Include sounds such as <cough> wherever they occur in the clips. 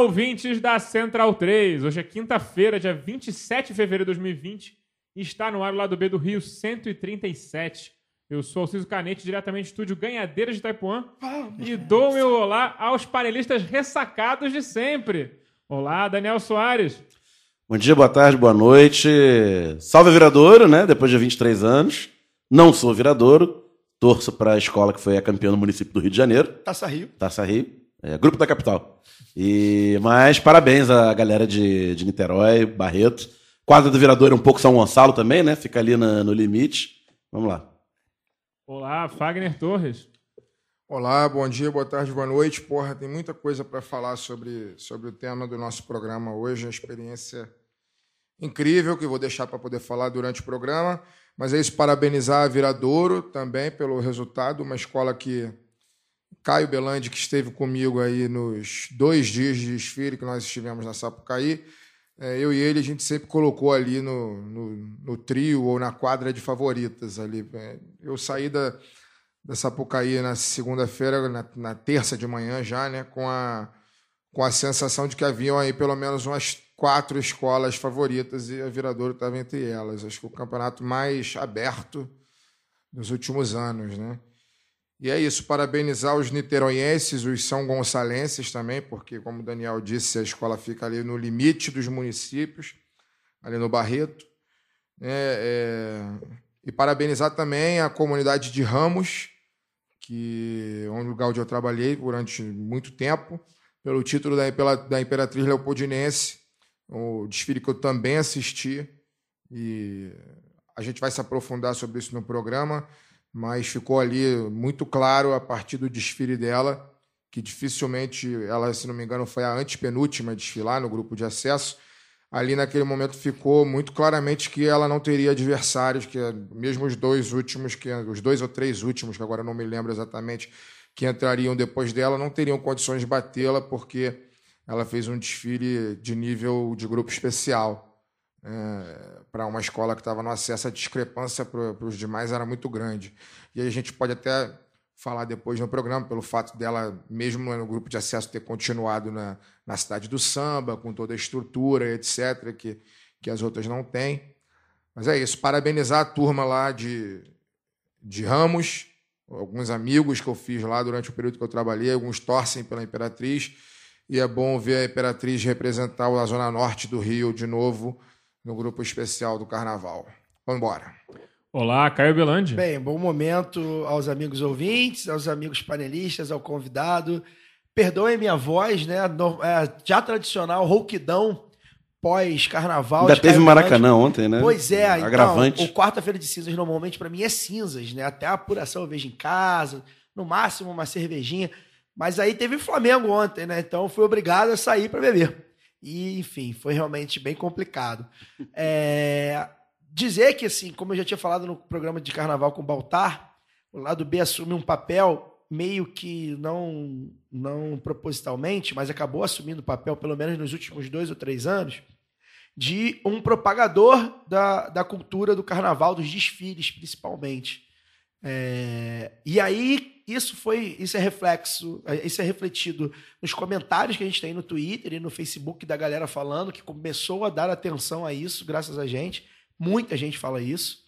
Olá, ouvintes da Central 3. Hoje é quinta-feira, dia 27 de fevereiro de 2020 e está no ar o lado B do Rio 137. Eu sou Alciso Canete, diretamente do estúdio Ganhadeiras de Taipuã e dou meu olá aos panelistas ressacados de sempre. Olá, Daniel Soares. Bom dia, boa tarde, boa noite. Salve Viradouro, né? Depois de 23 anos. Não sou Viradouro. Torço para a escola que foi a campeã do município do Rio de Janeiro. Taça Rio. Taça Rio. É, grupo da capital. E, mas parabéns à galera de, de Niterói, Barreto. Quadra do Viradouro é um pouco São Gonçalo também, né? Fica ali na- no limite. Vamos lá. Olá, Fagner Torres. Olá, bom dia, boa tarde, boa noite. Porra, tem muita coisa para falar sobre, sobre o tema do nosso programa hoje, uma experiência incrível que eu vou deixar para poder falar durante o programa. Mas é isso, parabenizar a Viradouro também pelo resultado, uma escola que Caio Belandi, que esteve comigo aí nos dois dias de desfile que nós estivemos na Sapucaí, é, eu e ele a gente sempre colocou ali no, no, no trio ou na quadra de favoritas ali. É, Eu saí da, da Sapucaí na segunda-feira, na, na terça de manhã já, né, com a, com a sensação de que haviam aí pelo menos umas quatro escolas favoritas e a Viradouro estava entre elas. Acho que o campeonato mais aberto dos últimos anos, né? E é isso, parabenizar os niteroienses, os são gonçalenses também, porque, como o Daniel disse, a escola fica ali no limite dos municípios, ali no Barreto. né? É, E parabenizar também a comunidade de Ramos, que é um lugar onde eu trabalhei durante muito tempo, pelo título da, pela- da Imperatriz Leopoldinense, o desfile que eu também assisti. E a gente vai se aprofundar sobre isso no programa mas ficou ali muito claro a partir do desfile dela que dificilmente ela, se não me engano, foi a antepenúltima a desfilar no grupo de acesso. Ali naquele momento ficou muito claramente que ela não teria adversários, que mesmo os dois últimos, que os dois ou três últimos, que agora não me lembro exatamente, que entrariam depois dela, não teriam condições de batê-la porque ela fez um desfile de nível de grupo especial para uma escola que estava no acesso, a discrepância para os demais era muito grande. E aí a gente pode até falar depois no programa, pelo fato dela, mesmo no grupo de acesso, ter continuado na, na cidade do samba, com toda a estrutura, etc., que, que as outras não têm. Mas é isso, parabenizar a turma lá de, de Ramos, alguns amigos que eu fiz lá durante o período que eu trabalhei, alguns torcem pela Imperatriz, e é bom ver a Imperatriz representar a Zona Norte do Rio de novo no grupo especial do Carnaval. Vamos embora. Olá, Caio Belandi. Bem, bom momento aos amigos ouvintes, aos amigos panelistas, ao convidado. Perdoem minha voz, né? No- é, já tradicional, rouquidão pós-carnaval. Ainda teve Caio Maracanã ontem, né? Pois é, Agravante. então, o quarta-feira de cinzas normalmente para mim é cinzas, né? Até a apuração eu vejo em casa, no máximo uma cervejinha. Mas aí teve Flamengo ontem, né? Então fui obrigado a sair para beber. E, enfim, foi realmente bem complicado. É, dizer que, assim, como eu já tinha falado no programa de carnaval com o Baltar, o lado B assume um papel meio que não, não propositalmente, mas acabou assumindo o papel, pelo menos nos últimos dois ou três anos, de um propagador da, da cultura do carnaval, dos desfiles, principalmente. É, e aí, isso foi, isso é reflexo, isso é refletido nos comentários que a gente tem no Twitter e no Facebook da galera falando, que começou a dar atenção a isso, graças a gente. Muita gente fala isso.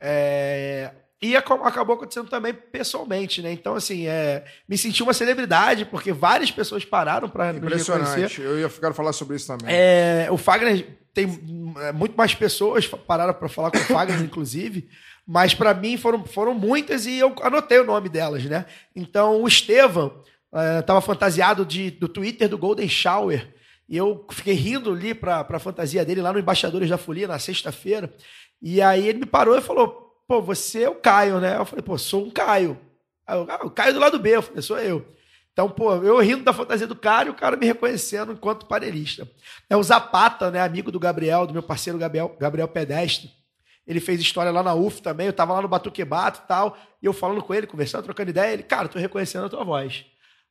É, e acabou acontecendo também pessoalmente, né? Então, assim, é, me senti uma celebridade, porque várias pessoas pararam para me reconhecer. Impressionante. Eu ia ficar falar sobre isso também. É, o Fagner tem muito mais pessoas pararam para falar com o Fagner, <coughs> inclusive. Mas para mim foram, foram muitas e eu anotei o nome delas, né? Então o Estevam estava fantasiado de, do Twitter do Golden Shower. E eu fiquei rindo ali para a fantasia dele lá no Embaixadores da Folia, na sexta-feira. E aí ele me parou e falou: Pô, você é o Caio, né? Eu falei: Pô, sou um Caio. Eu, ah, o Caio do lado B. Eu falei: Sou eu. Então, pô, eu rindo da fantasia do cara e o cara me reconhecendo enquanto parelista. É o Zapata, né, amigo do Gabriel, do meu parceiro Gabriel, Gabriel Pedestre. Ele fez história lá na UF também, eu tava lá no Batuquebato e tal, e eu falando com ele, conversando, trocando ideia, ele, cara, tô reconhecendo a tua voz.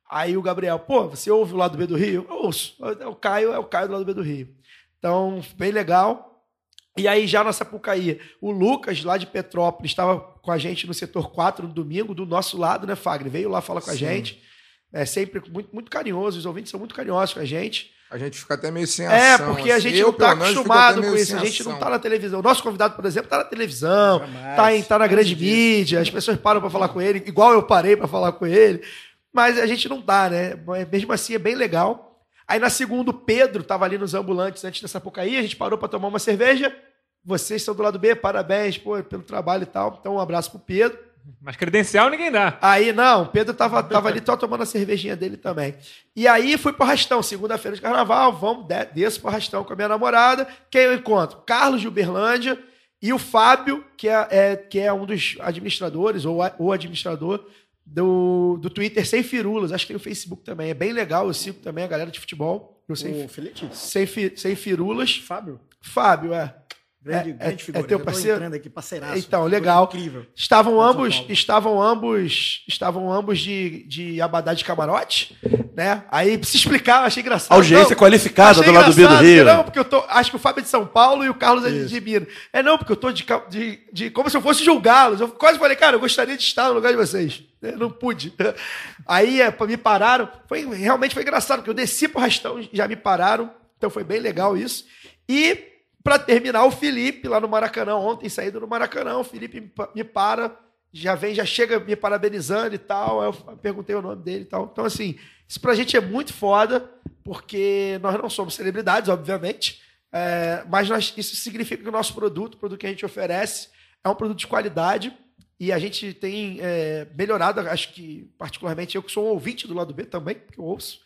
Aí o Gabriel, pô, você ouve o lado B do Rio? Eu ouço. É o Caio é o Caio do lado B do Rio. Então, bem legal. E aí, já na Sapucaí, o Lucas, lá de Petrópolis, estava com a gente no setor 4 no domingo, do nosso lado, né, Fagner? Veio lá falar com a Sim. gente é sempre muito, muito carinhoso, os ouvintes são muito carinhosos com a gente. A gente fica até meio sem É, ação. porque a assim. gente Eu, não tá pelo menos, fico acostumado até meio com isso, a gente não ação. tá na televisão. O nosso convidado, por exemplo, tá na televisão, Jamais. tá, em, tá na grande mídia, as pessoas param para falar com ele, igual eu parei para falar com ele, mas a gente não tá, né? Mesmo assim, é bem legal. Aí na segunda, o Pedro tava ali nos ambulantes antes dessa Sapucaí, a gente parou para tomar uma cerveja. Vocês estão do lado B, parabéns pô, pelo trabalho e tal. Então, um abraço pro Pedro. Mas credencial ninguém dá. Aí, não, o Pedro tava, tava ali só tomando a cervejinha dele também. E aí fui pro Arrastão, segunda-feira de carnaval, vamos, de, desço pro Arrastão com a minha namorada. Quem eu encontro? Carlos de Uberlândia e o Fábio, que é, é- que é um dos administradores, ou o administrador do, do Twitter Sem Firulas. Acho que tem o Facebook também. É bem legal, eu sigo também a galera de futebol. Eu O Felipe? sem, fi- sem Firulas. Fábio? Fábio, é. Grande, É- grande é- figura. é teu parceiro? entrando aqui, parceiraço. Então, legal. Incrível. Estavam ambos, estavam ambos, estavam ambos de, de abadá de camarote, né? Aí se explicar, eu achei engraçado. Audiência Não, qualificada do lado B do Rio. Não, porque eu tô, acho que o Fábio é de São Paulo e o Carlos é de, de Minas. É não, porque eu tô de, de, de como se eu fosse julgá-los. Eu quase falei, cara, eu gostaria de estar no lugar de vocês. Eu não pude. <laughs> Aí é, me pararam. Foi realmente foi engraçado, porque eu desci pro rastão, já me pararam. Então foi bem legal isso. E Pra terminar, o Felipe, lá no Maracanã, ontem, saído no Maracanã, o Felipe me pa- me para, já vem, já chega me parabenizando e tal. Eu perguntei o nome dele e tal. Então, assim, isso pra gente é muito foda, porque nós não somos celebridades, obviamente, é, mas nós- isso significa que o nosso produto, o produto que a gente oferece, é um produto de qualidade e a gente tem é, melhorado, acho que, particularmente, eu que sou um ouvinte do lado B também, porque eu ouço.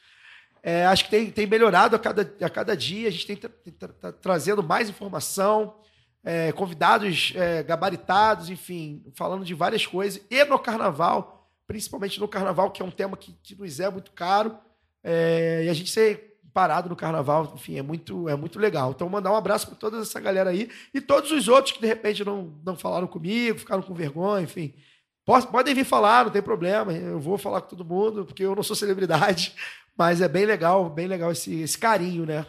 É, acho que tem, tem melhorado a cada, a cada dia, a gente tem tra- tra- tra- trazendo mais informação, é, convidados é, gabaritados, enfim, falando de várias coisas. E no carnaval, principalmente no carnaval, que é um tema que, que nos é muito caro, é, e a gente ser parado no carnaval, enfim, é muito, é muito legal. Então, mandar um abraço para toda essa galera aí e todos os outros que de repente não, não falaram comigo, ficaram com vergonha, enfim. Pode- Podem vir falar, não tem problema. Eu vou falar com todo mundo, porque eu não sou celebridade. Mas é bem legal, bem legal esse, esse carinho, né?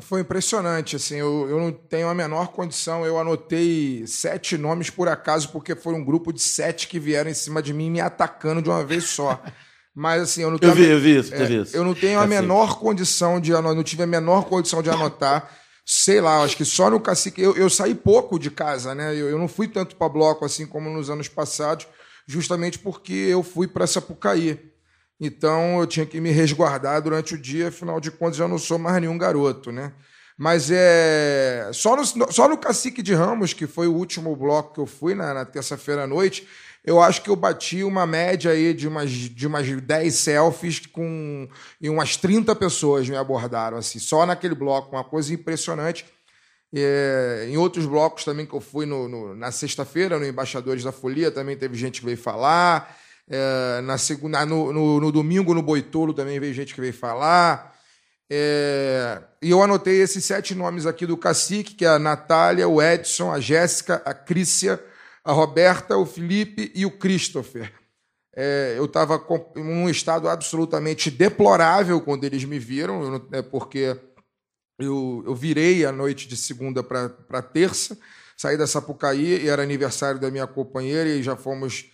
Foi impressionante, assim, eu, eu não tenho a menor condição. Eu anotei sete nomes por acaso, porque foi um grupo de sete que vieram em cima de mim me atacando de uma vez só. Mas assim, eu não tenho. Eu a vi, eu vi isso, é, teve isso. eu não tenho a É feio. menor condição de anotar, não tive a menor condição de anotar. Sei lá, acho que só no cacique. Eu, eu saí pouco de casa, né? Eu, eu não fui tanto para bloco assim como nos anos passados, justamente porque eu fui para Sapucaí. Então eu tinha que me resguardar durante o dia, afinal de contas eu não sou mais nenhum garoto, né? Mas é. Só no, só no Cacique de Ramos, que foi o último bloco que eu fui na, na terça-feira à noite, eu acho que eu bati uma média aí de umas, de umas 10 selfies com. E umas 30 pessoas me abordaram, assim, só naquele bloco, uma coisa impressionante. É, em outros blocos também que eu fui no, no- na sexta-feira, no Embaixadores da Folia, também teve gente que veio falar. É, na segunda, no, no- no domingo, no Boitolo, também veio gente que veio falar. É, e eu anotei esses sete nomes aqui do cacique, que é a Natália, o Edson, a Jéssica, a Crícia, a Roberta, o Felipe e o Christopher. É, eu estava em um estado absolutamente deplorável quando eles me viram, eu é porque eu, eu virei a noite de segunda para terça, saí da Sapucaí e era aniversário da minha companheira e já fomos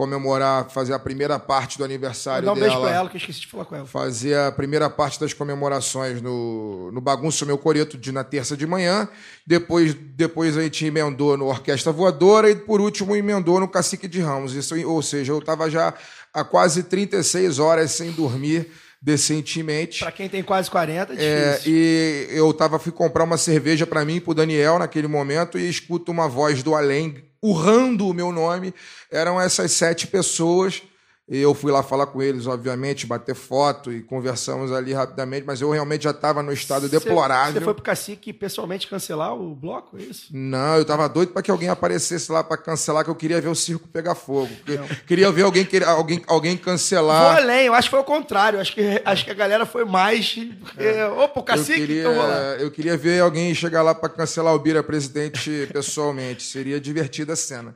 comemorar, fazer a primeira parte do aniversário Mandar um beijo dela pra ela, que eu esqueci de falar com ela. fazer a primeira parte das comemorações no, no Bagunço Meu Coreto de, na terça de manhã. Depois, depois a gente emendou no Orquestra Voadora e, por último, emendou no Cacique de Ramos. Isso, ou seja, eu estava já há quase 36 horas sem dormir decentemente. Pra quem tem quase 40, é É, difícil. e eu tava, fui comprar uma cerveja pra mim e pro Daniel naquele momento e escuto uma voz do além urrando o meu nome. Eram essas sete pessoas. E eu fui lá falar com eles, obviamente, bater foto e conversamos ali rapidamente, mas eu realmente já estava no estado Você- deplorável. Você foi pro cacique pessoalmente cancelar o bloco, é isso? Não, eu tava doido para que alguém aparecesse lá para cancelar, que eu queria ver o circo pegar fogo. Que- Queria ver alguém, alguém, alguém Vou cancelar. além, eu acho que foi o contrário. Acho que, acho que a galera foi mais. Porque, opa, o Eu cacique, queria, então vou lá. eu queria ver alguém chegar lá para cancelar o Bira presidente pessoalmente. Seria divertida a cena.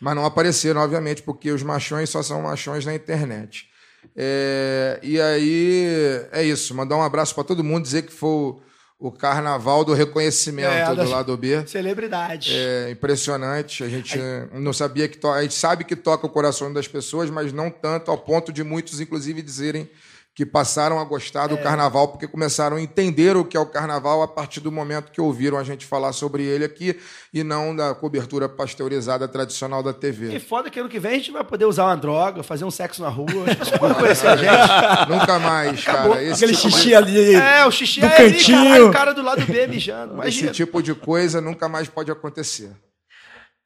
Mas não apareceram, obviamente, porque os machões só são machões na internet. É, e aí é isso. Mandar um abraço para todo mundo, dizer que foi o, o carnaval do reconhecimento É, do lado B. Celebridade. É impressionante. A gente não sabia que to... a gente sabe que toca o coração das pessoas, mas não tanto ao ponto de muitos, inclusive, dizerem que passaram a gostar do É. carnaval porque começaram a entender o que é o carnaval a partir do momento que ouviram a gente falar sobre ele aqui e não da cobertura pasteurizada tradicional da E TV. foda que ano que vem a gente vai poder usar uma droga, fazer um sexo na rua. As pessoas podem conhecer a <laughs> gente. Nunca mais, cara. Esse Aquele tipo de- xixi ali. É, o xixi Do é ali, cantinho. caralho, o cara do lado B mijando. Esse tipo de coisa nunca mais pode acontecer.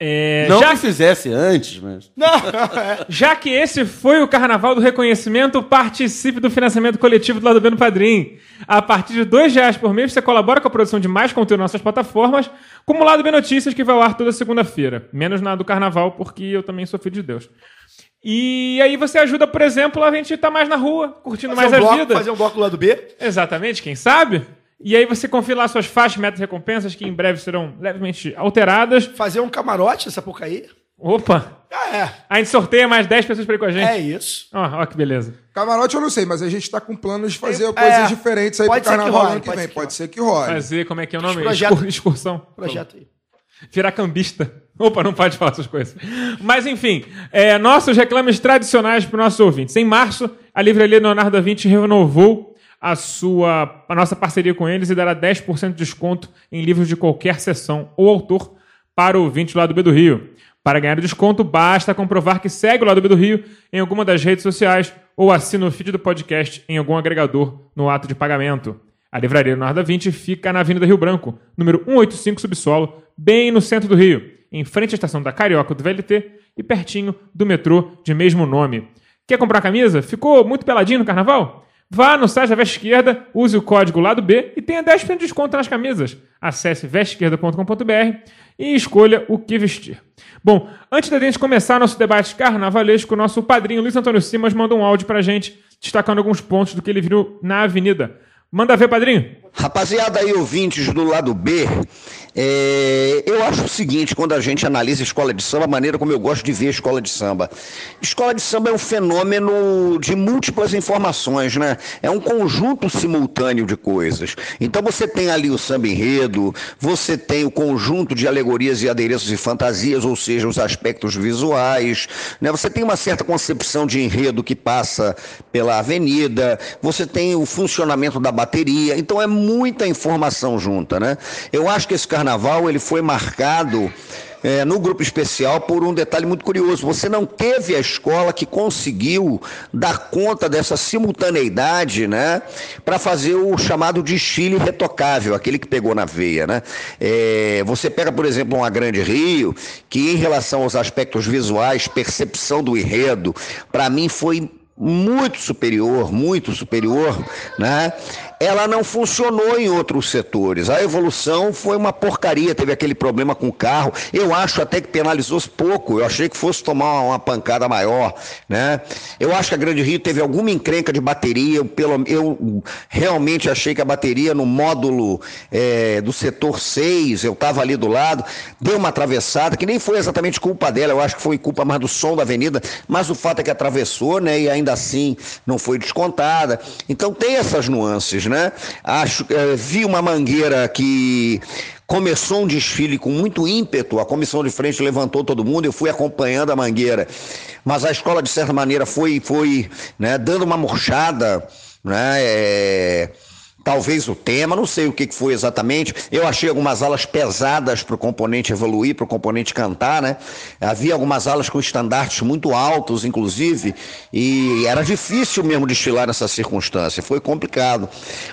É, Não já, que fizesse antes, mas. Não, <laughs> já que esse foi o Carnaval do Reconhecimento, participe do financiamento coletivo do Lado B no Padrim. A partir de dois reais por mês, você colabora com a produção de mais conteúdo nas nossas plataformas, como o Lado B Notícias, que vai ao ar toda segunda-feira. Menos na do Carnaval, porque eu também sou filho de Deus. E aí você ajuda, por exemplo, a gente estar mais na rua, curtindo fazer, mais um a bloco, vida. fazer um bloco do lado B. Exatamente, quem sabe? E aí você confere lá suas faixas, metas e recompensas, que em breve serão levemente alteradas. Fazer um camarote nessa porcaria. Opa! Ah, é. A gente sorteia mais 10 pessoas pra ir com a gente. É isso. Ó, ó que beleza. Camarote eu não sei, mas a gente está com planos de fazer É, coisas diferentes aí pode pro carnaval ano que pode vem. ser que Pode role. ser que role. Fazer, como é que é o nome? Projeto- Excur- Excursão. Projeto aí. Virar cambista. Opa, não pode falar essas coisas. Mas enfim, é, nossos reclames tradicionais para os nossos ouvintes. Em março, a Livraria Leonardo da Vinci renovou a sua a nossa parceria com eles e dará 10% de desconto em livros de qualquer sessão ou autor para o ouvinte do lado B do Rio. Para ganhar o desconto, basta comprovar que segue o lado B do Rio em alguma das redes sociais ou assina o feed do podcast em algum agregador no ato de pagamento. A Livraria Leonardo da Vinci fica na Avenida Rio Branco, número 185 Subsolo, bem no centro do Rio, em frente à estação da Carioca do VLT e pertinho do metrô de mesmo nome. Quer comprar camisa? Ficou muito peladinho no carnaval? Vá no site da Veste Esquerda, use o código lado B e tenha 10% de desconto nas camisas. Acesse vesteesquerda.com.br e escolha o que vestir. Bom, antes da gente começar nosso debate carnavalesco, nosso padrinho Luiz Antônio Simas mandou um áudio pra gente, destacando alguns pontos do que ele viu na avenida. Manda ver, padrinho. Rapaziada aí, ouvintes do lado B, é, eu acho o seguinte, quando a gente analisa escola de samba, a maneira como eu gosto de ver escola de samba. Escola de samba é um fenômeno de múltiplas informações, né? É um conjunto simultâneo de coisas. Então você tem ali o samba enredo, você tem o conjunto de alegorias e adereços e fantasias, ou seja, os aspectos visuais, né? Você tem uma certa concepção de enredo que passa pela avenida, você tem o funcionamento da bateria, então é muita informação junta, né? Eu acho que esse carnaval ele foi marcado é, no grupo especial por um detalhe muito curioso. Você não teve a escola que conseguiu dar conta dessa simultaneidade, né, para fazer o chamado desfile retocável, aquele que pegou na veia, né? É, você pega, por exemplo, uma Grande Rio, que em relação aos aspectos visuais, percepção do enredo, para mim foi muito superior, muito superior, né? Ela não funcionou em outros setores. A evolução foi uma porcaria, teve aquele problema com o carro. Eu acho até que penalizou pouco. Eu achei que fosse tomar uma pancada maior, né? Eu acho que a Grande Rio teve alguma encrenca de bateria. Eu, pelo, eu realmente achei que a bateria no módulo é, do setor 6, eu estava ali do lado, deu uma atravessada, que nem foi exatamente culpa dela, eu acho que foi culpa mais do som da avenida, mas o fato é que atravessou, né? E ainda assim não foi descontada. Então tem essas nuances, né? Acho, eh, vi uma mangueira que começou um desfile com muito ímpeto, a comissão de frente levantou todo mundo, eu fui acompanhando a mangueira, mas a escola de certa maneira foi, foi né, dando uma murchada, né? eh, talvez o tema, não sei o que foi exatamente. Eu achei algumas alas pesadas para o componente evoluir, para o componente cantar, né? Havia algumas alas com estandartes muito altos, inclusive, e era difícil mesmo desfilar nessa circunstância, foi complicado.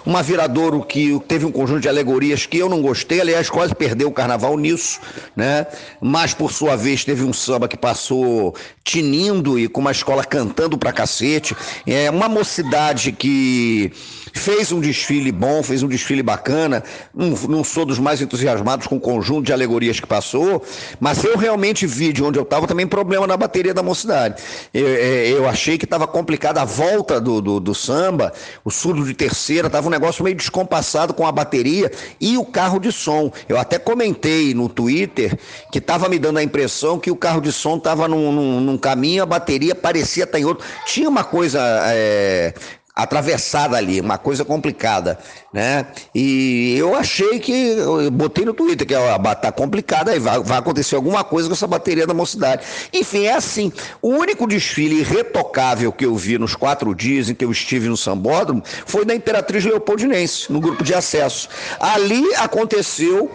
Uma viradouro que teve um conjunto de alegorias que eu não gostei, aliás, quase perdeu o carnaval nisso, né? Mas, por sua vez, teve um samba que passou tinindo e com uma escola cantando pra cacete. É uma mocidade que fez um desfile bom, fez um desfile bacana. Não, não sou dos mais entusiasmados com o conjunto de alegorias que passou, mas eu realmente vi de onde eu estava também problema na bateria da mocidade. Eu, é, eu achei que estava complicada a volta do, do, do, samba, o surdo de terceira, estava um negócio meio descompassado com a bateria e o carro de som. Eu até comentei no Twitter que estava me dando a impressão que o carro de som estava num, num, num, caminho, a bateria parecia estar em outro. Tinha uma coisa é, atravessada ali, uma coisa complicada, né? E eu achei que, eu botei no Twitter que ó, tá complicada, aí vai, vai acontecer alguma coisa com essa bateria da mocidade. Enfim, é assim, o único desfile retocável que eu vi nos quatro dias em que eu estive no Sambódromo foi da Imperatriz Leopoldinense, no grupo de acesso. Ali aconteceu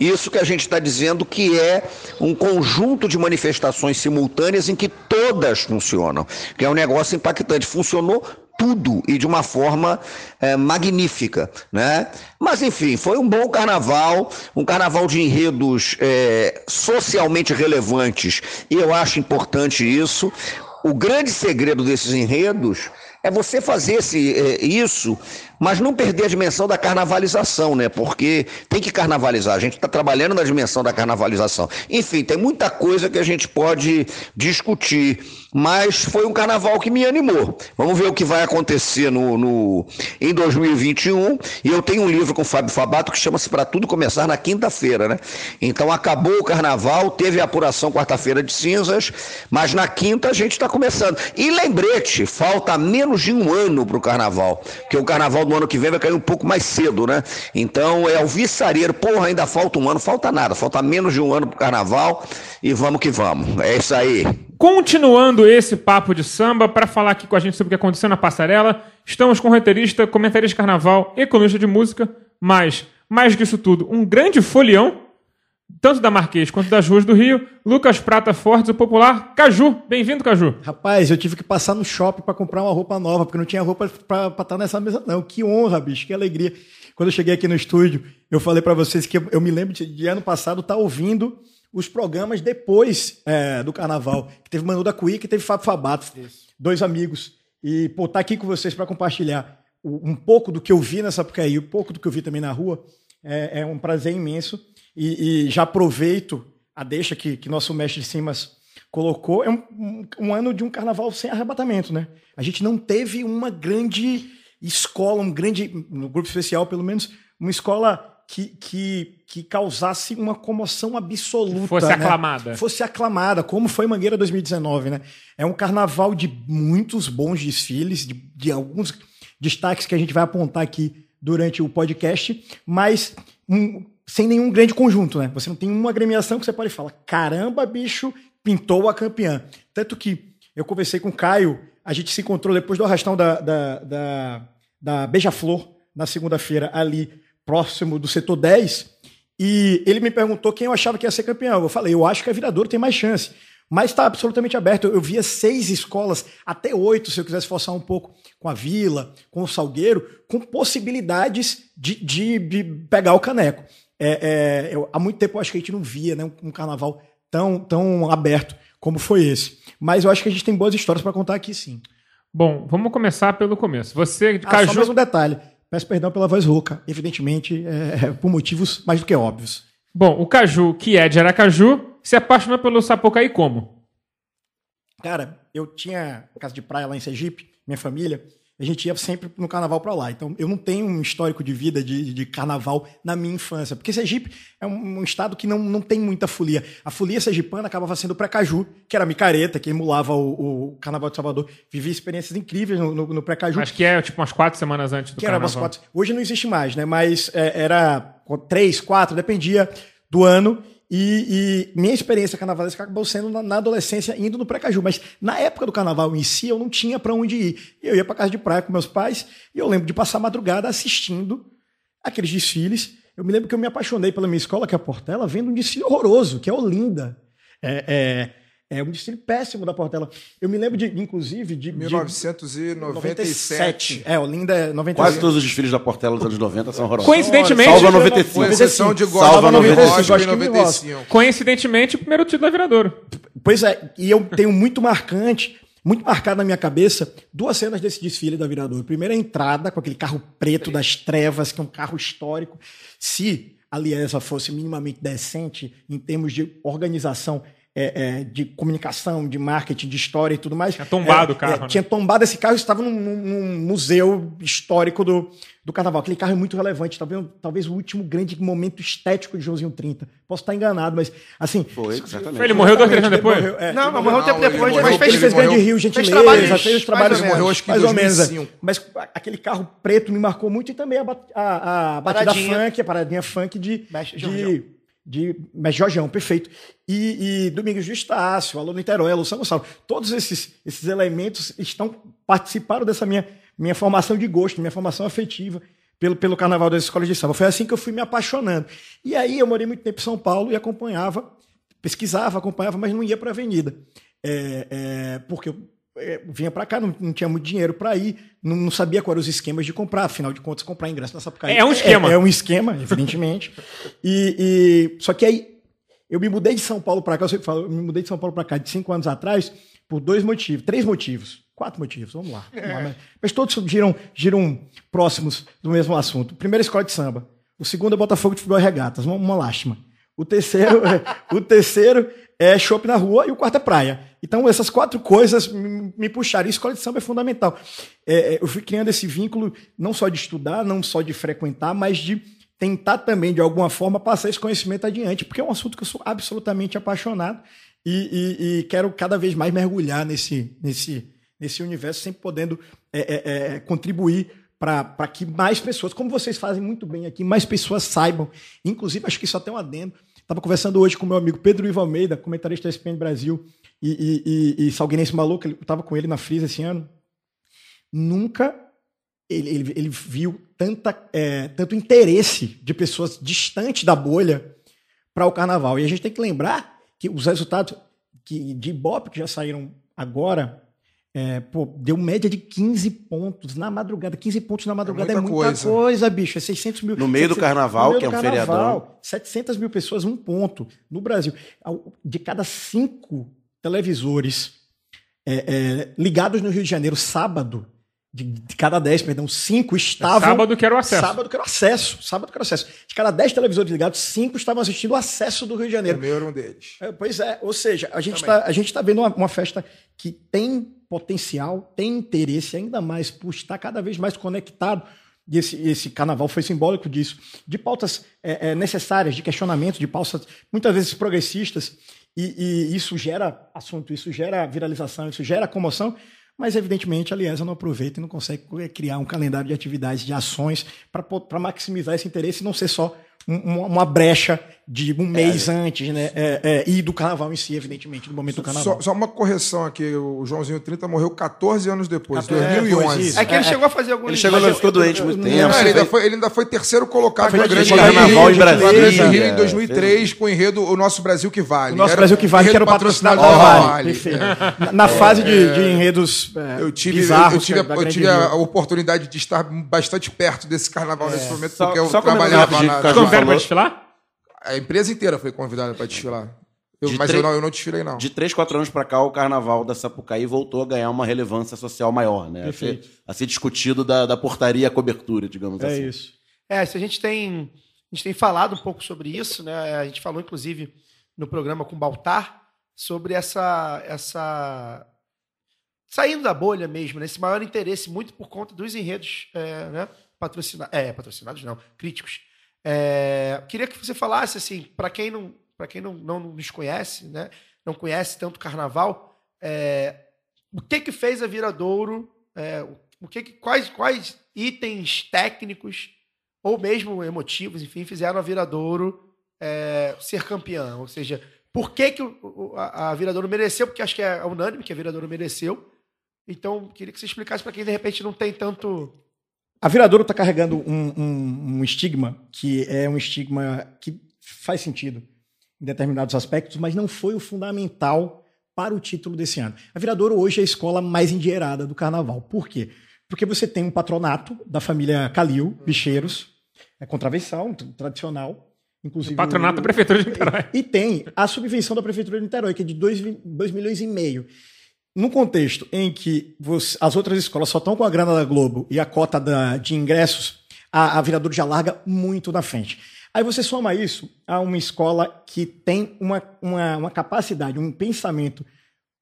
isso que a gente está dizendo que é um conjunto de manifestações simultâneas em que todas funcionam, que é um negócio impactante. Funcionou tudo e de uma forma é, magnífica, né? Mas enfim, foi um bom carnaval, um carnaval de enredos é, socialmente relevantes e eu acho importante isso. O grande segredo desses enredos é você fazer esse, é, isso, mas não perder a dimensão da carnavalização, né? Porque tem que carnavalizar. A gente está trabalhando na dimensão da carnavalização. Enfim, tem muita coisa que a gente pode discutir mas foi um carnaval que me animou. Vamos ver o que vai acontecer no, no em 2021. E eu tenho um livro com o Fábio Fabato que chama-se Para Tudo Começar na quinta-feira, né? Então acabou o carnaval, teve a apuração quarta-feira de cinzas, mas na quinta a gente está começando. E lembrete, falta menos de um ano para o carnaval, porque o carnaval ano que vem vai cair um pouco mais cedo, né? Então é o viçareiro, porra, ainda falta um ano, falta nada, falta menos de um ano para o carnaval e vamos que vamos. É isso aí. Continuando esse papo de samba, para falar aqui com a gente sobre o que aconteceu na passarela, estamos com o roteirista, comentarista de carnaval, economista de música, mas, mais que isso tudo, um grande folião, tanto da Marquês quanto das ruas do Rio, Lucas Prata Fortes, o popular Caju. Bem-vindo, Caju. Rapaz, eu tive que passar no shopping para comprar uma roupa nova, porque não tinha roupa para estar tá nessa mesa, não. Que honra, bicho, que alegria. Quando eu cheguei aqui no estúdio, eu falei para vocês que eu, eu, me lembro de, de ano passado estar tá ouvindo os programas depois é, do carnaval. Que teve Manu da Cuí, que teve Fábio Fabato, Isso. dois amigos. E, pô, tá aqui com vocês para compartilhar um pouco do que eu vi nessa época aí, um pouco do que eu vi também na rua. É, é um prazer imenso. E, e, já aproveito a deixa que, que nosso mestre de Simas colocou. É um, um, um ano de um carnaval sem arrebatamento, né? A gente não teve uma grande escola, um grande, no grupo especial pelo menos, uma escola que, que, que causasse uma comoção absoluta. Fosse né? aclamada. Fosse aclamada, como foi Mangueira 2019, né? É um carnaval de muitos bons desfiles, de, de alguns destaques que a gente vai apontar aqui durante o podcast, mas um, sem nenhum grande conjunto, né? Você não tem uma agremiação que você pode falar, caramba, bicho, pintou a campeã. Tanto que eu conversei com o Caio, a gente se encontrou depois do arrastão da, da, da, da Beija-Flor, na segunda-feira, ali próximo do setor 10, e ele me perguntou quem eu achava que ia ser campeão. Eu falei, eu acho que a Viradouro tem mais chance. Mas está absolutamente aberto. Eu via seis escolas, até oito, se eu quisesse forçar um pouco, com a Vila, com o Salgueiro, com possibilidades de, de, de pegar o caneco. É, é, eu, há muito tempo eu acho que a gente não via né, um, um, carnaval tão, tão aberto como foi esse. Mas eu acho que a gente tem boas histórias para contar aqui, sim. Bom, vamos começar pelo começo. Você, ah, Caju... Só mais um detalhe. Peço perdão pela voz rouca, evidentemente, é, é, por motivos mais do que óbvios. Bom, o Caju, que é de Aracaju, se apaixonou pelo Sapucaí como? Cara, eu tinha casa de praia lá em Sergipe, minha família, a gente ia sempre no carnaval para lá. Então, eu não tenho um histórico de vida de, de carnaval na minha infância. Porque Sergipe é um, um, estado que não, não tem muita folia. A folia sergipana acabava sendo pré-caju, que era micareta, que emulava o, o, carnaval de Salvador. Vivi experiências incríveis no, no, no pré-caju. Acho que é tipo umas quatro semanas antes do que carnaval. Era umas quatro. Hoje não existe mais, né? Mas é, era três, quatro, dependia do ano. E, e minha experiência carnavalesca acabou sendo na, na adolescência, indo no Precaju. Mas na época do carnaval em si, eu não tinha para onde ir. Eu ia para casa de praia com meus pais e eu lembro de passar madrugada assistindo aqueles desfiles. Eu me lembro que eu me apaixonei pela minha escola, que é a Portela, vendo um desfile horroroso, que é Olinda. É, é, é um desfile péssimo da Portela. Eu me lembro, de, inclusive, de. de 1997. É, Olinda é 97. Quase todos os desfiles da Portela dos anos 90 são horrorosos. Coincidentemente, Salva 95. Com exceção de Salva Gospel 95. Gospel em Gospel em 95. coincidentemente, o primeiro título da Viradouro. Pois é, e eu tenho muito marcante, muito marcado na minha cabeça, duas cenas desse desfile da Viradouro. Primeiro, a entrada com aquele carro preto das trevas, que é um carro histórico. Se a Liesa fosse minimamente decente em termos de organização é, é, de comunicação, de marketing, de história e tudo mais. Tinha tombado é, o carro, é, né? Tinha tombado esse carro, estava num, num- museu histórico do, do carnaval. Aquele carro é muito relevante, talvez, talvez o último grande momento estético de Joãozinho 30. Posso estar enganado, mas assim. Foi, certamente. Ele morreu dois, três anos depois? Morreu, é. Não, mas morreu um tempo Não, ele depois, morreu- mas fez, fez morreu- Grande Rio, fez gentileza, trabalhos, fez os trabalhos mais ou menos. Morreu acho que em mais ou menos. 2005. Mas aquele carro preto me marcou muito e também a, a, a batida Paradinha. funk, a paradinha funk de. Mestre de. De Mestre Jorjão, perfeito. E, e Domingos de Estácio, Alô Niterói, Alô São Gonçalo. Todos esses, esses elementos estão participaram dessa minha, minha formação de gosto, minha formação afetiva pelo, pelo carnaval das escolas de samba. Foi assim que eu fui me apaixonando. E aí eu morei muito tempo em São Paulo e acompanhava, pesquisava, acompanhava, mas não ia para a avenida. É, é, porque eu vinha para cá, não, não tinha muito dinheiro para ir, não, não sabia quais eram os esquemas de comprar, afinal de contas, comprar ingresso nessa época. É um esquema. É, um esquema, evidentemente. <laughs> e, e- só que aí eu me mudei de São Paulo para cá, eu sempre falo, eu me mudei de São Paulo para cá de cinco anos atrás por dois motivos, três motivos, quatro motivos, vamos lá. Vamos lá, mas, todos giram, giram próximos do mesmo assunto. Primeiro é escola de samba, o segundo é Botafogo de Futebol e Regatas, uma, uma lástima. O terceiro, <laughs> o terceiro é shopping na rua e o quarto é praia. Então, essas quatro coisas me, me puxaram. E escola de samba é fundamental. É, é, eu fui criando esse vínculo não só de estudar, não só de frequentar, mas de tentar também, de alguma forma, passar esse conhecimento adiante, porque é um assunto que eu sou absolutamente apaixonado e, e- e quero cada vez mais mergulhar nesse, nesse, nesse universo, sempre podendo é, é, é, contribuir para que mais pessoas, como vocês fazem muito bem aqui, mais pessoas saibam. Inclusive, acho que isso até um adendo. Estava conversando hoje com meu amigo Pedro Ivo Almeida, comentarista da SPN Brasil e, e, e, e Salgueirense Maluco, eu estava com ele na Frisa esse ano. Nunca ele, ele, ele viu tanta, é, tanto interesse de pessoas distantes da bolha para o carnaval. E a gente tem que lembrar que os resultados que, de Ibope que já saíram agora, é, pô, deu média de 15 pontos na madrugada. 15 pontos na madrugada é muita muita, coisa. coisa. bicho. É 600 mil. No meio do 700 carnaval, no meio que é do um feriadão. 700 mil pessoas, um ponto. No Brasil, de cada cinco televisores é, é, ligados no Rio de Janeiro, sábado, de, de cada 10, perdão, cinco estavam. Sábado que era o acesso. Sábado que era o acesso. Sábado que era o acesso. De cada 10 televisores ligados, cinco estavam assistindo o acesso do Rio de O Janeiro. meu era um deles. É, pois é, ou seja, a gente está tá vendo uma, uma festa que tem potencial, tem interesse ainda mais por estar cada vez mais conectado. E esse, esse carnaval foi simbólico disso, de pautas é, é, necessárias, de questionamento, de pautas muitas vezes progressistas, e, e isso gera assunto, isso gera viralização, isso gera comoção, mas evidentemente a Aliança não aproveita e não consegue criar um calendário de atividades, de ações, para maximizar esse interesse e não ser só um- uma, uma brecha de um mês antes, né? É, é, e do carnaval em si, evidentemente, no momento do carnaval. Só, só uma correção aqui, o Joãozinho 30 morreu 14 anos depois, 14, 2011. isso. É que ele chegou a fazer alguns. Ele chegou, mas ele ficou doente muito eu- tempo. Não, ele, ainda foi, ele ainda foi terceiro colocado de Grande carnaval em na Grande Brasília. Rio em É, 2003 com o enredo O Nosso Brasil que Vale. O nosso Era Brasil que vale, que era o patrocinado da Vale. Na, na fase de, de enredos é, Eu tive, eu, bizarros eu tive, a- eu tive a oportunidade de estar bastante perto desse carnaval nesse momento, Só- porque eu trabalhava na, falou- desfilar? A empresa inteira foi convidada para desfilar. Eu- De mas tre- eu, não, eu não desfilei, não. De 3, 4 anos pra cá, o carnaval da Sapucaí voltou a ganhar uma relevância social maior, né? A ser, Perfeito. a ser discutido da, da portaria à cobertura, digamos É assim. isso. É, se a gente tem. A gente tem falado um pouco sobre isso, né? A gente falou, inclusive, no programa com o Baltar, sobre essa. essa saindo da bolha mesmo, né? Esse maior interesse, muito por conta dos enredos é, né? Patrocina, é, patrocinados, não, críticos. É, queria que você falasse, assim, para quem não para quem não, não nos conhece, né? Não conhece tanto carnaval, é, o que que fez a Viradouro, é, o que, que quais, quais itens técnicos ou mesmo emotivos, enfim, fizeram a Viradouro é, ser campeã? Ou seja, por que, que o- a, a Viradouro mereceu? Porque acho que é unânime que a Viradouro mereceu. Então, queria que você explicasse para quem de repente não tem tanto. A Viradouro está carregando um, um- um estigma que é um estigma que faz sentido em determinados aspectos, mas não foi o fundamental para o título desse ano. A Viradouro hoje é a escola mais endinheirada do carnaval. Por quê? Porque você tem um patronato da família Calil, Bicheiros, é contravenção, tradicional. Inclusive, Patronato da Prefeitura de Niterói. E tem a subvenção da Prefeitura de Niterói, que é de 2 milhões e meio. No contexto em que você- as outras escolas só estão com a grana da Globo e a cota da- de ingressos, a, a já larga muito na frente. Aí você soma isso a uma escola que tem uma, uma, uma capacidade, um pensamento.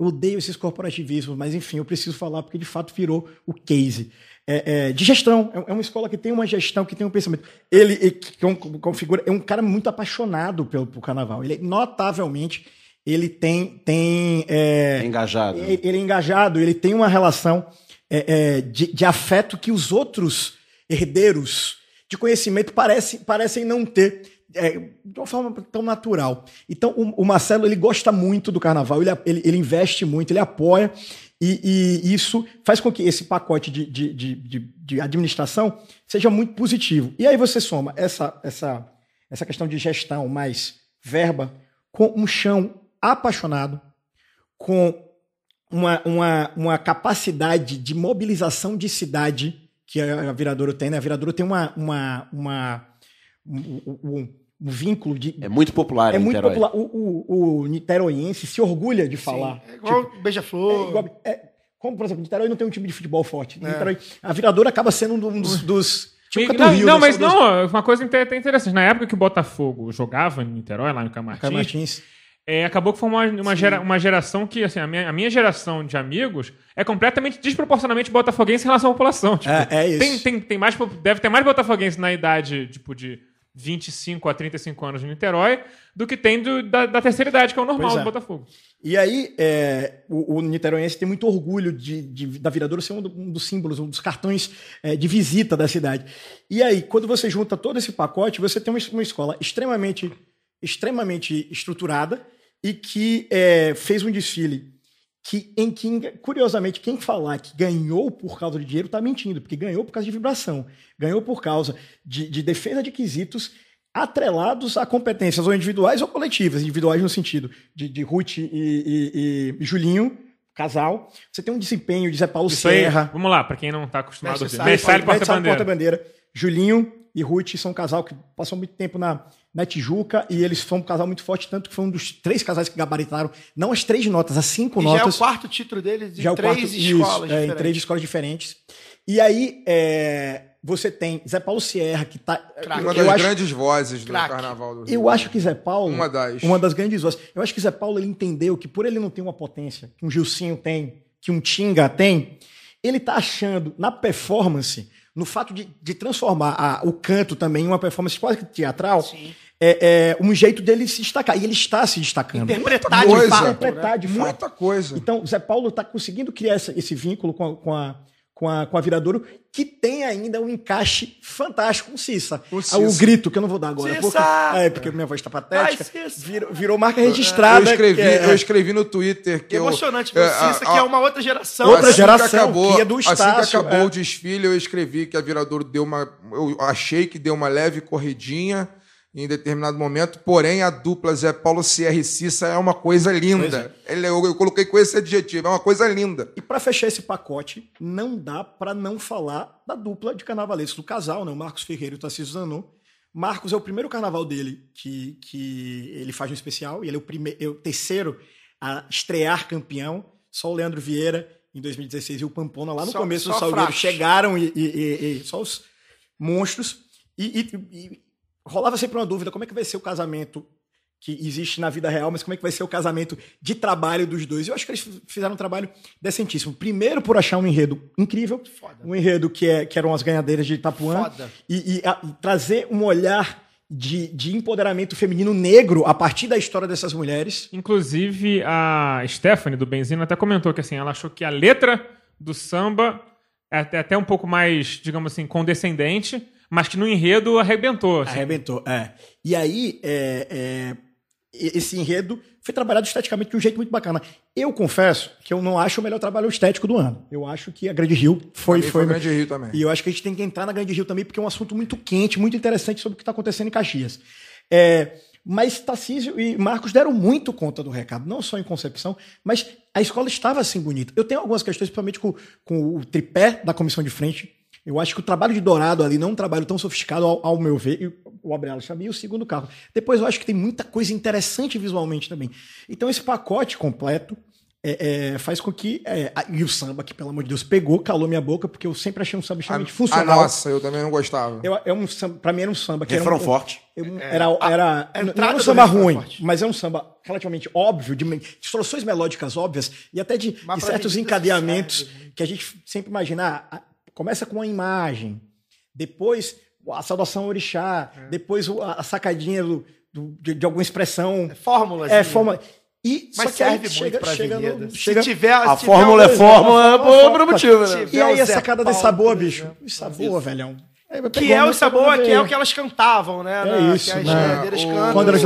Eu odeio esses corporativismos, mas enfim, eu preciso falar porque de fato virou o case. É, é, de gestão. É- É uma escola que tem uma gestão, que tem um pensamento. Ele, con- configura, é um cara muito apaixonado pelo, pelo carnaval. Ele, notavelmente, ele tem. tem é, É engajado. ele ele é engajado, ele tem uma relação é, é, de, de afeto que os outros herdeiros de conhecimento parecem, parecem não ter é, de uma forma tão natural. Então, o, o Marcelo ele gosta muito do carnaval, ele, ele, ele investe muito, ele apoia, e, e isso faz com que esse pacote de, de, de, de, de administração seja muito positivo. E aí você soma essa, essa, essa questão de gestão mais verba com um chão apaixonado, com uma, uma, uma capacidade de mobilização de cidade que a, Viradouro tem, né? A Viradouro tem uma, uma, uma um, um- um vínculo de. É muito popular É em muito Niterói. popular. O, o, o niteroiense se orgulha de falar. É igual Tipo, Beija-Flor. é igual- é, como, por exemplo, Niterói não tem um time de futebol forte. Niterói- a Viradouro acaba sendo um dos. dos tipo E- não, Rio, não, né? mas São não, uma coisa até interessante. Na época que o Botafogo jogava em Niterói, lá no Camartins. É, acabou que formou uma, uma, gera- uma geração que, assim, a minha, a minha geração de amigos é completamente desproporcionalmente botafoguense em relação à população. Tipo, É, é isso. Tem, tem, tem mais, deve ter mais botafoguense na idade, tipo, de 25 a 35 anos de Niterói do que tem do- da, da terceira idade, que é o normal é. do Botafogo. E aí, é, o, o niteroense tem muito orgulho de, de- da Viradouro ser um, do- um dos símbolos, um dos cartões é, de visita da cidade. E aí, quando você junta todo esse pacote, você tem uma, uma escola extremamente, extremamente estruturada e que é, fez um desfile que, em que, curiosamente, quem falar que ganhou por causa de dinheiro está mentindo, porque ganhou por causa de vibração, ganhou por causa de, de defesa de quesitos atrelados a competências ou individuais ou coletivas, individuais no sentido de, de Ruth e, e- e Julinho, casal. Você tem um desempenho de Zé Paulo Isso aí, Serra, vamos lá, pra quem não tá acostumado a Mestre Porta-Bandeira. Porta-Bandeira. Julinho e Ruth são um casal que passou muito tempo na, na Tijuca e eles são um casal muito forte, tanto que foi um dos três casais que gabaritaram, não as três notas, as cinco E já é notas. o quarto título deles em Já é o três quarto- escolas isso, é, em diferentes. três escolas diferentes. E aí, é, você tem Zé Paulo Sierra, que tá. Craque. Uma das acho, grandes vozes do Craque. Carnaval do Rio. eu acho que Zé Paulo. Uma das. Uma das grandes vozes. Eu acho que Zé Paulo ele entendeu que por ele não ter uma potência que um Gilcinho tem, que um Tinga tem, ele tá achando na performance, no fato de, de transformar a- o canto também em uma performance quase que teatral, Sim. é, é um jeito dele se destacar. E ele está se destacando. Interpretar de coisa. fato. Interpretar de fato. Muita coisa. Então, Zé Paulo está conseguindo criar essa- esse vínculo com a, com, a, com, a, com a Viradouro, que tem ainda um encaixe fantástico com Cissa. Ah, Cissa. O grito, que eu não vou dar agora. Cissa! Porque, é, porque minha voz está patética. Ai, virou, virou marca registrada. eu, escrevi, que é- eu escrevi no Twitter que eu- emocionante ver o é, Cissa, a- que é a- uma outra geração. Outra assim geração, que acabou, que é do Assim Estácio, que acabou é. o desfile, eu escrevi que a Viradouro deu uma. Eu achei que deu uma leve corridinha em determinado momento, porém a dupla Zé Paulo Sierra e Cissa é uma coisa linda. Ele, eu, eu coloquei com esse adjetivo, é uma coisa linda. E para fechar esse pacote, não dá para não falar da dupla de carnavalescos do casal, né? O Marcos Ferreira e o Tarcísio Zanon. Marcos é o primeiro carnaval dele que, que ele faz um especial, e ele é o, primeiro, é o terceiro a estrear campeão. Só o Leandro Vieira, em 2016, e o Pampona, lá no Só- começo só do Salgueiro, chegaram e, e- e- e só os monstros. E rolava sempre uma dúvida: como é que vai ser o casamento que existe na vida real, mas como é que vai ser o casamento de trabalho dos dois? Eu acho que eles fizeram um trabalho decentíssimo. Primeiro, por achar um enredo incrível, um enredo que, é, que eram as ganhadeiras de Itapuã, Foda. e, e, a- e trazer um olhar de, de empoderamento feminino negro a partir da história dessas mulheres. Inclusive, a Stephanie do Benzino até comentou que assim, ela achou que a letra do samba é até, até um pouco mais, digamos assim, condescendente, mas que no enredo arrebentou. assim. Arrebentou, é. E aí, é, é, esse enredo foi trabalhado esteticamente de um jeito muito bacana. Eu confesso que eu não acho o melhor trabalho estético do ano. Eu acho que a Grande Rio foi. Foi, foi Grande Rio também. E eu acho que a gente tem que entrar na Grande Rio também, porque é um assunto muito quente, muito interessante sobre o que está acontecendo em Caxias. É, mas Tarcísio e Marcos deram muito conta do recado, não só em concepção, mas a escola estava assim bonita. Eu tenho algumas questões, principalmente com, com o tripé da comissão de frente. Eu acho que o trabalho de Dourado ali não é um trabalho tão sofisticado, ao, ao meu ver, e o Abrela sabia, e o segundo carro. Depois eu acho que tem muita coisa interessante visualmente também. Então esse pacote completo é, é, faz com que. é, a- e o samba, que pelo amor de Deus pegou, calou minha boca, porque eu sempre achei um samba extremamente Ah, funcional. nossa, eu também não gostava. Eu, é um samba, pra mim era um samba que Refrão era um, forte. eu- era, era, a não era um samba é ruim, forte. mas é um samba relativamente óbvio, de, de soluções melódicas óbvias e até de, de certos encadeamentos que a gente sempre imagina. ah, ah, começa com uma imagem, depois a saudação ao orixá, É. depois a, sacadinha do, do- de, de alguma expressão. Fórmulas. É, forma. E Mas só serve muito chega, pra chega, avenida. no, Se chega tiver, A se tiver fórmula um- é fórmula por motivo, né? Se E tiver aí a sacada desse Paulo, sabor, por bicho. O sabor, velhão. É, Que é o muito sabor, que é o que elas cantavam, né? É na- isso, que as né? O- cantam, Quando elas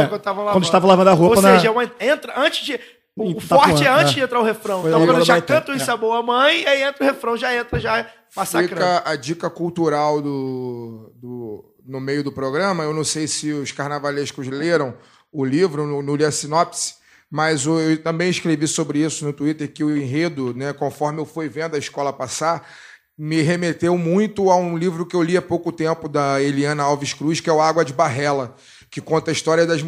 é, quando estavam lavando. estava lavando a roupa Ou na- seja, uma- entra antes de. O, o forte é antes é. de entrar o refrão. Foi então, quando no já canta o é. sabor a mãe, aí entra o refrão, já entra já massacrando. Fica a dica cultural do, do- no meio do programa. Eu não sei se os carnavalescos leram o livro, não, não li a sinopse, mas eu, eu também escrevi sobre isso no Twitter, que o enredo, né, conforme eu fui vendo a escola passar, me remeteu muito a um livro que eu li há pouco tempo, da Eliana Alves Cruz, que é o Água de Barrela, que conta a história das,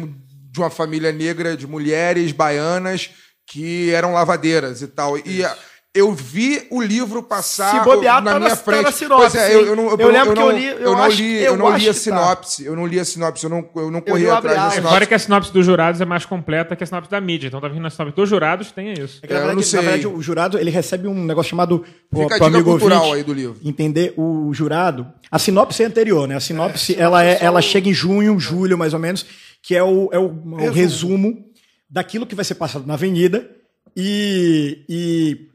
de uma família negra de mulheres baianas que eram lavadeiras e tal. E a- eu vi o livro passar Se bobear, na tá minha na- tá frente. na sinopse, Pois é, eu, eu não, hein? Eu lembro que eu não- li- eu eu não acho- li, eu eu não li a que tá. sinopse. Eu não li a sinopse, eu não, eu não corri atrás da sinopse. Fora que a sinopse dos jurados é mais completa que a sinopse da mídia. Então tá vindo a sinopse dos jurados, tem isso. É que, na, É, eu verdade, não sei. na verdade, o jurado ele recebe um negócio chamado pro, Fica a pro dica amigo cultural ouvinte aí do livro. Entender o jurado. A sinopse é anterior, né? A sinopse, ela, é, ela chega em junho, julho, mais ou menos, que é o, é o, o resumo. daquilo que vai ser passado na avenida. E, e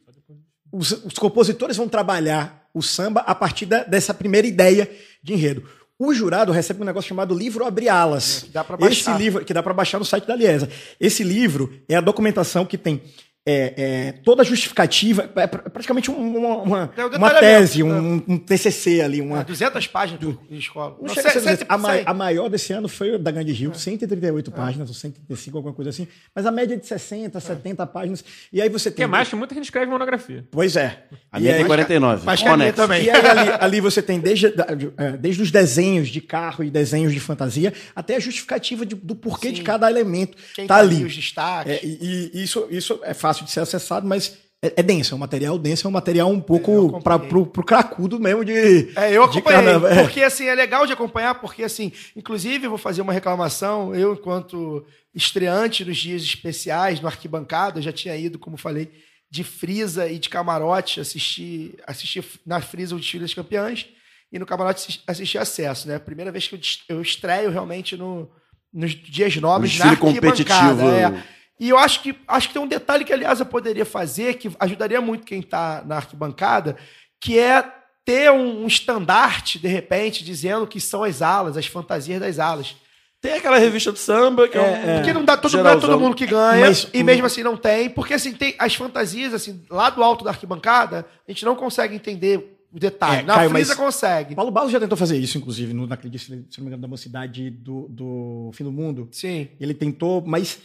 os, os compositores vão trabalhar o samba a partir da- dessa primeira ideia de enredo. O jurado recebe um negócio chamado livro Abre Alas. que dá Esse baixar. livro, que dá para baixar no site da Liesa. Esse livro é a documentação que tem é, é, toda a justificativa, é pr- praticamente um- uma, uma, É uma tese, né? um, um TCC ali. Uma, É, 200 páginas do, de escola. não Não chega a sei, ser 200. sei, a, ma- sei. a maior desse ano foi da Grande É. Rio, 138 páginas, ou 135, alguma coisa assim. Mas a média é de 60, 70 páginas. E aí você Que tem. é mais que muita gente escreve monografia. Pois é. A minha tem 49. Mas que Conexo. também. <laughs> E aí ali, ali você tem desde, é, desde os desenhos de carro e desenhos de fantasia, até a justificativa de- do porquê de cada elemento Quem tá ali. ali, os destaques. É, e e isso, isso é fácil de ser acessado, mas é, é denso, é um material denso, é um material um pouco acompanhei. para pro, pro cracudo mesmo de. É, eu acompanhei. É. porque assim, é legal de acompanhar, porque assim, inclusive eu vou fazer uma reclamação, eu enquanto estreante nos dias especiais no Arquibancada, eu já tinha ido, como falei, de Frisa e de Camarote, assistir, assistir na Frisa o desfile das campeãs, e no Camarote assis- assistir Acesso, né? Primeira vez que eu, eu estreio realmente no, nos dias nobres desfile na competitivo. arquibancada. É. E eu acho que acho que tem um detalhe que, aliás, eu poderia fazer, que ajudaria muito quem está na arquibancada, que é ter um, um estandarte, de repente, dizendo que são as alas, as fantasias das alas. Tem aquela revista de samba que é, um Porque não dá todo, não é todo mundo que ganha, Mas e mesmo assim não tem, porque assim, tem as fantasias, assim, lá do alto da arquibancada, a gente não consegue entender o detalhe. É, na Caio, Frisa consegue. Paulo Barros já tentou fazer isso, inclusive, no, naquele, se não me engano, da mocidade do, do Fim do Mundo. Sim. Ele tentou, mas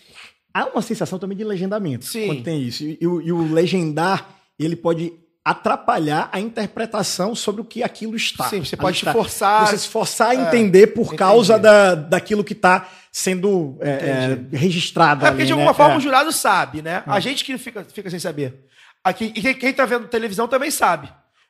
há uma sensação também de legendamento Sim. quando tem isso. E, e o- e o legendar, ele pode atrapalhar a interpretação sobre o que aquilo está. Sim, você pode está. forçar- Você se forçar a É, entender por entendi. causa da, daquilo que está sendo é, é, registrado É porque ali, de né? alguma forma É. o jurado sabe, né? A gente que fica, fica sem saber. Aqui, e quem, quem tá vendo televisão também sabe.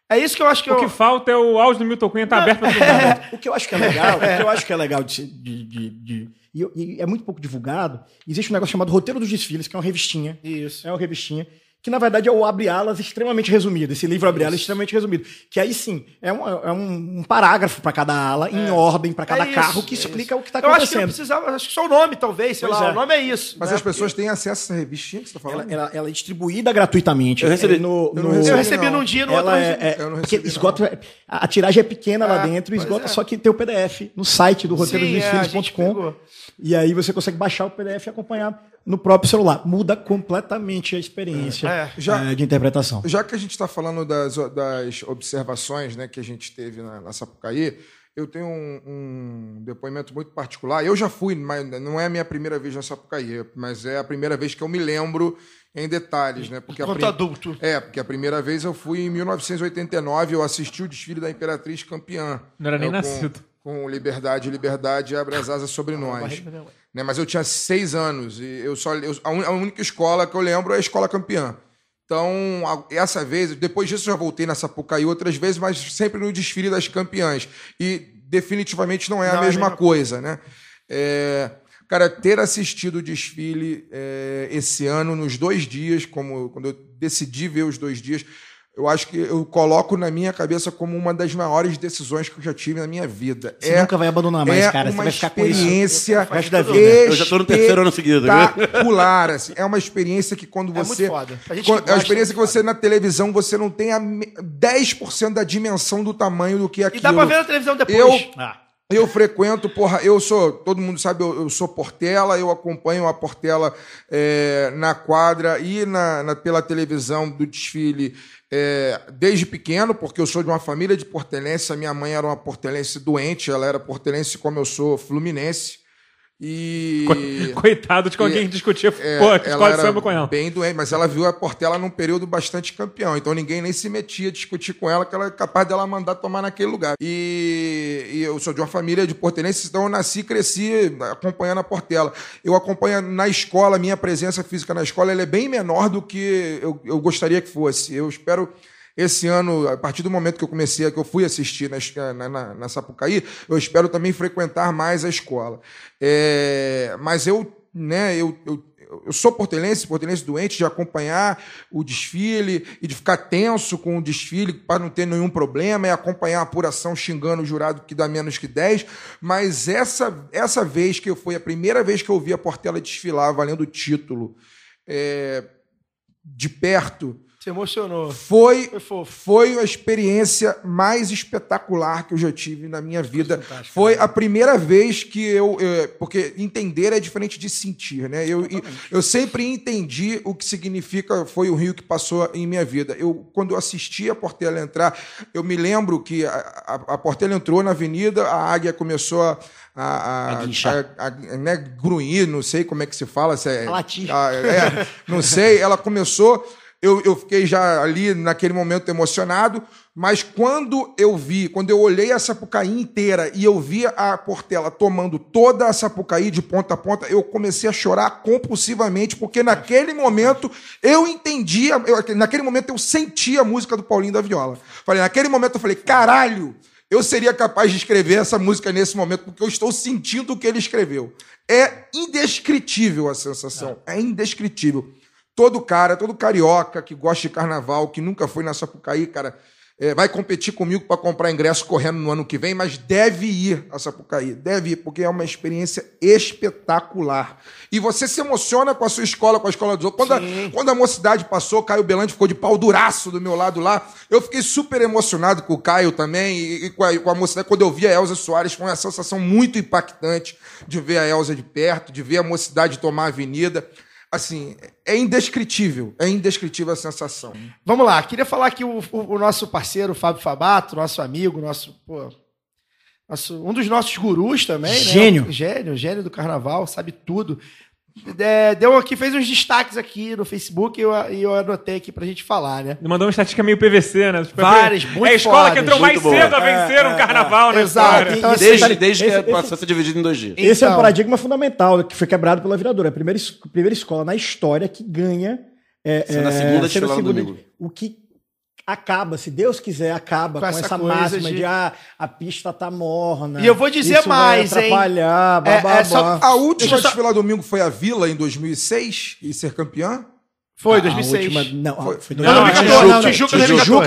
É isso que eu acho que O eu. que falta é o áudio do Milton Cunha tá aberto pra todo mundo. <laughs> O que eu acho que é legal, o que eu acho que é legal de, se- de- de- de- e, e é muito pouco divulgado, existe um negócio chamado Roteiro dos Desfiles, que é uma revistinha. Isso. É uma revistinha que na verdade é o Abre Alas extremamente resumido. Esse livro Abre Alas extremamente resumido. Que aí sim, é um, é um, parágrafo para cada ala, em ordem, para cada É isso, carro, que é explica o que está Eu acho que acontecendo. precisava, acho que só o nome, talvez, sei Pois lá, é. o nome é isso. Mas né? as pessoas têm acesso a essa revistinha que você está Ela, falando? ela- ela é distribuída gratuitamente. Eu recebi. É no- Eu não no- recebi, Eu recebi não. num dia, no outro ela eu é, é- Eu não porque recebi, esgota, a, tiragem é pequena lá Ah, dentro, esgota, é. só que tem o PDF no site do é, pegou. e aí você consegue baixar o PDF e acompanhar no próprio celular. Muda completamente a experiência É. Já- eh, de interpretação. Já que a gente está falando das, das observações né, que a gente teve na, na Sapucaí, eu tenho um, um depoimento muito particular. Eu já fui, mas não é a minha primeira vez na Sapucaí, mas é a primeira vez que eu me lembro em detalhes, né? Porque a Enquanto prim- adulto. É, porque a primeira vez eu fui em 1989, eu assisti o desfile da Imperatriz Campeã. Não era nem Eu com- nascido. Com Liberdade, Liberdade abre as asas sobre nós. Né, mas eu tinha seis anos e eu só eu- a, única escola que eu lembro é a escola campeã. Então, a- essa vez, depois disso eu já voltei na Sapucaí outras vezes, mas sempre no desfile das campeãs. E definitivamente não é Não é a mesma coisa, né? É, cara, ter assistido o desfile é, esse ano, nos dois dias, como quando eu decidi ver os dois dias, eu acho que eu coloco na minha cabeça como uma das maiores decisões que eu já tive na minha vida. Você nunca vai abandonar mais, é cara. Você uma vai ficar com isso experiência o resto da vida. Eu já tô no terceiro ano seguido, espetacular. assim. É uma experiência que quando É muito você. foda. A gente é uma experiência é que muito você na televisão você não tem a me- 10% da dimensão do tamanho do que é E aquilo. dá pra ver na televisão depois. Eu, Ah. eu frequento, porra, eu sou, todo mundo sabe, eu, eu sou Portela, eu acompanho a Portela é, na quadra e na, na- pela televisão do desfile é, desde pequeno, porque eu sou de uma família de portelense, a minha mãe era uma portelense doente, ela era portelense como eu sou fluminense. E. Coitado de que alguém E- discutia É, pô, escola de samba com ela. bem doente, mas ela viu a Portela num período bastante campeão. Então ninguém nem se metia a discutir com ela, que ela é capaz dela mandar tomar naquele lugar. E, e eu sou de uma família de portelenses, então eu nasci e cresci acompanhando a Portela. Eu acompanho na escola, minha presença física na escola ela é bem menor do que eu, eu gostaria que fosse. Eu espero esse ano, a partir do momento que eu comecei, que eu fui assistir na, na, na, na Sapucaí, eu espero também frequentar mais a escola. É, mas eu, né, eu, eu, eu sou portelense, portelense doente, de acompanhar o desfile e de ficar tenso com o desfile para não ter nenhum problema e acompanhar a apuração xingando o jurado que dá menos que 10. Mas essa, essa vez que foi a primeira vez que eu vi a Portela desfilar valendo o título é, de perto, Se emocionou. foi, Foi foi a experiência mais espetacular que eu já tive na minha vida. Foi a primeira vez que eu. eh, porque entender é diferente de sentir, né? Eu, eu sempre entendi o que significa foi o rio que passou em minha vida. Eu, quando eu assisti a Portela entrar, eu me lembro que a, a, a Portela entrou na avenida, a águia começou a. A, a, A a- a- né, grunhir, não sei como é que se fala. Se é, A latir. é, não sei. Ela começou. Eu, eu fiquei já ali naquele momento emocionado, mas quando eu vi, quando eu olhei a Sapucaí inteira e eu vi a Portela tomando toda a Sapucaí de ponta a ponta, eu comecei a chorar compulsivamente, porque naquele momento eu entendia, naquele momento eu sentia a música do Paulinho da Viola. Falei, naquele momento eu falei, caralho, eu seria capaz de escrever essa música nesse momento, porque eu estou sentindo o que ele escreveu. É indescritível a sensação, é indescritível. Todo cara, todo carioca que gosta de carnaval, que nunca foi na Sapucaí, cara, é, vai competir comigo para comprar ingresso correndo no ano que vem, mas deve ir a Sapucaí, deve ir, porque é uma experiência espetacular. E você se emociona com a sua escola, com a escola dos outros. Quando a, quando a mocidade passou, Caio Belante ficou de pau duraço do meu lado lá, eu fiquei super emocionado com o Caio também, e, e com, a, com a mocidade. Quando eu vi a Elza Soares, foi uma sensação muito impactante de ver a Elza de perto, de ver a mocidade tomar a avenida. Assim, é indescritível, é indescritível a sensação. Vamos lá, queria falar que o, o- o nosso parceiro Fábio Fabato, nosso amigo, nosso, pô, nosso- um dos nossos gurus também, né? Gênio. Gênio, gênio do carnaval, sabe tudo. É, deu aqui, fez uns destaques aqui no Facebook e eu, eu anotei aqui pra gente falar, né? Mandou uma estatística meio PVC, né? Tipo, Várias, é muito a escola que entrou mais boa. cedo a vencer um carnaval na exato. história. Então, assim, Desde, desde que esse- esse- passou a ser dividido em dois dias. Esse é um Então. paradigma fundamental que foi quebrado pela viradora. A primeira, primeira escola na história que ganha. É, Sendo a é, segunda sendo a segunda- domingo. O que acaba, se Deus quiser, acaba Com com, essa máxima de- de, ah, a pista tá morna. E eu vou dizer isso mais, vai hein? atrapalhar, É- é bababá. só- A última Deixa só- desfilar domingo foi a Vila em 2006 e ser campeã? Foi, A 2006. última- não, Foi- foi, não, Não, 2014, Tijuca, Tijuca, Tijuca,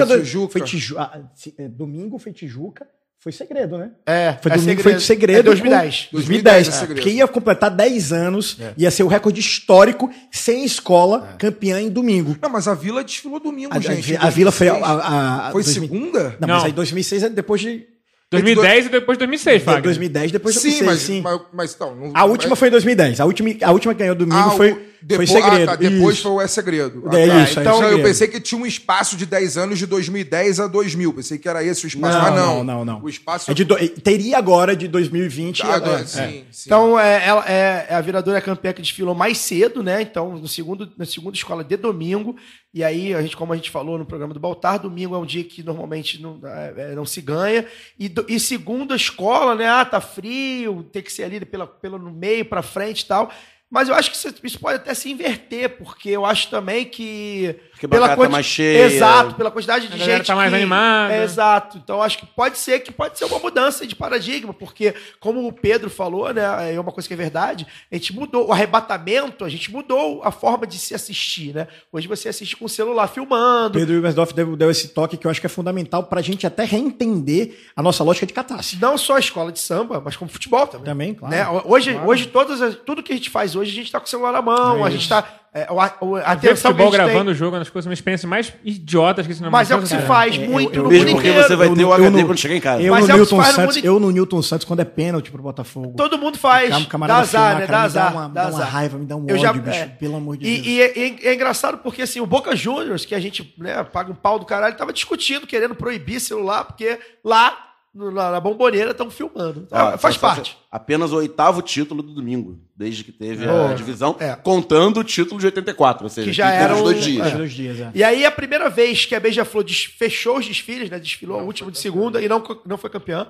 2014. do- Tijuca. Foi Tijuca. ah, é, domingo foi Tijuca. Foi segredo, né? É, Foi é domingo, foi segredo. É 2010. com- 2010. é segredo. Porque ia completar 10 anos, ia ser o recorde histórico sem escola campeã em domingo. Não, mas a Vila desfilou domingo, A, a- gente. em a Vila foi a, 2006. a- a- Foi 2000 segunda? Não, Não. mas aí 2006 é depois de 2010 e depois 2006, Fagner. 2010, depois de Sim, 2006, mas, sim. mas, mas então, não- A última mas- foi em 2010. A última, a última que ganhou domingo Ah, foi, o- foi depois, segredo. Ah, tá, depois Isso. foi o É Segredo. É tá. isso, é então eu segredo. pensei que tinha um espaço de 10 anos de 2010 a 2000. Pensei que era esse o espaço, Não, mas não. não, não, não. O espaço É de do- Teria agora de 2020 Ah, agora. é, sim, sim. Então, é, ela, é, é a viradora é a campeã que desfilou mais cedo, né? Então, no segundo, na segunda escola de domingo. E aí, a gente, como a gente falou no programa do Baltar, domingo é um dia que normalmente não, é, é, não se ganha. E, do- e segunda escola, né? Ah, tá frio, tem que ser ali pela, pelo no meio, pra frente e tal. Mas eu acho que isso, pode até se inverter, porque eu acho também que. Porque a bancada tá quanti- mais cheia. Exato, pela quantidade de A gente. tá mais que- animada. É, exato. Então acho que pode ser que pode ser uma mudança de paradigma, porque, como o Pedro falou, né? É uma coisa que é verdade, a gente mudou o arrebatamento, a gente mudou a forma de se assistir, né? Hoje você assiste com o celular filmando. Pedro Wilmersdorf deu, deu esse toque que eu acho que é fundamental pra gente até reentender a nossa lógica de catástrofe. Não só a escola de samba, mas como futebol também. Também, claro. Né? Hoje, Claro. hoje todas as- tudo que a gente faz hoje, a gente está com o celular na mão, É a gente está. É, o- a Ver futebol tem- gravando o jogo é uma das coisas, uma experiência mais idiotas que isso não Mas é o que se faz É, muito eu- no Mesmo mundo porque inteiro. você vai Eu ter no- o eu HD no- quando chegar em casa. Eu Mas no, é Newton no Santos, mundo- eu no Newton Santos, quando é pênalti pro Botafogo. Todo mundo faz. Dá azar, né? Dá me dá azar. uma- dá uma raiva, me dá um Eu ódio, bicho, é. pelo amor de E, Deus. e é, engraçado porque assim, o Boca Juniors, que a gente né, paga um pau do caralho, tava discutindo, querendo proibir celular, porque lá no- na, na bomboneira estão filmando. Ó, É, faz parte. Apenas o oitavo título do domingo, desde que teve Oh. a divisão, É. contando o título de 84, ou seja, Que já teve era os o- dois dias. Os dois dias, é. E aí, a primeira vez que a Beija-Flor fechou os desfiles, né? Desfilou o último de segunda e não, não foi campeã.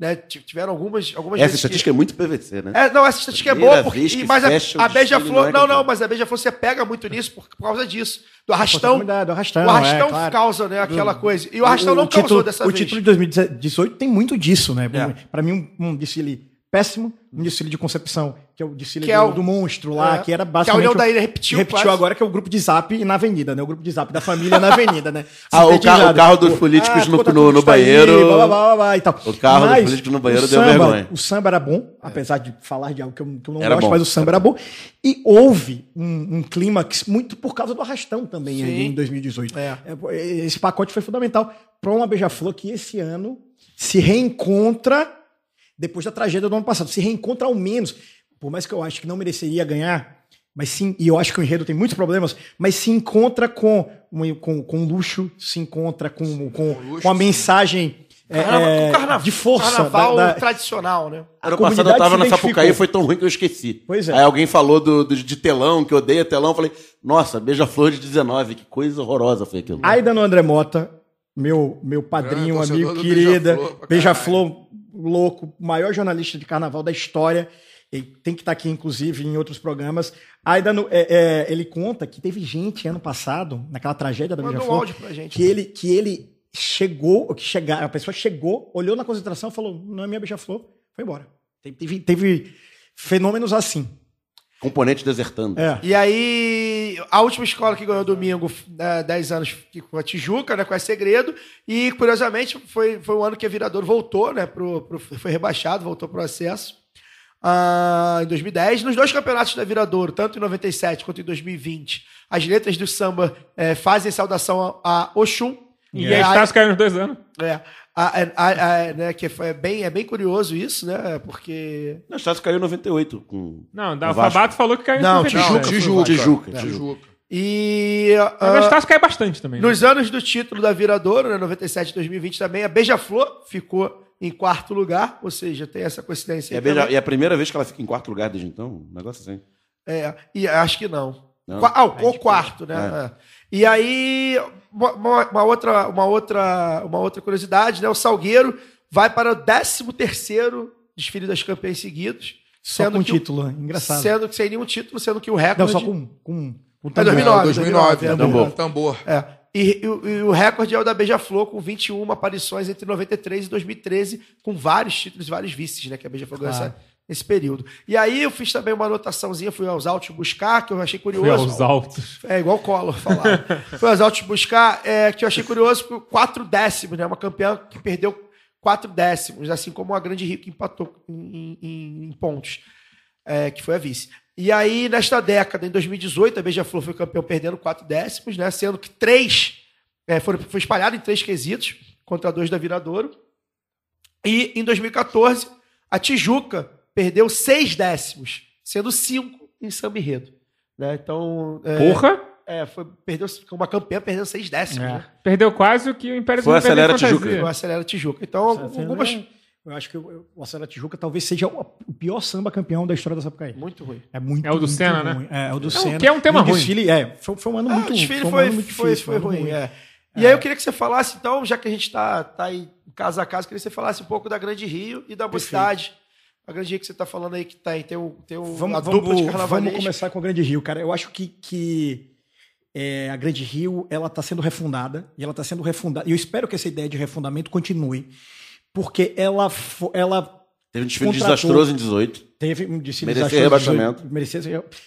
Né? Tiveram algumas, algumas Essa vezes. que- estatística é muito PVC, né? É, não, essa estatística é Primeira boa, porque, que mas a, o a Beija-Flor. não é Não, não, campeão. mas a Beija-Flor você pega muito nisso por, por causa disso. Do arrastão. Do arrastão, o arrastão é, claro. causa né, aquela coisa. E o arrastão não título, causou dessa o vez. título de 2018 tem muito disso, né? É. Pra mim, um, um desfile péssimo, um desfile de concepção, que é o desfile Que do, é o- do monstro lá, é. que era Que a basicamente. União o- da Ilha repetiu Repetiu quase. agora, que é o grupo de zap na avenida, né? O grupo de zap da família na avenida, né? <laughs> Ah, o carro- o carro dos políticos no- tá no- no isso aí, banheiro. blá, blá, blá, blá, e tal. O carro dos Mas políticos no banheiro o deu samba- vergonha. O samba era bom, apesar de falar de algo que eu, que eu não Era gosto, bom. mas o samba era bom. E houve um, um clímax muito por causa do arrastão também aí Sim. em 2018. É. É, Esse pacote foi fundamental para uma Beija-Flor que esse ano se reencontra depois da tragédia do ano passado. Se reencontra ao menos, por mais que eu acho que não mereceria ganhar, mas sim, e eu acho que o enredo tem muitos problemas, mas se encontra com, um- com, com luxo, se encontra com, com, luxo, com a mensagem é, Carnaval- é, carnaval- de força. Carnaval da- da- tradicional, né? Ano passado eu tava se na. Sapucaí foi tão ruim que eu esqueci. Pois é. Aí alguém falou do, do- de telão, que odeia telão. Eu falei, nossa, beija-flor de 19, que coisa horrorosa foi aquilo. Aida no André Mota, meu, meu padrinho, Grande amigo, querida, Beija-Flor Beija-Flor, louco, maior jornalista de carnaval da história. Ele tem que estar aqui, inclusive, em outros programas. No- é, é, ele conta que teve gente ano passado, naquela tragédia da Mandou um Beija-Flor, áudio pra gente. que ele, que ele chegou, que chegar, a pessoa chegou, olhou na concentração, falou, não é minha Beija-Flor, foi embora. Teve, teve fenômenos assim. Componente desertando. É. E aí, a última escola que ganhou domingo, né, 10 anos, que com a Tijuca, né, com a Segredo. E, curiosamente, foi, foi o ano que a Viradouro voltou, né, pro, pro- foi rebaixado, voltou pro acesso. ah, em 2010. Nos dois campeonatos da Viradouro, tanto em 97 quanto em 2020, as letras do samba eh, fazem saudação a, a Oxum. E É, a Estácio caiu nos dois anos. é, a- a- a- né, que é bem, é bem curioso isso, né? Porque Não, o Estácio caiu em 98. Com... Não, O da. Fabato falou que caiu em Não, 97. Tijuca, Tijuca. Tijuca, Tijuca. Tijuca. E. A ah, Estácio cai bastante também. né? nos anos do título da Viradouro, né, 97 e 2020 também, a Beija-Flor ficou em quarto lugar, ou seja, tem essa coincidência E, a aí beija- e a primeira vez que ela fica em quarto lugar desde então? Um negócio assim. É, e acho que não. Não? Ah, o, o quarto, né? É. É. E aí, uma, uma- outra, uma, outra, uma outra curiosidade, né? O Salgueiro vai para o 13 terceiro desfile das campeãs seguidos. Só Sendo com que o- título, engraçado. Sendo que sem nenhum título, sendo que o Não, recorde... só com, com, com É 2009, 2009, 2009, é, tambor. tambor. É. E, e o- e o recorde é o da Beija-Flor, com 21 aparições entre 93 e 2013, com vários títulos e vários vices, né? Que a Beija-Flor ganhou Claro. essa- nesse período. E aí eu fiz também uma anotaçãozinha, fui aos autos buscar, que eu achei curioso. Foi aos altos. É igual o Collor falar. <laughs> Foi aos autos buscar, é, que eu achei curioso, por quatro décimos, né? Uma campeã que perdeu quatro décimos, assim como a Grande Rio que empatou em, em- em pontos, é, que foi a vice. E aí, nesta década, em 2018, a Beija-Flor foi campeão perdendo quatro décimos, né? Sendo que três é, foram, foi espalhado em três quesitos, contra dois da Viradouro. E em 2014, a Tijuca perdeu seis décimos, sendo cinco em samba enredo. Né? Então, é, Porra! é, foi, perdeu, uma campeã perdeu seis décimos. É. Né? Perdeu quase o que o Império Foi do Acelera. Tijuca. O Acelera Tijuca. Então, algumas. Eu acho que o Acelera Tijuca talvez seja o pior samba campeão da história da Sapucaí. Muito ruim. É muito É o do Senna, né? ruim. É, é o do Não, Senna. que é um tema o ruim. Desfile, é, foi, foi um ano Ah, muito o desfile um foi, ano muito foi, difícil, foi um ano ruim. É. E aí eu queria que você falasse, então, já que a gente está tá aí casa a casa, queria que você falasse um pouco da Grande Rio e da Mocidade. A Grande Rio que você está falando aí, que tá aí, tem, o, tem o, Vamos, a dupla de vamos, carnavalesco. vamos começar com a Grande Rio, cara. Eu acho que, que é, a Grande Rio ela está sendo refundada e ela está sendo refundada. E eu espero que essa ideia de refundamento continue, porque ela, ela Teve um desfile desastroso em 18. teve um desfile Merecia desastroso, rebaixamento. 18, merecia,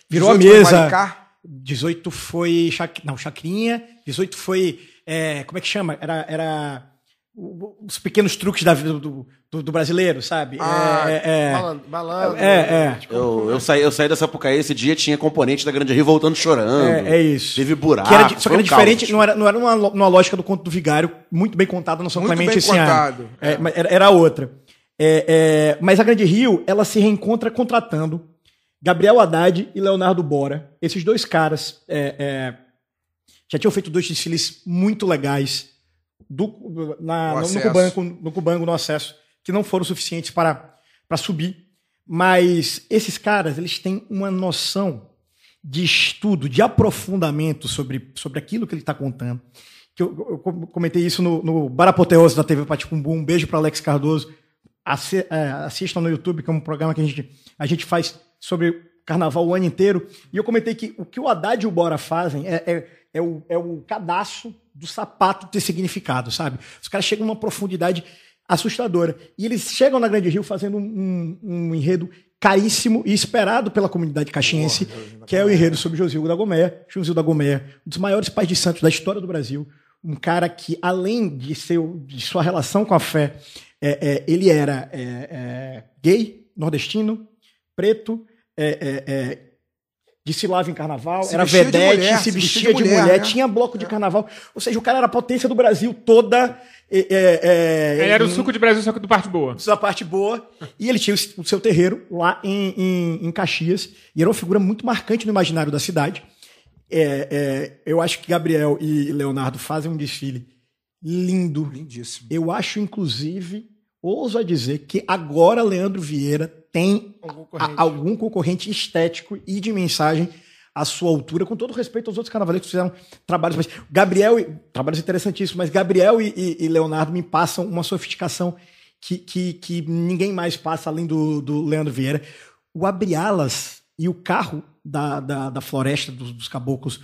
virou a 18 foi mesa. Maricá. 18 foi. Não, Chacrinha. 18 foi. é, como é que chama? Era. era os pequenos truques da vida do, do, do brasileiro, sabe? Ah, é, é, Malandro, malandro. É, é. Eu, eu, saí, eu saí dessa Sapucaí esse dia, tinha componente da Grande Rio voltando chorando. É, é isso. Teve buraco. Que era, só que era um diferente, caos. não era, não era uma, numa lógica do conto do vigário, muito bem contada no São Muito Clemente bem esse ano. contado, É, é. mas era, era outra. É, é, mas a Grande Rio, ela se reencontra contratando Gabriel Haddad e Leonardo Bora. Esses dois caras é, é, já tinham feito dois desfiles muito legais do, na- No no, no, acesso. Cubango, no no acesso, que não foram suficientes para, para subir. Mas esses caras, eles têm uma noção de estudo, de aprofundamento sobre, sobre aquilo que ele está contando. Que eu, eu com- comentei isso no, no Barapoteose da TV Paticumbum. Um beijo para Alex Cardoso. Assi- é, assistam no YouTube, que é um programa que a gente, a gente faz sobre carnaval o ano inteiro. E eu comentei que o que o Haddad e o Bora fazem é, é, é o, é o cadastro do sapato ter significado, sabe? Os caras chegam numa profundidade assustadora. E eles chegam na Grande Rio fazendo um, um- enredo caríssimo e esperado pela comunidade caxiense, que é o enredo sobre Josildo da Gomeia. Josildo da Gomeia, um dos maiores pais de santos da história do Brasil. Um cara que, além de, ser, o- de sua relação com a fé, é, é, ele era é, é, gay, nordestino, preto, é, é, é, desfilava em carnaval, Se era vestia de vedete, mulher, se se vestia, vestia de de mulher, mulher, né? tinha bloco de carnaval. Ou seja, o cara era a potência do Brasil toda. é, é, é, Ele era o em- suco de Brasil, só que do parte boa. da parte boa. E ele tinha o seu terreiro lá em, em, em Caxias. E era uma figura muito marcante no imaginário da cidade. É, é, eu acho que Gabriel e Leonardo fazem um desfile lindo. Lindíssimo. Eu acho, inclusive, ouso a dizer que agora Leandro Vieira tem Um concorrente. a- algum concorrente estético e de mensagem à sua altura, com todo respeito aos outros carnavaleiros que fizeram trabalhos. Mas Gabriel, e- trabalhos interessantíssimos, mas Gabriel e, e- e Leonardo me passam uma sofisticação que, que, que ninguém mais passa além do, do Leandro Vieira. O Abrialas e o carro da, da, da floresta dos, dos caboclos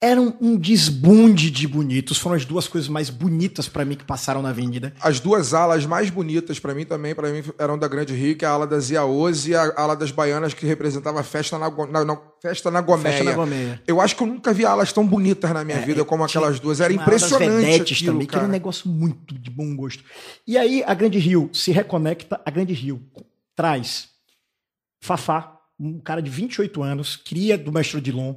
eram um desbunde de bonitos. Foram as duas coisas mais bonitas para mim que passaram na avenida. As duas alas mais bonitas pra mim também, para mim eram da Grande Rio, que é a ala das Iaôs e a ala das Baianas que representava a festa na, na, na- festa na Gomeia. Festa na Gomeia. Eu acho que eu nunca vi alas tão bonitas na minha vida como aquelas duas. Era Tinha impressionante aquilo, também, que era cara. um negócio muito de bom gosto. E aí a Grande Rio se reconecta, a Grande Rio traz Fafá, um cara de 28 anos, cria do mestre Odilon,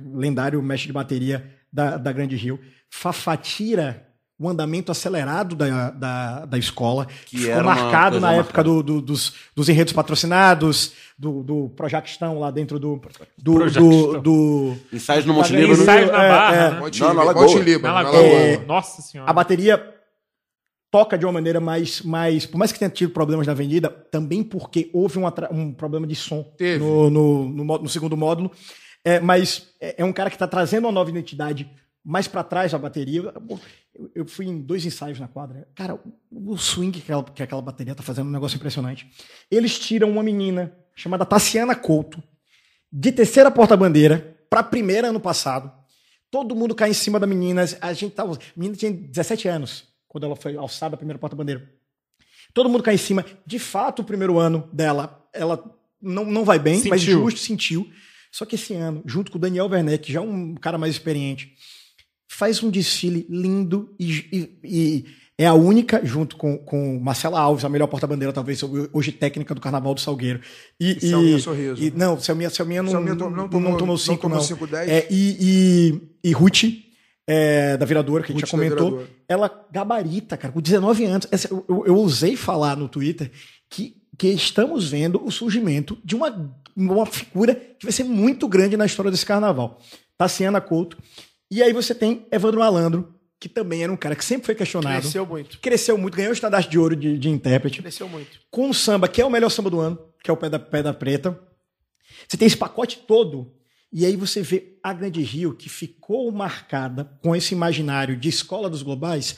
lendário mestre de bateria da, da Grande Rio. Fafá tira o andamento acelerado da, da, da escola, Que ficou marcado na época do- do- dos, dos enredos patrocinados, do, do Projaquistão lá dentro do... do, do, do Ensaios no Monte Líbano. Ensaios na é, Barra, é. né? Monte Não, na Lagoa. Monte Líbano, Na na Lagoa. Lagoa. Nossa senhora. a bateria toca de uma maneira mais, mais. Por mais que tenha tido problemas na avenida, também porque houve um, um problema de som no, no, no no segundo módulo. É, mas é, é um cara que está trazendo uma nova identidade mais para trás da bateria. Eu, fui em dois ensaios na quadra. Cara, o, swing que aquela, que aquela bateria tá fazendo é um negócio impressionante. Eles tiram uma menina chamada Tassiana Couto, de terceira porta-bandeira para primeira ano passado. Todo mundo cai em cima da menina. A gente tava, a menina tinha 17 anos quando ela foi alçada a primeira porta-bandeira. Todo mundo cai em cima. De fato, o primeiro ano dela ela não, não vai bem, mas Sentiu. justo sentiu. Só que esse ano, junto com o Daniel Werneck, já um cara mais experiente, faz um desfile lindo e, e- e é a única, junto com, com Marcela Alves, a melhor porta-bandeira, talvez, hoje técnica do Carnaval do Salgueiro. E, E Selminha Sorriso. e- não, Selminha, Selminha não, Selminha não, to- não não tomou- não cinco, não. cinco, dez? É, e, e, e Ruth, é, da Viradora, que a gente Ruth já comentou, ela gabarita, cara, com 19 anos. Essa- eu, eu, eu ousei falar no Twitter que, que estamos vendo o surgimento de uma, uma figura que vai ser muito grande na história desse carnaval. Tassiana Couto. E aí você tem Evandro Malandro, que também era um cara que sempre foi questionado. Cresceu muito. Cresceu muito, ganhou o estandarte de ouro de, de intérprete Cresceu muito. com o samba, que é o melhor samba do ano, que é o Pé da, Pé da Preta. Você tem esse pacote todo. E aí você vê a Grande Rio, que ficou marcada com esse imaginário de escola dos globais,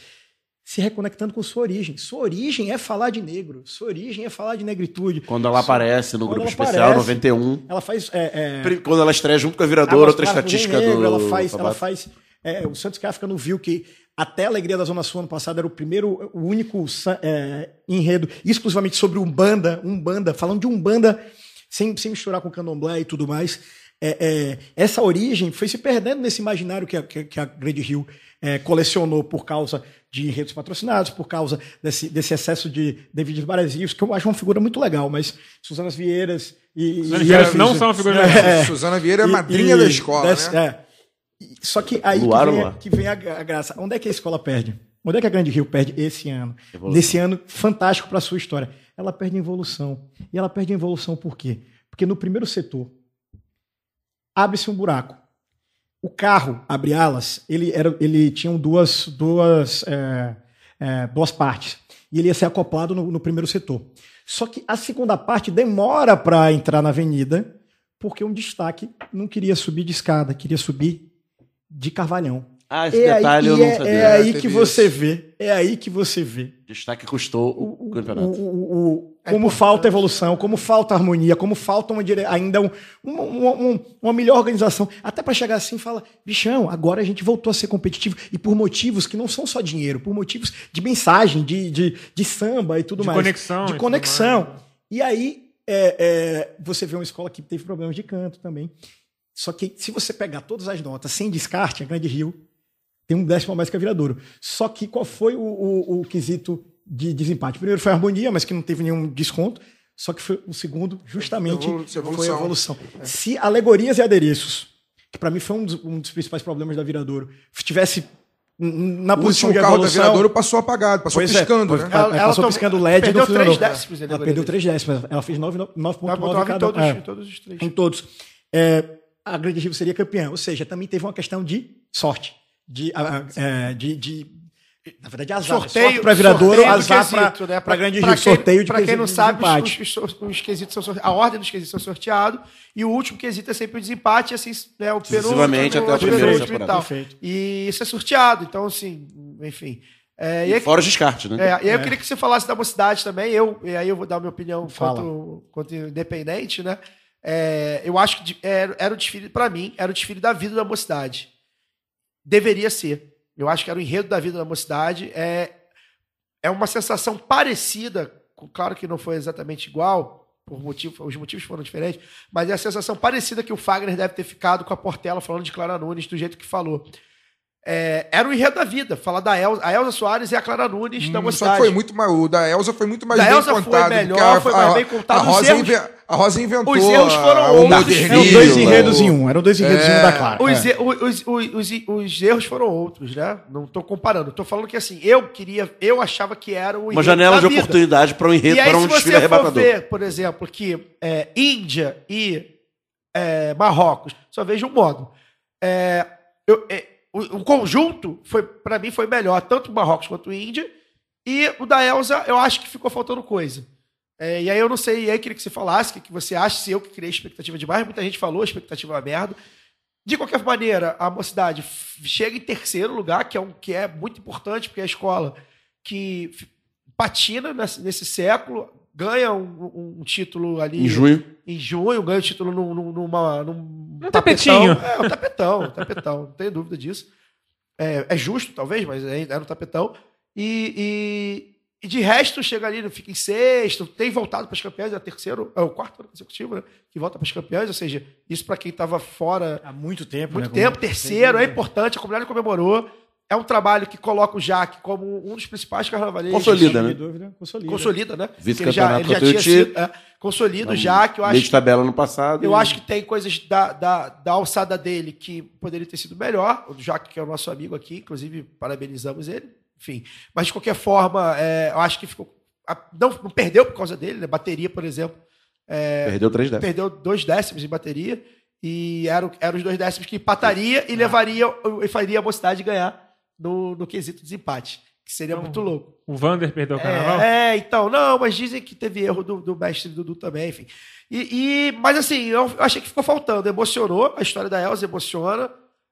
se reconectando com sua origem. Sua origem é falar de negro. Sua origem é falar de negritude. Quando ela aparece no Quando grupo especial aparece, 91. Ela faz. é, é, Quando ela estreia junto com a Águas viradora, outra estatística Negro, do. Ela faz, ela faz é, o Santos Kafka no viu que até a Alegria da Zona Sul ano passado era o primeiro, o único é, enredo exclusivamente sobre Umbanda, Umbanda, falando de Umbanda sem, sem misturar com candomblé e tudo mais. É, é, essa origem foi se perdendo nesse imaginário que a, que, a Grande Rio é, colecionou por causa de enredos patrocinados, por causa desse, desse excesso de David Brasil, que eu acho uma figura muito legal, mas Suzanas Vieiras e. Suzana Vieira não são uma figura É, legal. Suzana Vieira é madrinha e da escola, desse- né? é. Só que aí Luar, que vem, que vem a, a graça. Onde é que a escola perde? Onde é que a Grande Rio perde esse ano? Evolução. Nesse ano fantástico para a sua história. Ela perde em evolução. E ela perde em evolução por quê? Porque no primeiro setor abre-se um buraco. O carro, abre alas, ele, era, ele tinha duas, duas, é, é, duas partes. E ele ia ser acoplado no, no primeiro setor. Só que a segunda parte demora para entrar na avenida, porque um destaque não queria subir de escada, queria subir de carvalhão. Ah, esse É detalhe aí, eu e não é, sabia. é aí teve que você isso. vê. É aí que você vê Destaque custou o, campeonato. o- o- o- É como importante. falta evolução, como falta harmonia, como falta uma dire... ainda um- uma, uma- uma- uma melhor organização. Até para chegar assim e falar, bichão, agora a gente voltou a ser competitivo. E por motivos que não são só dinheiro, por motivos de mensagem, de, de, de samba e tudo De mais. conexão De tudo conexão. mais. E aí é, é, você vê uma escola que teve problemas de canto também. Só que se você pegar todas as notas sem descarte, a Grande Rio tem um décimo a mais que a Viradouro. Só que qual foi o, o- o quesito de desempate? Primeiro foi a harmonia, mas que não teve nenhum desconto. Só que foi o segundo, justamente, Evolu- foi a evolução. evolução. Se alegorias e adereços, que para mim foi um dos, um dos principais problemas da Viradouro, tivesse na O posição último de carro da evolução... Viradouro passou apagado, passou Pois é, piscando, pois- né? Ela, Ela- passou tomou- piscando LED perdeu três décimos Ela perdeu. 3 décimos. Ela fez 9,9 Ela 9,9 botava em cada todos, é, em todos os três. em todos. É, a Grande Rio seria campeã. Ou seja, também teve uma questão de sorte. De, é, de, de- na verdade, azar. Sorteio sorte para sorteio do azar para né? para Grande pra quem- sorteio de Pra quem não sabe, desempate. os, os- os quesitos são sorte- a ordem dos quesitos são sorteados e o último quesito é sempre o desempate, e assim, né, o penúltimo, até a primeira penúltimo temporada. e. E isso é sorteado, então assim, enfim. É, e E aí- fora os descartes, né? É, e aí eu É. queria que você falasse da mocidade também. Eu, e aí eu vou dar a minha opinião Fala. quanto, quanto independente, né? É, eu acho que de- era, era o desfile, para mim, era o desfile da vida da mocidade. Deveria ser. Eu acho que era o enredo da vida da mocidade. É, é uma sensação parecida, claro que não foi exatamente igual, por motivo, os motivos foram diferentes, mas é a sensação parecida que o Fagner deve ter ficado com a Portela falando de Clara Nunes, do jeito que falou. É, era o enredo da vida, falar da Elza, a Elza Soares e a Clara Nunes da Hum, Só mocidade. que foi muito mais. O da Elza foi muito mais Da bem Elza foi contado. melhor, porque a- foi mais a- bem contado. A Os Rosa, erros- inve- a Rosa inventou. Os erros foram outros. Eram dois enredos em um. Eram dois enredos em um É. da Clara. Os, É. os, os, os, os erros foram outros, né? Não estou comparando. Estou falando que assim, eu queria, eu achava que era o Uma enredo janela da de vida. oportunidade para um enredo, aí, para um desfile arrebatador. ver, por exemplo, que é, Índia e é, Marrocos, só vejo um modo. É, eu- é, o, o conjunto, foi para mim, foi melhor, tanto o Marrocos quanto o Índia. E o da Elza, eu acho que ficou faltando coisa. É, e aí eu não sei, e aí queria que você falasse que, que você acha, se eu que criei expectativa demais, muita gente falou, expectativa é merda. De qualquer maneira, a mocidade chega em terceiro lugar, que é, um, que é muito importante, porque é a escola que patina nesse, nesse século, ganha um, um título ali Em junho. em junho, ganha o título num, num, numa, num Um tapetinho. É, um tapetão, um tapetão, não tenho dúvida disso. É, é justo, talvez, mas é, é no tapetão. E, E de resto, chega ali, fica em sexto, tem voltado para as campeãs, é o terceiro, é o quarto ano consecutivo, né? Que volta para as campeãs, ou seja, isso para quem estava fora Há muito tempo. muito né? tempo, terceiro, é importante, a comunidade comemorou. É um trabalho que coloca o Jaque como um dos principais carnavaleiros. Consolida, né? dúvida, consolida. Consolida, né? Vice-campeonato Ele já, ele já tinha sido. É, consolida o Jaque, eu acho de tabela no passado. eu e- acho que tem coisas da, da, da alçada dele que poderia ter sido melhor. O Jaque, que é o nosso amigo aqui, inclusive parabenizamos ele. Enfim. Mas de qualquer forma, é, eu acho que ficou. Não, não perdeu por causa dele, né? Bateria, por exemplo. Perdeu três décimos. Perdeu dois décimos em bateria. E eram, eram os dois décimos que empataria e levaria e faria a mocidade ganhar no, no quesito desempate. Que seria muito louco. O Vander perdeu o carnaval? É, é, então, não, mas dizem que teve erro do, do mestre Dudu também, enfim. E, e- mas assim, eu achei que ficou faltando. Emocionou, a história da Elza emociona.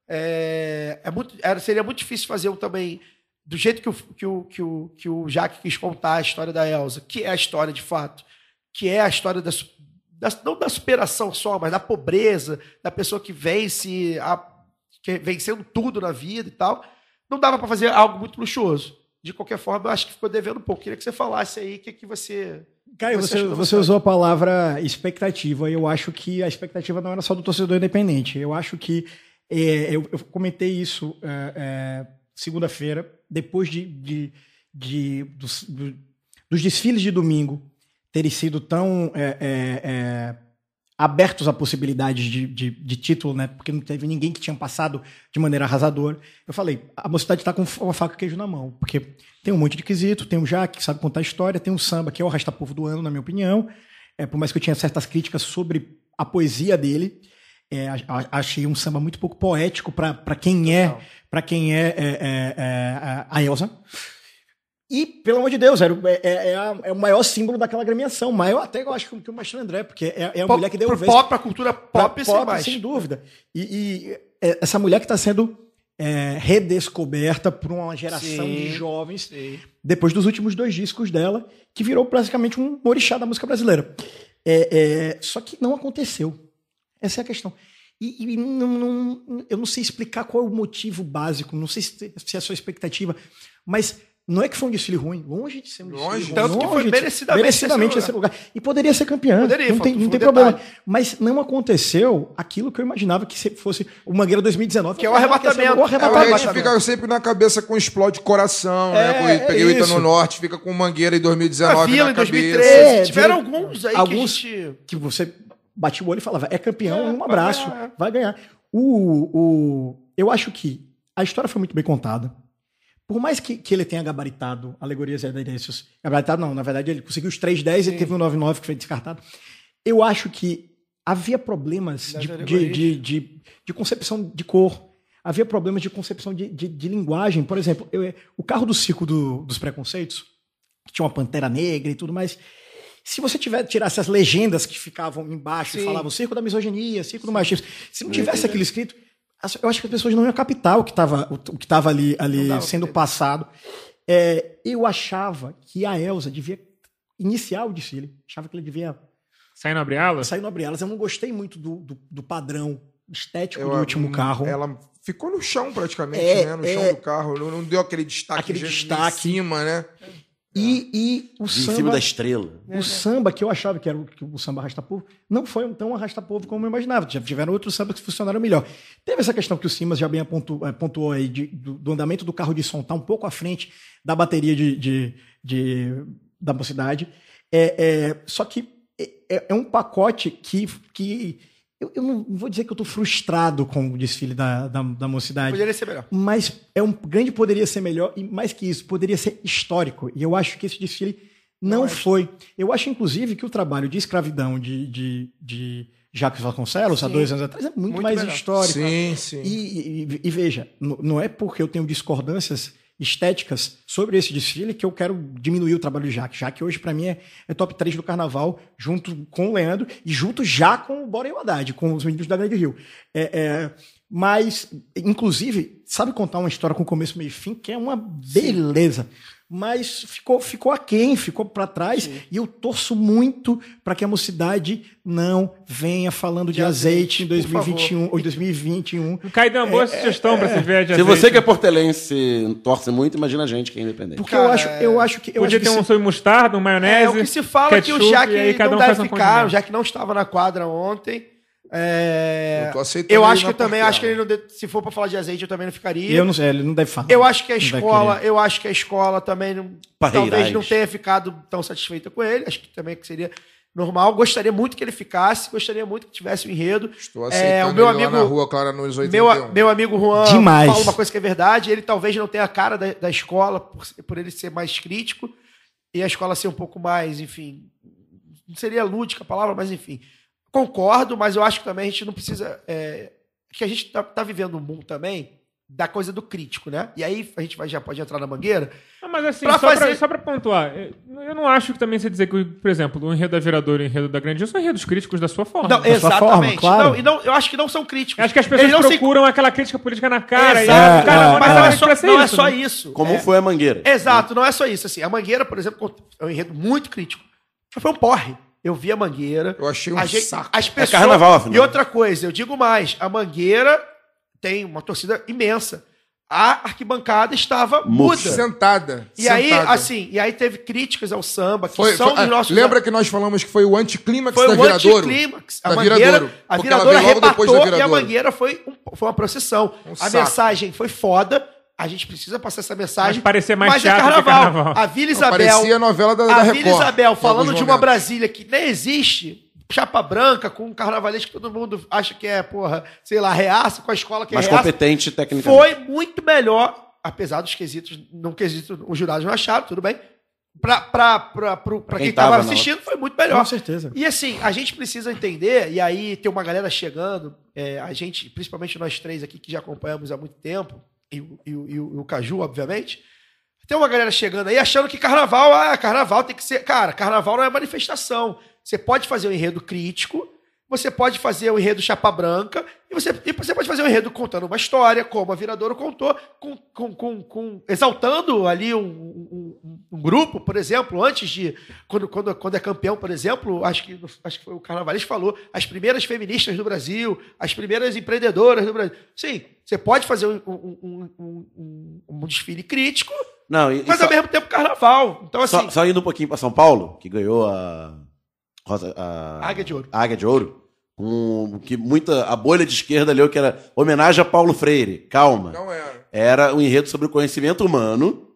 É, é muito, era, seria muito difícil fazer um também, do jeito que o, que, o, que, o, que o Jaque quis contar a história da Elza, que é a história de fato, que é a história da, da- não da superação só, mas da pobreza, da pessoa que vence, a, que vencendo tudo na vida e tal. Não dava para fazer algo muito luxuoso. De qualquer forma, eu acho que ficou devendo um pouco. Queria que você falasse aí o que, que você. Caio, Você você, usou a palavra expectativa eu acho que a expectativa não era só do torcedor independente. Eu acho que é, eu, eu comentei isso é, é, segunda-feira, depois de, de- de- dos, do- dos desfiles de domingo terem sido tão é, é, é, abertos a possibilidades de, de- de título, né? Porque não teve ninguém que tinha passado de maneira arrasadora. Eu falei, a mocidade está com uma faca e queijo na mão, porque tem um monte de quesito, tem o Jaque, que sabe contar história, tem o samba, que é o arrasta-povo do ano, na minha opinião. É, por mais que eu tinha certas críticas sobre a poesia dele, é, achei um samba muito pouco poético para quem é para quem é, é, é, é, a Elsa. E, pelo amor de Deus, era, é, é- é a- é o maior símbolo daquela agremiação. Maior até eu acho que o- que o Mastro André, porque é, é a Pop- mulher que deu pro vez pop, pra cultura pra pop, sem mais. sem dúvida. E, e, é, essa mulher que está sendo é, redescoberta por uma geração Sim, de jovens depois dos últimos dois discos dela, que virou praticamente um orixá da música brasileira. É, é, só que não aconteceu. Essa é a questão. E, e não- não- eu não sei explicar qual é o motivo básico, não sei se, se é a sua expectativa, mas não é que foi um desfile ruim, longe de ser um desfile Longe, ruim. tanto que foi longe merecidamente merecidamente esse esse lugar. E poderia ser campeã, Poderia, não tem, foi- não foi tem um problema. detalhe. Mas não aconteceu aquilo que eu imaginava que se- fosse o Mangueira 2019. Que é o arrebatamento. O É, o arrebatamento. gente fica sempre na cabeça com explode coração, É, né? Com- Peguei o é Ita isso. no Norte, fica com Mangueira em A 2019 Vila na em cabeça. 2013. É, Tiveram alguns aí alguns- que a gente. que você batia o olho e falava, é campeão, É, um vai abraço, ganhar. vai ganhar. O, o, eu acho que a história foi muito bem contada. Por mais que, que ele tenha gabaritado alegorias e adereços, gabaritado não, na verdade ele conseguiu os 310 e teve um 99 que foi descartado. Eu acho que havia problemas de, de, de, de, concepção de cor, havia problemas de concepção de, linguagem. Por exemplo, eu- o carro do circo do- dos preconceitos, que tinha uma pantera negra e tudo mais, se você tiver, tirasse as legendas que ficavam embaixo e Sim. falavam circo da misoginia, circo do machismo, se não tivesse aquilo escrito, eu acho que as pessoas não iam captar o que estava o, que tava ali, ali sendo passado. É, eu achava que a Elsa devia iniciar o desfile. Achava que ele devia Saindo abrir alas? sair no abrir elas. Eu não gostei muito do, do, do padrão estético Eu- do último carro. Ela ficou no chão praticamente, É, né? No é. chão do carro. Não, não deu aquele destaque, Aquele de- destaque. em cima, né? E, e o Em samba, cima da estrela. o samba que eu achava que era o, que o samba arrasta-povo, não foi tão arrasta-povo como eu imaginava. Já tiveram outros sambas que funcionaram melhor. Teve essa questão que o Simas já bem apontou, eh, pontuou aí, de- do, do andamento do carro de som estar um pouco à frente da bateria de, de- de- da mocidade. É, é, só que é, é um pacote que. que eu, eu não vou dizer que eu estou frustrado com o desfile da, da, da mocidade. Poderia ser melhor. Mas é um grande poderia ser melhor e mais que isso, poderia ser histórico. E eu acho que esse desfile não, foi. Eu acho, inclusive, que o trabalho de escravidão de, de, de Jacques Vasconcelos, há Sim. dois anos atrás, é muito, Muito mais melhor. histórico. Sim, sim. E, e- e veja, não é porque eu tenho discordâncias estéticas sobre esse desfile que eu quero diminuir o trabalho de Jaque. Jaque hoje, para mim, é, é top 3 do carnaval, junto com o Leandro e junto já com o Bora e o Haddad, com os meninos da Grande Rio. É, é, mas, inclusive, sabe contar uma história com começo, meio e fim, que é uma beleza. Mas ficou, ficou aquém, ficou para trás. E eu torço muito para que a mocidade não venha falando de, De azeite, azeite, em por 2021 ou em 2021. Caidan, É, boa sugestão pra cerveja de Se azeite. você que é portelense torce muito, imagina a gente que é independente. Porque Cara, eu acho, eu acho que. Eu Podia acho ter que um se- sob mostarda, um maionese. É, o que se fala é que o ketchup, cada não um deve um ficar, o Jaque não estava na quadra ontem. É, Eu tô aceitando eu acho que eu também acho que ele não de- se for para falar de azeite eu também não ficaria. Eu não sei, ele não deve falar. Eu acho que a Não escola, eu acho que a escola também não, Parreirais. talvez não tenha ficado tão satisfeita com ele. Acho que também que seria normal. Gostaria muito que ele ficasse, gostaria muito que tivesse o enredo. Estou É, aceitando o meu ele lá amigo- na rua Clara Meu, 81. meu amigo Juan Demais. fala uma coisa que é verdade. Ele talvez não tenha a cara da, da escola por, por ele ser mais crítico e a escola ser um pouco mais, enfim, não seria lúdica a palavra, mas enfim. Concordo, mas eu acho que também a gente não precisa. é, que a gente tá, tá vivendo um mundo também da coisa do crítico, né? E aí a gente vai, já pode entrar na mangueira. Ah, mas assim, Pra só, pra, fazer- só pra pontuar, eu eu não acho que também você dizer que, por exemplo, o enredo da Viradora e o enredo da Grande são enredos críticos da sua forma. Não, da sua exatamente. forma, claro. Não, e não, eu acho que não são críticos. Eu acho que as Eles pessoas não se- procuram aquela crítica política na cara. Exato, e aí, cara, é, não mas não é só, não é isso, só né? isso. Como É- foi a Mangueira. Exato, não é só isso. Assim, a Mangueira, por exemplo, é um enredo muito crítico. Foi um porre. Eu vi a Mangueira. Eu achei um a gente- saco. As pessoas, carnaval, afinal. E outra coisa, eu digo mais, a Mangueira tem uma torcida imensa. A arquibancada estava muda. Sentada. E aí, sentada. assim, e aí teve críticas ao samba, que Foi, são foi- nossos... lembra que nós falamos que foi o anticlímax foi da Viradouro? anticlímax. A Da Mangueira, Viradouro, a veio logo depois arrebatou da e a Viradouro. Mangueira foi, um- foi uma procissão. Um a saco. mensagem foi foda. A gente precisa passar essa mensagem. Mas parecer mais mas é teatro que carnaval. carnaval. A Vila Isabel. parecia a novela da, da a Record. Vila Isabel falando de uma. Brasília que nem existe. Chapa branca, com um carnavalesco que todo mundo acha que é, porra, sei lá, reaça, com a escola que Mais é reaça. competente tecnicamente. Foi muito melhor, apesar dos quesitos, não quesito, os jurados não acharam, tudo bem. Pra, pra, pra, pro- pra quem quem tava tava assistindo, foi muito melhor. Com certeza. E assim, a gente precisa entender, e aí tem uma galera chegando, é, a gente, principalmente nós três aqui que já acompanhamos há muito tempo, e, o- e e o Caju, obviamente, tem uma galera chegando aí achando que carnaval, ah, carnaval tem que ser. Cara, carnaval não é manifestação. Você pode fazer um enredo crítico, você pode fazer um enredo chapa branca, e você, e você pode fazer um enredo contando uma história, como a Viradouro contou, com, com, com, com- exaltando ali um, um- um- um grupo, por exemplo, antes de. Quando, quando, quando é campeão, por exemplo, acho que, acho que foi o Carnavalesco que falou, as primeiras feministas do Brasil, as primeiras empreendedoras do Brasil. Sim, você pode fazer um, um- um- um- um- um desfile crítico, Não, e, e mas só, ao mesmo tempo carnaval. Então, assim, só, só indo um pouquinho pra São Paulo, que ganhou a. Rosa, a Águia de Ouro. a Águia de Ouro. Com que muita. A bolha de esquerda leu que era homenagem a Paulo Freire. Calma. Não era. Era um enredo sobre o conhecimento humano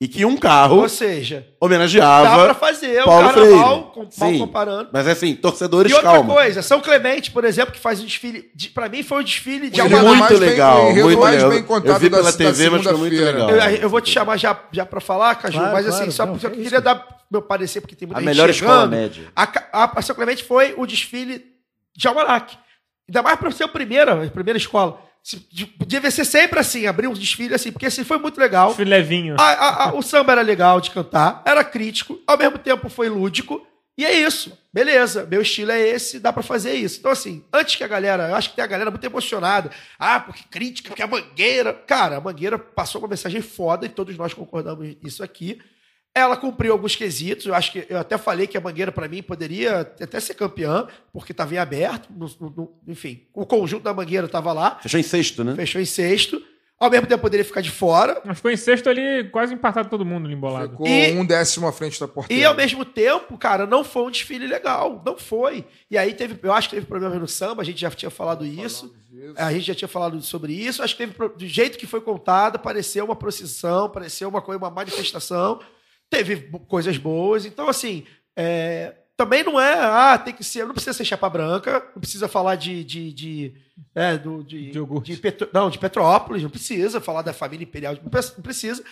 e que um carro ou seja, dá homenageava. pra fazer o Paulo carnaval, Freire. com, mal Sim. comparando. Mas assim, torcedores, E outra calma. coisa, São Clemente, por exemplo, que faz um desfile. De, pra mim, foi um desfile de O alma enredo muito mais bem- legal, o enredo muito mais legal. bem Eu vi da- pela da TV, mas foi muito legal. Eu, eu vou te chamar já, já para falar, Caju, Claro, mas claro, assim, só não, porque eu é queria dar meu parecer, porque tem muita A gente melhor escola chegando. média. A, a, a São Clemente foi o desfile de Almanac. Ainda mais para ser a primeira, a primeira escola. Devia ser sempre assim, abrir um desfile assim, porque assim foi muito legal. Desfile levinho. A- a- a- o samba era legal de cantar, era crítico, ao mesmo tempo foi lúdico, e é isso. Beleza, meu estilo é esse, dá pra fazer isso. Então, assim, antes que a galera, eu acho que tem a galera muito emocionada. Ah, porque crítica, porque a mangueira. Cara, a mangueira passou uma mensagem foda e todos nós concordamos isso aqui. Ela cumpriu alguns quesitos. Eu acho que eu até falei que a Mangueira, para mim, poderia até ser campeã, porque estava em aberto. no- no- no- enfim, o conjunto da Mangueira estava lá, Fechou em sexto, né? fechou em sexto. Ao mesmo tempo, poderia ficar de fora. Mas ficou em sexto ali, quase empatado todo mundo ali embolado. Ficou E- um décimo à frente da porteira. E ao mesmo tempo, cara, não foi um desfile legal. Não foi. E aí teve, eu acho que teve problemas no samba, a gente já tinha falado isso. A gente já tinha falado sobre isso. Acho que teve, do jeito que foi contado, pareceu uma procissão, pareceu uma coisa, uma manifestação. Teve coisas boas. Então, assim, é, também não é, ah, tem que ser, não precisa ser chapa branca, não precisa falar de. de, de é, do, de, De iogurte. de Petro- não, de Petrópolis, não precisa falar da família imperial, não pre- não precisa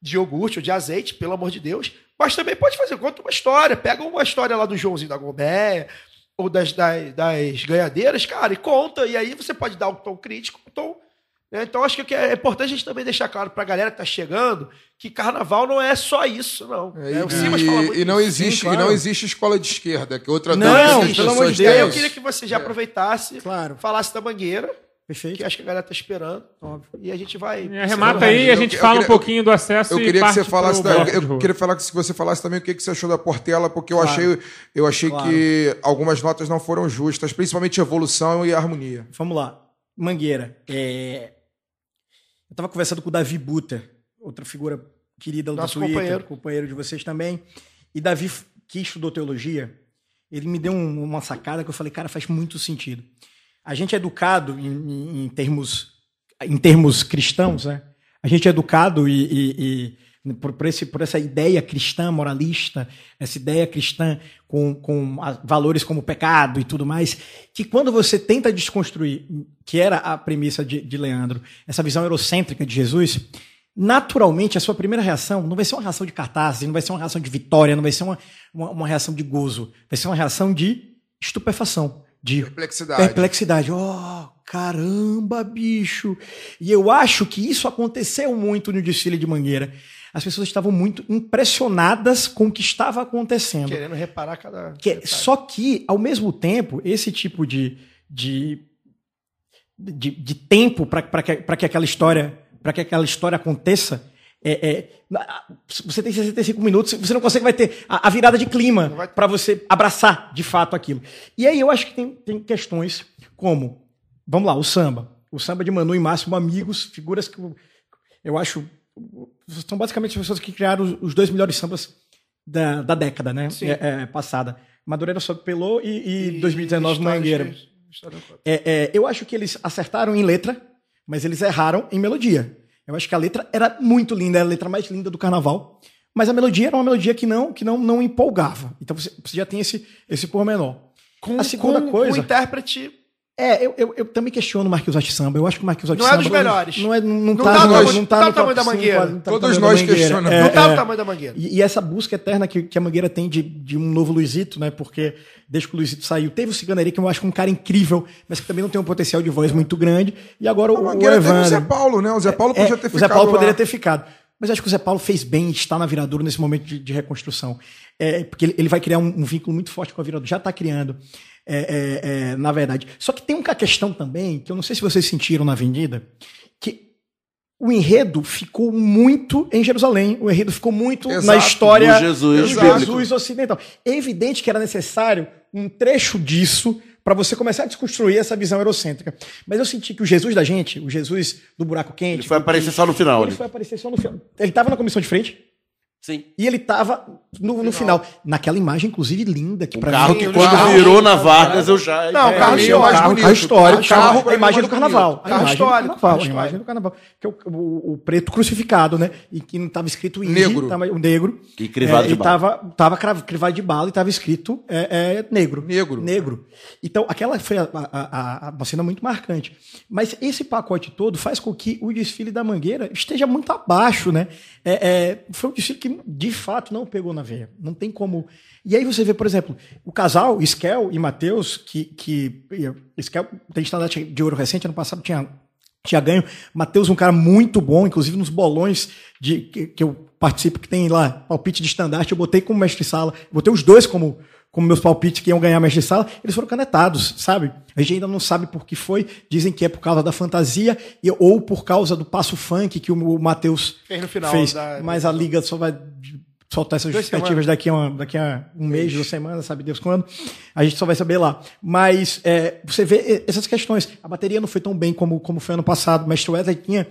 de iogurte ou de azeite, pelo amor de Deus. Mas também pode fazer, conta uma história. Pega uma história lá do Joãozinho da Gombeia, ou das, das, das ganhadeiras, cara, e conta. E aí você pode dar um tom crítico, um tom. Né? Então acho que é importante a gente também deixar claro pra galera que tá chegando que carnaval não é só isso, não. É, É, o Simas fala muito e, e não isso. existe, Sim, claro. e não existe escola de esquerda, que é outra Não, dúvida pelo amor de E aí eu queria que você já aproveitasse, Claro. falasse da mangueira. Perfeito. que acho que a galera tá esperando. Óbvio. E a gente vai. E Arremata aí e a Eu- gente eu fala queria- um pouquinho do acesso Eu e queria que parte você falasse, da- eu rua. queria falar que você falasse também o que, que você achou da Portela, porque eu Claro. achei, eu achei Claro. que algumas notas não foram justas, principalmente evolução e harmonia. Vamos lá. Mangueira. é, Eu tava conversando com o Davi Buter, outra figura querida do Nosso Twitter, companheiro. companheiro de vocês também. E Davi, que estudou teologia, ele me deu um- uma sacada que eu falei, cara, faz muito sentido. A gente é educado em, em- em termos, em termos cristãos, né? A gente é educado e, e- e por, por esse, por essa ideia cristã moralista, essa ideia cristã com, com valores como pecado e tudo mais, que quando você tenta desconstruir, que era a premissa de, de Leandro, essa visão eurocêntrica de Jesus, naturalmente a sua primeira reação não vai ser uma reação de catarse, não vai ser uma reação de vitória, não vai ser uma, uma, uma reação de gozo, vai ser uma reação de estupefação, de Perplexidade. Perplexidade. Oh, caramba, bicho. E eu acho que isso aconteceu muito no desfile de Mangueira. As pessoas estavam muito impressionadas com o que estava acontecendo. Querendo reparar cada. Que- detalhe. só que, ao mesmo tempo, esse tipo de, de, de, de tempo para que, pra que aquela história para que aquela história aconteça, é, é, você tem 65 minutos, você não consegue vai ter a, a virada de clima para você abraçar de fato aquilo. E aí eu acho que tem, tem questões como, vamos lá, o samba. O samba de Manu e Máximo, amigos, figuras que eu, eu acho são basicamente as pessoas que criaram os, dois melhores sambas da, da década, né? Sim. É, é, passada. Madureira só Pelô e, e, E 2019 histórias Mangueira. É, é, eu acho que eles acertaram em letra, mas eles erraram em melodia. Eu acho que a letra era muito linda, era a letra mais linda do carnaval. Mas a melodia era uma melodia que não, que não, não empolgava. Então você, você já tem esse, esse pormenor. Com, A segunda com- coisa- Com o intérprete. É, eu, eu, eu também questiono o Marquinhos Arte Samba. Eu acho que o Marquinhos Arte Não é Samba. dos melhores. Não, é, não, Não tá, tá no- nós- não tá tá no o tamanho top da cinco, Mangueira. não tá no Todos tamanho nós Mangueira. questionamos. É, não tá é. o tamanho da mangueira. E, e essa busca eterna que, que a Mangueira tem de, de um novo Luizito, né? Porque desde que o Luizito saiu, teve o Ciganeria, que eu acho um cara incrível, mas que também não tem um potencial de voz muito grande. E agora A o, o Mangueira teve o Evandro. Zé Paulo, né? O Zé Paulo É, podia ter o ficado Zé Paulo lá. poderia ter ficado. Mas acho que o Zé Paulo fez bem em estar na Viradouro nesse momento de, de reconstrução. É, porque ele, ele vai criar um, um vínculo muito forte com a Viradouro. Já está criando, é, é, é, na verdade. Só que tem uma questão também, que eu não sei se vocês sentiram na Avenida, que o enredo ficou muito em Jerusalém. O enredo ficou muito na Exato, história do Jesus. Jesus ocidental. É evidente que era necessário um trecho disso para você começar a desconstruir essa visão eurocêntrica. Mas eu senti que o Jesus da gente, o Jesus do buraco quente, Ele foi aparecer só no final. ele né? foi aparecer só no final. Ele estava na comissão de frente Sim. e ele estava no, no final. Naquela imagem, inclusive, linda. Que Um pra carro mim, que o quando carro- virou na Vargas, eu já. Não, o carro show, o mais carro, bonito. carro histórico, Carro, carro, a imagem do carnaval. bonito. A Carro imagem do histórico, carnaval. carro A imagem do carnaval. Que é o, o- o preto crucificado, né? E que não estava escrito Indy, Negro. tava- o negro. E crivado É, de e bala. Tava, tava crivado de bala e estava escrito é, é, negro. Negro. Negro. Então, aquela foi a, a- a- uma cena muito marcante. Mas esse pacote todo faz com que o desfile da Mangueira esteja muito abaixo, né? É, é, foi um desfile que, de fato, não pegou na veia. Não tem como. E aí você vê, por exemplo, o casal, Skel e Matheus, que, que Skel tem estandarte de ouro recente, ano passado tinha tinha ganho. Matheus, um cara muito bom, inclusive nos bolões de, que, que eu participo, que tem lá palpite de estandarte, eu botei como mestre-sala, botei os dois como, como meus palpites que iam ganhar mestre-sala, eles foram canetados, sabe? A gente ainda não sabe por que foi, dizem que é por causa da fantasia e, ou por causa do passo funk que o, Matheus Fez no final fez, da- mas a liga só vai soltar essas Duas justificativas semanas. daqui a, uma- daqui a um mês, duas semanas, sabe Deus quando. A gente só vai saber lá. Mas é, você vê essas questões. A bateria não foi tão bem como, como foi ano passado. O mestre Wesley tinha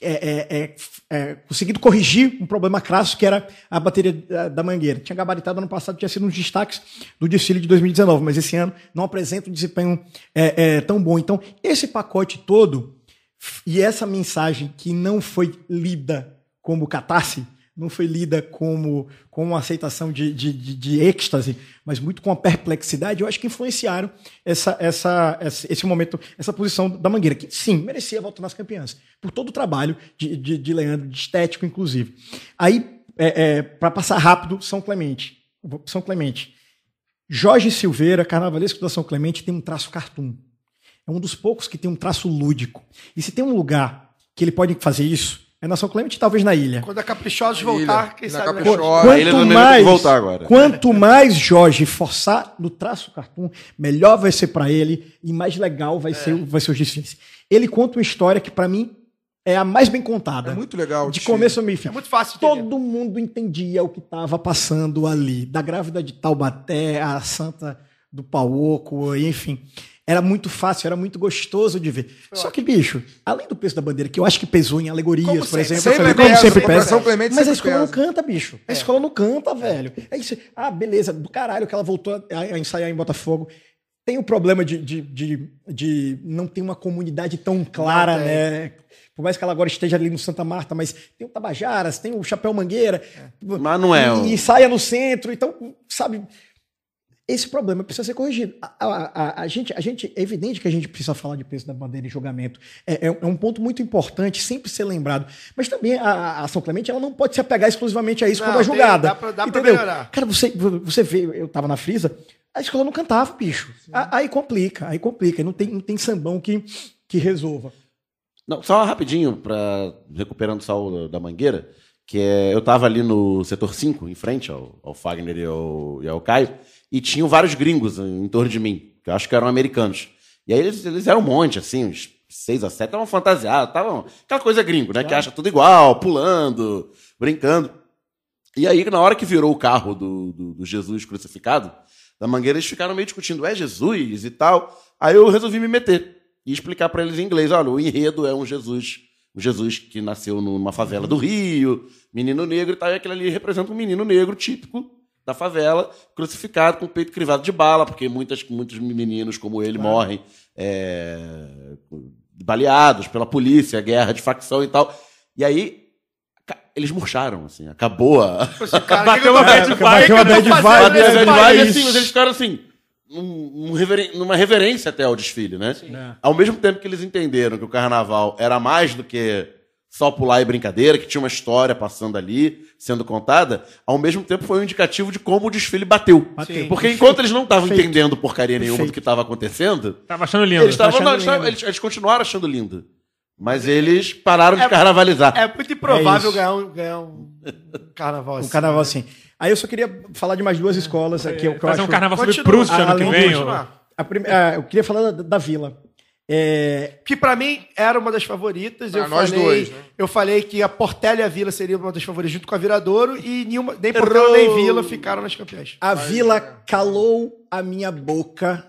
é, é, é, é, conseguido corrigir um problema crasso que era a bateria da, da mangueira. Tinha gabaritado ano passado, tinha sido um dos destaques do desfile de 2019, mas esse ano não apresenta um desempenho é, é, tão bom. Então, esse pacote todo e essa mensagem que não foi lida como catarse, não foi lida como, como uma aceitação de, de, de, de êxtase, mas muito com a perplexidade, eu acho que influenciaram essa, essa, esse momento, essa posição da Mangueira, que sim, merecia voltar nas campeãs, por todo o trabalho de, de, de Leandro, de estético, inclusive. Aí, é, para passar rápido, São Clemente. São Clemente. Jorge Silveira, carnavalesco da São Clemente, tem um traço cartoon. É um dos poucos que tem um traço lúdico. E se tem um lugar que ele pode fazer isso, É na São Clemente, talvez na ilha. Quando a Caprichosos ilha. voltar, quem Na sabe... ilha Quanto que mais, voltar agora. quanto mais Jorge forçar no traço cartoon, melhor vai ser pra ele e mais legal vai, ser, vai ser os desfiles. Ele conta uma história que pra mim é a mais bem contada. É muito legal. De começo ao meio fim. É muito fácil entender. Todo mundo entendia o que estava passando ali. Da grávida de Taubaté, a santa do Pauoco, enfim. Era muito fácil, era muito gostoso de ver. Só que, bicho, além do peso da bandeira, que eu acho que pesou em alegorias, Como por exemplo, Sempre falei, pesa, como sempre pesa. São Clemente Mas a escola não pesa. canta, bicho. A escola não canta, velho. É isso. Ah, beleza, do caralho que ela voltou a, ensaiar em Botafogo. Tem o problema de, de, de, de não ter uma comunidade tão clara, Não tem. né? Por mais que ela agora esteja ali no Santa Marta, mas tem o Tabajaras, tem o Chapéu Mangueira. Mas não é E, e saia no centro. Então, sabe, esse problema precisa ser corrigido. A, a- a- a gente, a gente, é evidente que a gente precisa falar de peso da bandeira e julgamento. É, é um- é um ponto muito importante, sempre ser lembrado. Mas também a, a São Clemente ela não pode se apegar exclusivamente a isso Não, quando é tem- julgada. dá pra- dá pra entendeu? melhorar. Cara, você, você vê, eu tava na frisa, a escola não cantava, bicho. A- Aí complica, aí complica. Não tem, não tem sambão que, que resolva. Não, só rapidinho, pra, recuperando só o da Mangueira, que é, eu tava ali no setor 5, em frente ao, ao Fagner e ao, e ao Caio, e tinham vários gringos em, em torno de mim, que eu acho que eram americanos. E aí eles, eles eram um monte, assim, uns seis a sete, estavam fantasiados, estavam aquela coisa gringo, né? Que acha tudo igual, pulando, brincando. E aí, na hora que virou o carro do, do, do Jesus crucificado, da Mangueira, eles ficaram meio discutindo, é Jesus e tal. Aí eu resolvi me meter e explicar pra eles em inglês, olha, o enredo é um Jesus, um Jesus que nasceu numa favela do Rio, menino negro e tal, e aquele ali representa um menino negro típico da favela, crucificado com o peito crivado de bala, porque muitas, muitos meninos como ele morrem é, baleados pela polícia, guerra de facção e tal. E aí eles murcharam, assim, acabou a... Cara, <laughs> Bateu que uma bad vibe. Bateu uma bad vibe, nesse né, mas, assim, mas eles ficaram assim, num reveren- numa reverência até ao desfile, né? Ao mesmo tempo que eles entenderam que o carnaval era mais do que só pular e brincadeira, que tinha uma história passando ali, sendo contada, ao mesmo tempo foi um indicativo de como o desfile bateu. Bateu. Porque enquanto eles não estavam entendendo porcaria nenhuma Perfeito. do que estava acontecendo, Tava achando lindo. eles, estavam, achando não, lindo. eles- eles continuaram achando lindo. Mas eles pararam de carnavalizar. É muito improvável É ganhar, um, ganhar um carnaval assim. Um carnaval assim. Aí eu só queria falar de mais duas escolas aqui. que eu Fazer um acho- carnaval sobre. Proust ano Além que do vem. ah. A prime- ah, eu queria falar da, da Vila. É, Que pra mim era uma das favoritas. Pra eu nós falei, dois, né? Eu falei que a Portela e a Vila seriam uma das favoritas junto com a Viradouro e nenhuma, nem Portela nem Vila ficaram nas campeãs. a Vila calou a minha boca,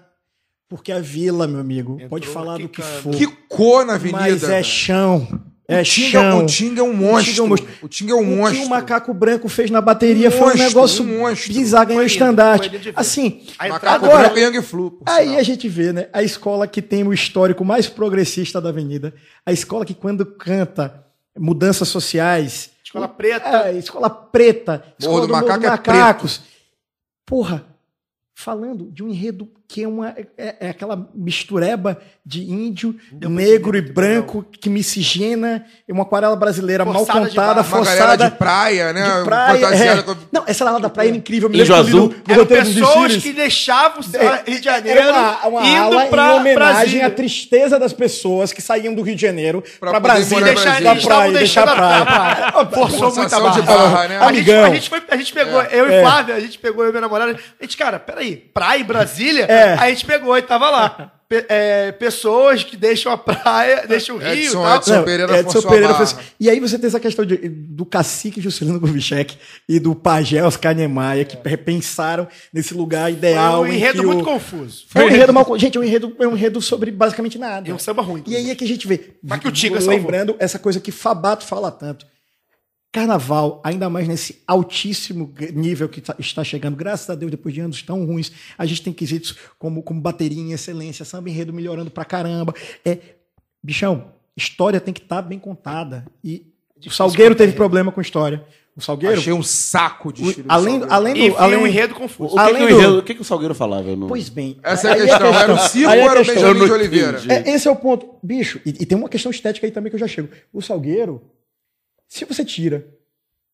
porque a Vila, meu amigo, pode falar do que for. Que cor na avenida. mas é chão. É o Tinga, o Tinga é um O monstro. Tinga é um monstro. O Tinga é um O que monstro. o Macaco Branco fez na bateria Um foi um monstro, negócio um monstro. bizarro, ganhou lindo, estandarte. Assim, Macaco entrada- branco e Yang Flu. por Aí sinal. a gente vê, né? A escola que tem o histórico mais progressista da avenida. A escola que, quando canta mudanças sociais. Escola preta. É, escola preta. Escola do do Morro Macaco é Macacos. Porra, falando de um enredo que é, uma, é, é aquela mistureba de índio, negro e branco, que miscigena, é uma aquarela brasileira Forçada mal de contada. Uma galera forçada. de praia, né? de praia, é. com- Não, essa lá da praia é incrível. me Índio azul. Eram pessoas que deixavam o É, Rio de Janeiro Era uma, uma indo ala pra em homenagem Brasília. à tristeza das pessoas que saíam do Rio de Janeiro poder Brasília, Deixar, eles estavam deixando a praia. praia. Forçou muita Forçação de barra. barra, né? A gente, a, gente foi, a gente pegou, eu e É. Flávia, a gente pegou eu e minha namorada. A gente, cara, peraí, praia em Brasília? É. A gente pegou e tava lá. Pe- é, pessoas que deixam a praia, <laughs> deixam o rio e Edson, tal. Edson. Não, Pereira Edson Pereira fez- E aí você tem essa questão de- do cacique Juscelino Kubitschek e do pajé Oscar Niemeyer, que repensaram nesse lugar ideal. Foi um enredo muito o... confuso. É um enredo mal... Gente, é um enredo, é um enredo sobre basicamente nada. E um samba ruim. E aí é que a gente vê. Mas que o salvou. Lembrando essa coisa que Fabato fala tanto. Carnaval, ainda mais nesse altíssimo nível que tá- está chegando, graças a Deus, depois de anos tão ruins, a gente tem quesitos como, como bateria em excelência, samba enredo melhorando pra caramba. É, bichão, história tem que estar bem contada. E o Salgueiro teve problema com história. O Salgueiro, Achei um saco de o- desfile do além, além E do. foi Além, um enredo O, confuso. que, que, Além o do- enredo- o que, que o Salgueiro falava? Não... Pois bem. Essa é a aí questão. Era o circo aí ou era o questão. Benjamin de Oliveira? É, esse é o ponto. Bicho, e, e tem uma questão estética aí também que eu já chego. O Salgueiro, se você tira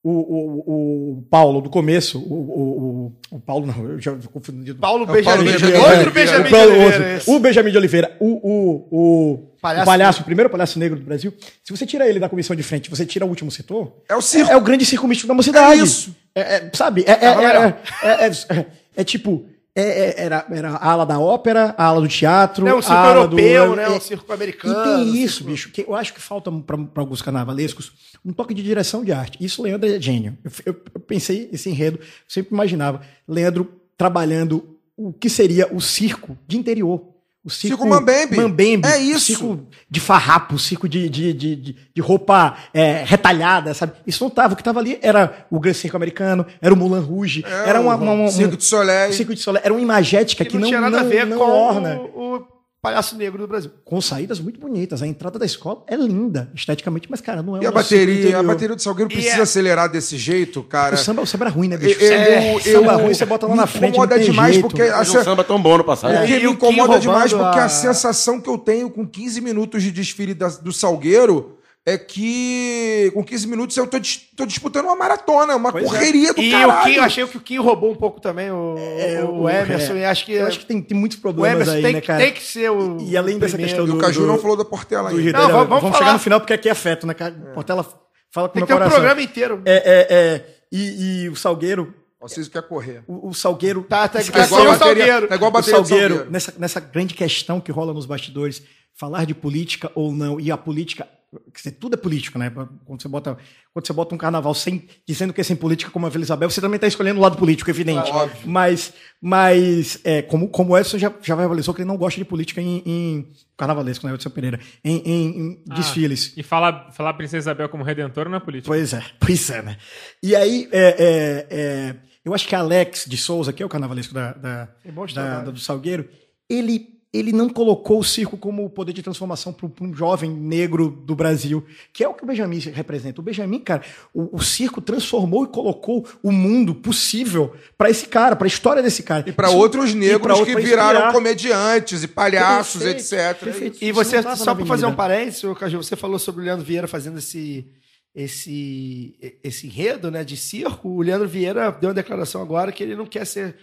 o, o, o Paulo do começo, o, o, o, Paulo não, eu já confundido. Paulo É Benjamin. Outro Benjamin de Oliveira, o Benjamin de Oliveira, o, Palhaço o palhaço, o primeiro palhaço negro do Brasil, se você tira ele da comissão de frente, você tira o último setor, É o circo. é, o grande circo místico da mocidade. É isso. É, é, sabe? É, é, é, é, é tipo, é, é, era, era a ala da ópera, a ala do teatro, É um circo europeu, do, né? é, Um circo e americano. tem um isso, circo- bicho, que eu acho que falta para alguns carnavalescos um toque de direção de arte. Isso Leandro é gênio. Eu, eu- eu pensei esse enredo, sempre imaginava Leandro trabalhando o que seria o circo de interior. O circo, Circo Mambembe. Mambembe. É isso. Circo de farrapo, circo de, de, de, de- roupa é, retalhada, sabe? Isso não tava. O que tava ali era o Grande Circo Americano, era o Mulan Rouge, É, era uma, uma, um, Circo de Soleil. o Circo de Soleil. Era uma imagética Que que não, não, tinha nada não, a ver com orna o, o palhaço negro do Brasil. com saídas muito bonitas. A entrada da escola é linda, esteticamente, mas, cara, não é E a um bateria, a bateria do Salgueiro E precisa é- acelerar desse jeito, cara. O samba, o samba era ruim, né, bicho? Eu, É, eu, samba eu- ruim, você bota lá me na frente. incomoda não tem demais jeito. porque Mas acho- um samba tão bom no passado. O que É, E me incomoda demais porque a... a- sensação que eu tenho com 15 minutos de desfile da- do Salgueiro é que com 15 minutos eu tô, dis- tô disputando uma maratona, uma Pois é. correria do E o caralho. Kim, eu achei que o Kim roubou um pouco também o, É, o, o- Emerson. é. E acho que, Eu acho que tem, tem muitos o problemas Emerson aí, tem, né, que- cara? tem que ser o. E além dessa primeiro. questão E o do- Caju do- não falou da Portela do ainda. Não, vamos- vamos chegar no final porque aqui é afeto, né, cara? Portela fala com Tem meu que ter um coração. programa inteiro. É, é, é. E, e o Salgueiro, O Ciso quer correr. o, o Salgueiro... Tá, tá, É tá igual, o bateria, Salgueiro. é igual a o bateria do Salgueiro, Salgueiro. nessa, nessa grande questão que rola nos bastidores, falar de política ou não, e a política, dizer, tudo é político, né? Quando você bota, quando você bota um carnaval sem, dizendo que é sem política como a Vila Isabel, você também está escolhendo o lado político, evidente. Óbvio. Mas, mas é, como, como o Edson já, já verbalizou que ele não gosta de política em, em carnavalesco, né, Edson Pereira? Em, em- em Ah, desfiles. E falar, falar Princesa Isabel como redentora não é política. Pois é, pois é, né? E aí, é, é, é, eu acho que Alex de Souza, que é o carnavalesco da, da, trabalhos. da- do Salgueiro, ele, ele não colocou o circo como poder de transformação para um jovem negro do Brasil, que é o que o Benjamin representa. O Benjamin, cara, o, o circo transformou e colocou o mundo possível para esse cara, para a história desse cara. E para outros e negros pra outro- que viraram inspirar. comediantes e palhaços, Perfeito, etc. perfeito. E Isso você, só para fazer um parênteses, Caju, você falou sobre o Leandro Vieira fazendo esse, esse, esse enredo né, de circo. O Leandro Vieira deu uma declaração agora que ele não quer ser.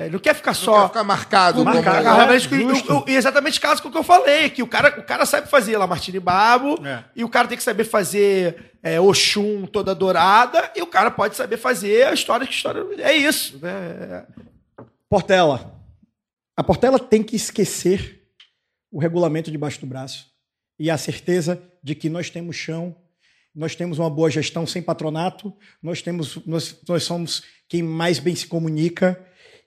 É, Ele não quer ficar Só só. ficar marcado. Marcado, como- é. E- e exatamente caso com o que eu falei, que o cara, o cara sabe fazer Lamartine Babo, É. e o cara tem que saber fazer é, Oxum toda dourada, e o cara pode saber fazer a história que história. É isso. Né? Portela. A Portela tem que esquecer o regulamento debaixo do braço e a certeza de que nós temos chão, nós temos uma boa gestão sem patronato, nós temos nós, nós somos quem mais bem se comunica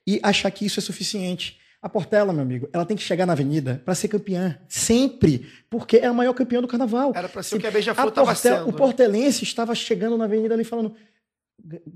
e achar que isso é suficiente. A Portela, meu amigo, ela tem que chegar na avenida para ser campeã, sempre, porque é a maior campeã do carnaval. Era pra ser o que a Beija-Flor estava sendo. o né? portelense estava chegando na avenida ali falando: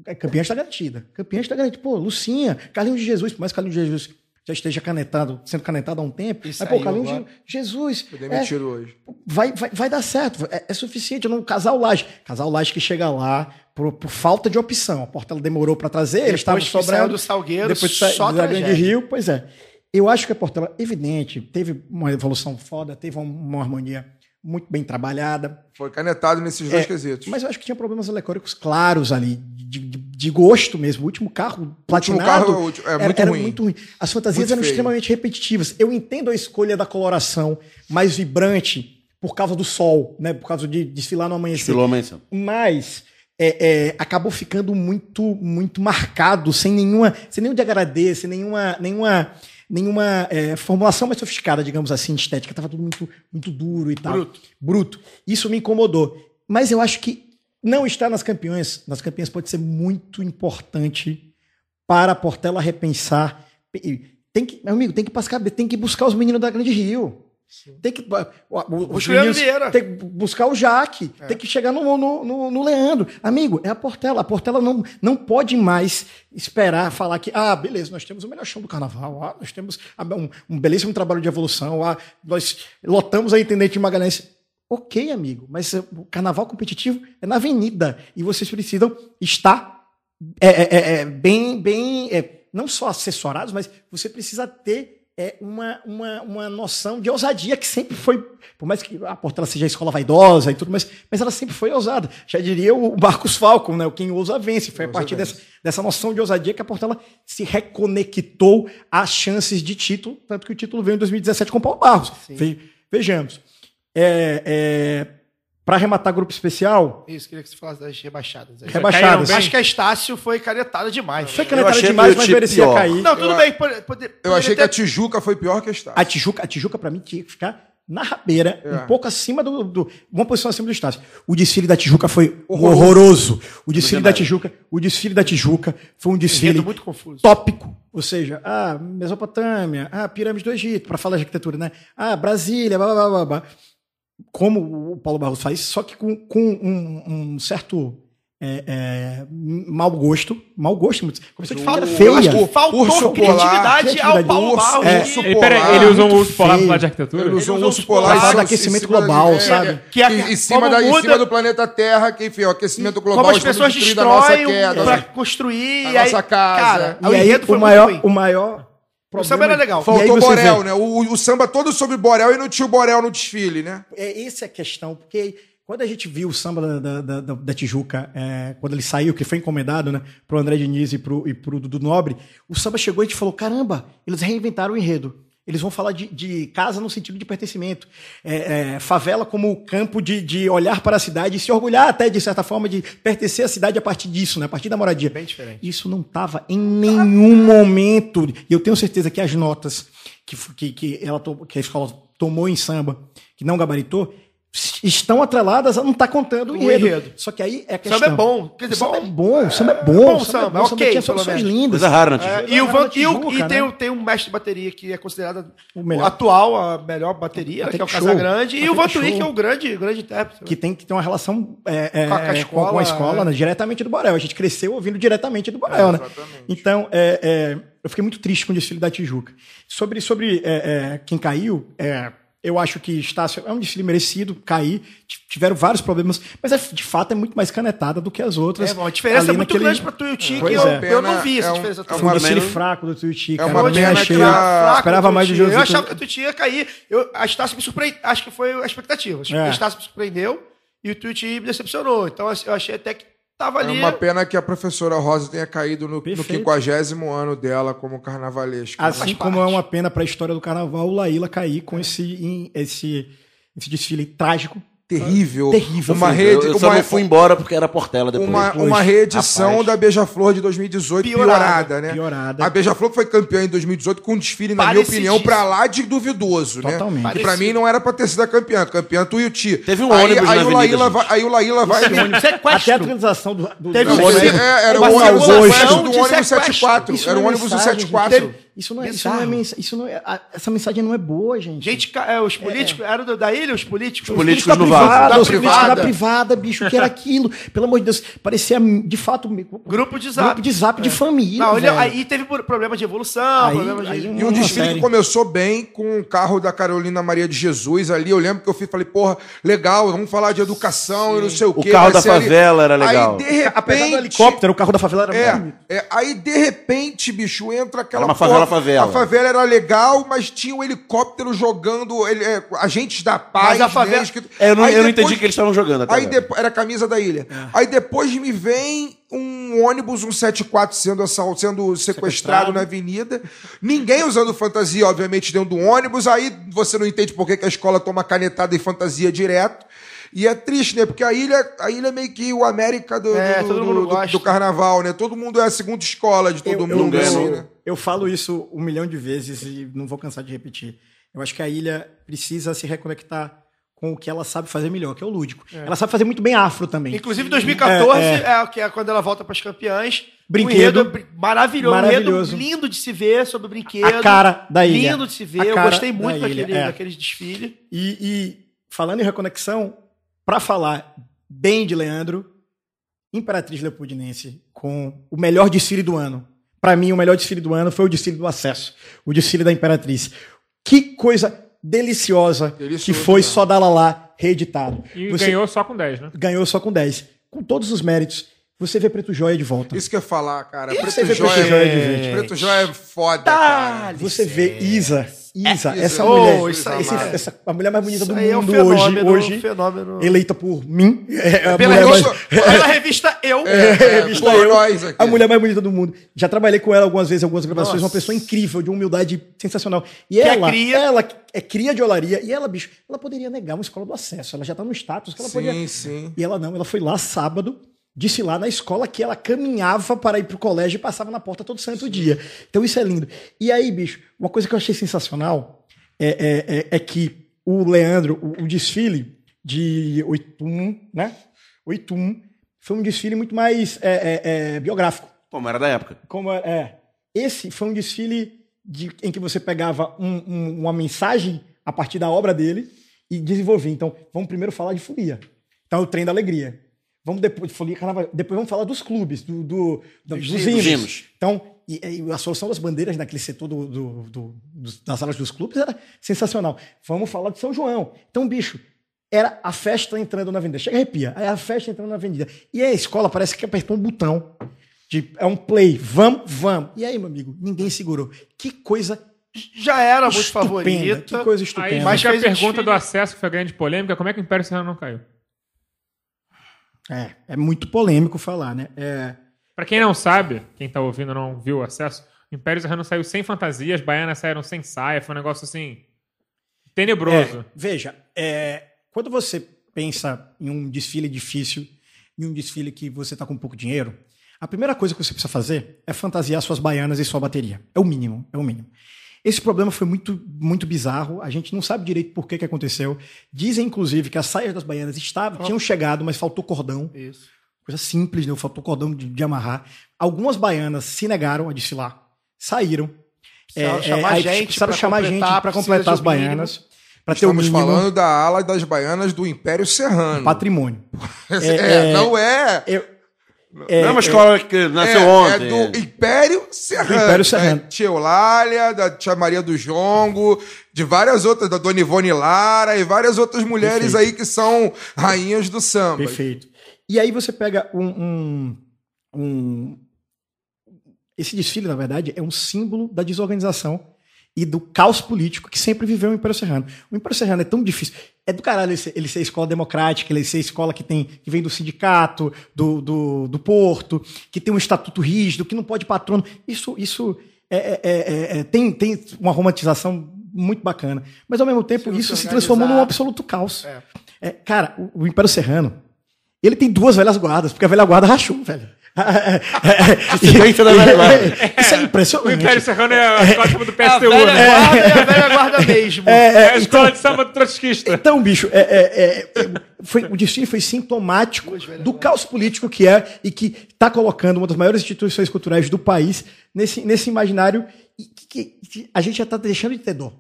"A campeã está garantida. Campeã está garantida. Pô, Lucinha, Carlinhos de Jesus, por mais que Carlinhos de Jesus já esteja canetado, sendo canetado há um tempo. E mas, pô, Carlinhos de Jesus. É, hoje. vai, vai, vai dar certo. É, é suficiente. Não, casal Laje. Casal Laje que chega lá por, por falta de opção. A Portela demorou para trazer, Depois que saiu sobrando. do Salgueiro, depois sa- só da Grande. Rio, pois é. Eu acho que a Portela, evidente, teve uma evolução foda, teve uma, harmonia muito bem trabalhada. Foi canetado nesses dois É, quesitos. Mas eu acho que tinha problemas alecóricos claros ali, de, de- de gosto mesmo. O último carro platinado carro é o último- é era, muito era ruim. muito ruim. As fantasias Muito eram feio. extremamente repetitivas. Eu entendo a escolha da coloração mais vibrante por causa do sol, né? Por causa de desfilar no amanhecer. Desfilou amanhã. Mas é, é, acabou ficando muito muito marcado, sem nenhuma, sem nenhum degradê, sem nenhuma, nenhuma, nenhuma é, formulação mais sofisticada, digamos assim, de estética. Tava tudo muito, muito duro e tal. Bruto. Bruto. Isso me incomodou. Mas eu acho que não estar nas campeões, nas campeãs pode ser muito importante para a Portela repensar. Tem que, meu amigo, tem que passar, tem que buscar os meninos da Grande Rio. Tem que, o- os meninos, tem que buscar o Jaque, tem que chegar no, no, no, no Leandro. Amigo, é a Portela. A Portela não, não pode mais esperar falar que, ah, beleza, nós temos o melhor show do carnaval, ah, nós temos um, um belíssimo trabalho de evolução, ah, nós lotamos a Intendente de Magalhães. Ok, amigo, mas o carnaval competitivo é na avenida e vocês precisam estar é, é, é, é, bem, bem, é, não só assessorados, mas você precisa ter é uma, uma, uma noção de ousadia que sempre foi, por mais que a Portela seja a escola vaidosa e tudo, mas, mas ela sempre foi ousada. Já diria o Marcos Falcon, né? O quem ousa vence. Foi a partir dessa, dessa noção de ousadia que a Portela se reconectou às chances de título, tanto que o título veio em 2017 com o Paulo Barros. Ve- Vejamos. É, é, Para arrematar grupo especial, Isso, queria que você falasse das rebaixadas. aí. rebaixadas. Acho que a Estácio foi canetada demais. Foi achei demais, mas merecia pior. cair. Não, tudo Eu- bem. Pode, pode, Eu achei que a ter- Tijuca foi pior que a Estácio. A Tijuca, a Tijuca para mim, tinha que ficar na rabeira, É. um pouco acima do, do- Uma posição acima do Estácio. O desfile da Tijuca foi Horroroso. horroroso. O desfile da Tijuca, o desfile da Tijuca foi um desfile muito confuso. tópico. Ou seja, ah, Mesopotâmia, ah, pirâmide do Egito, para falar de arquitetura, né? Ah, Brasília, blá, blá, blá, blá. Como o Paulo Barros faz, só que com, com um, um certo é, é, mau gosto. Mau gosto, muito. Começou de falar O- feia. o- Faltou Urso criatividade polar, ao Paulo urso- Barros. é, urso Ele, pera, polar, ele usou um urso polar falar de arquitetura? Ele usou um urso os polar em cima- do aquecimento em global, é, sabe? é, Que a- em, cima da, em muda- cima do planeta Terra, que enfim, o aquecimento global Como as pessoas destroem pra né? construir. A aí, nossa casa. Cara, E aí, o maior, o maior O samba era legal. E aí Faltou Borel, vê- né? O, o samba todo sobre Borel e não tinha o Borel no desfile, né? É, essa é a questão, porque quando a gente viu o samba da, da, da- da- da Tijuca, é, quando ele saiu, que foi encomendado né, pro André Diniz e pro, e pro Dudu Nobre, o samba chegou e a gente falou: caramba, eles reinventaram o enredo. Eles vão falar de, de casa no sentido de pertencimento. É, é, favela como campo de, de olhar para a cidade e se orgulhar até, de certa forma, de pertencer à cidade a partir disso, né, a partir da moradia. Bem diferente. Isso não estava em nenhum momento. E eu tenho certeza que as notas que, que, que, ela, que a escola tomou em samba, que não gabaritou, estão atreladas a não estar contando o O enredo. enredo. Só que aí é a questão. Samba é bom. Quer O dizer, samba é bom. bom, o samba é bom. bom o samba é samba, bom, o samba soluções lindas. Coisa rara na É, e o Van, Tijuca, e, o- e né? tem, o- tem um mestre de bateria que é considerado O melhor. atual, a melhor bateria, que é o. Casagrande, e o Van que é o grande, grande intérprete. que tem que ter uma relação é, é, Com a- escola, com a escola, é. né, diretamente do Borel. A gente cresceu ouvindo diretamente do Borel, né? Então, é, é, eu fiquei muito triste com o desfile da Tijuca. Sobre, sobre é, é, quem caiu, é, eu acho que Estácio é um desfile merecido, cair. Tiveram vários problemas, mas é, de fato é muito mais canetada do que as outras. É, bom, a diferença é muito naquele- grande pra Tuiuti, que Pois eu, é. eu não vi essa É um- diferença. é um desfile fraco do Tuiuti, é cara. uma Eu achei- que a- Esperava mais do Tuiuti. José. Eu achava que o Tuiuti ia cair. Eu, a Estácio me surpreendeu. Acho que foi a expectativa. É. A Estácio me surpreendeu e o Tuiuti me decepcionou. Então eu achei até que tava É ali. uma pena que a professora Rosa tenha caído no, no Perfeito. 50 ano dela como carnavalesca. Assim faz como parte. é uma pena para a história do carnaval o Laíla cair com esse, em- esse, esse desfile trágico. Terrível. Terrível, Uma rede, eu, eu só uma, não fui embora porque era Portela depois. uma, uma reedição Rapaz. da Beija-Flor de 2018 Piorada. piorada, né? Piorada. A Beija-Flor foi campeã em 2018 com um desfile, na minha Parecidíssimo. opinião, pra lá de duvidoso, né? Totalmente. Que pra mim não era pra ter sido a campeã. Campeã Tuiuti. Teve um aí, ônibus aí na o avenida, Laíla gente. vai, Aí o Laíla vai... Até a transação do, do Teve um ônibus. É, era o ônibus, do de ônibus sequestro. 74. Isso Era o é ônibus do mensagem, 74. Isso não é, isso não é, isso não é a- essa mensagem não é boa, gente. Gente, é, os políticos, eram do- da ilha, os políticos? Os políticos da no privada, vaso. os Da políticos privada. da privada, bicho, o que era aquilo? Pelo amor de Deus, parecia de fato Grupo de zap. grupo de zap de família. Não, olha, aí teve problema de evolução, Aí- problema de... aí E um desfile série. que começou bem com o carro da Carolina Maria de Jesus ali. Eu lembro que eu fui, falei, porra, legal, vamos falar de educação e não sei o O quê. carro vai da ser ali. favela era legal. Aí, de Apesar do repente... helicóptero, o carro da favela era É, é, aí de repente, bicho, entra aquela. Era uma favela, favela. A favela era legal, mas tinha um helicóptero jogando ele, é, agentes da paz. Mas a favela- né, escrito- É, eu não, eu não depois- entendi o que eles estavam jogando até Aí era a camisa da ilha. Aí depois me vem um ônibus 174 sendo, assal- sendo sequestrado, Sequestrado. na avenida. Ninguém usando fantasia, obviamente, dentro do ônibus. Aí você não entende por que, que a escola toma canetada em fantasia direto. E é triste, né? Porque a ilha, a ilha é meio que o América do, É, do, do- do- do carnaval, né? Todo mundo é a segunda escola de todo Eu- mundo. eu, assim, eu, né? eu falo isso um milhão de vezes e não vou cansar de repetir. Eu acho que a ilha precisa se reconectar com o que ela sabe fazer melhor, que é o lúdico. Ela sabe fazer muito bem afro também. Inclusive, 2014 É, é, o que é quando ela volta para as campeãs. Brinquedo. Um maravilhoso. Maravilhoso. Um enredo lindo de se ver sobre o brinquedo. A cara da ilha. Lindo de se ver. Eu gostei muito daquele, é. daquele desfile. E, e falando em reconexão, para falar bem de Leandro, Imperatriz Leopoldinense, com o melhor desfile do ano. Para mim, o melhor desfile do ano foi o desfile do acesso, o desfile da Imperatriz. Que coisa deliciosa Delicioso, que foi né? só da lá reeditado. E Você- ganhou só com 10, né? ganhou só com 10. Com todos os méritos. você vê Preto Joia de volta. Isso que eu ia falar, cara. Preto você vê Joia, Preto Joia de gente. Preto Joia é foda, Tá. cara. Você vê Isa, Isa, É, essa Isa. mulher, Oh, isso aí, esse- é- essa, a mulher mais bonita do aí é um mundo fenômeno, hoje, hoje fenômeno. eleita por mim. É Pela mulher mais, revista, <laughs> pela revista Eu. É, revista por Eu, a mulher mais bonita do mundo. Já trabalhei com ela algumas vezes, algumas gravações, Nossa. uma pessoa incrível, de uma humildade sensacional. E é ela, cria. ela é cria de olaria, e ela, bicho, ela poderia negar uma escola do acesso. Ela já tá no status que ela. Sim, sim. E ela não, ela foi lá sábado, disse lá na escola que ela caminhava para ir pro colégio e passava na porta todo santo dia. Então isso é lindo. E aí, bicho, uma coisa que eu achei sensacional é, é, é, é que o Leandro, o, o desfile de 81, né? 81, foi um desfile muito mais é, é, é, biográfico. Como era da época. Como é, é. Esse foi um desfile de- em que você pegava um- um- uma mensagem a partir da obra dele e desenvolvia. Então, vamos primeiro falar de folia. Então, o trem da alegria. Vamos depois, folia, carnaval. Depois vamos falar dos clubes, do, do- do- dos, hinos. hinos. Então, e, e a solução das bandeiras naquele setor do, do- das salas dos clubes era sensacional. Vamos falar de São João. Então, bicho, era a festa entrando na avenida. Chega a arrepia. Aí a festa entrando na avenida. E a escola parece que apertou um botão. De, é um play. Vamos, vamos. E aí, meu amigo, ninguém segurou. Que coisa Já era muito estupenda. favorita. Que coisa Aí estupenda. Mas fica a pergunta desfile. do acesso, que foi a grande polêmica. Como é que o Império Serrano não caiu? É, é muito polêmico falar, né? É, Pra quem não sabe, quem tá ouvindo não viu o acesso, o Império Serrano saiu sem fantasia, as baianas saíram sem saia, foi um negócio assim. tenebroso. É, veja, é, quando você pensa em um desfile difícil, em um desfile que você está com pouco dinheiro, a primeira coisa que você precisa fazer é fantasiar suas baianas e sua bateria. É o mínimo, é o mínimo. Esse problema foi muito, muito bizarro. A gente não sabe direito por que, que aconteceu. Dizem, inclusive, que as saias das baianas estavam, tinham chegado, mas faltou cordão. Isso. Coisa simples, né? Faltou cordão de, de amarrar. Algumas baianas se negaram a desfilar, saíram. Precisaram chamar aí gente pra chamar gente para completar as baianas. Para ter o Estamos mínimo falando da ala das baianas do Império Serrano. patrimônio. <laughs> É, não é. Eu- é uma escola que nasceu é, ontem. É do Império Serrano. Do Império Serrano. Da Tia Eulália, da Tia Maria do Jongo, de várias outras, da Dona Ivone Lara e várias outras mulheres Perfeito. aí que são rainhas do samba. Perfeito. E aí você pega um, um- um- Esse desfile, na verdade, é um símbolo da desorganização e do caos político que sempre viveu o Império Serrano. O Império Serrano é tão difícil. É do caralho ele ser, ele ser escola democrática, ele ser escola que, tem, que vem do sindicato, do, do, do porto, que tem um estatuto rígido, que não pode patrono. Isso, isso é- é- é- é- tem, tem uma romantização muito bacana. Mas, ao mesmo tempo, não isso se se transformou num absoluto caos. É, cara, o, o Império Serrano, ele tem duas velhas guardas, porque a velha guarda rachou, velho. Dissidência da velha guarda. <laughs> Isso é O impressionante. Império Serrano é a escola de samba do A PSTU, velha né? guarda e a velha <laughs> guarda mesmo. É, a escola de samba do trotskista. Então, bicho, é, é, é, é, foi, o desfile foi sintomático do caos político que é e que está colocando uma das maiores instituições culturais do país nesse, nesse imaginário e que, que a gente já está deixando de ter dor.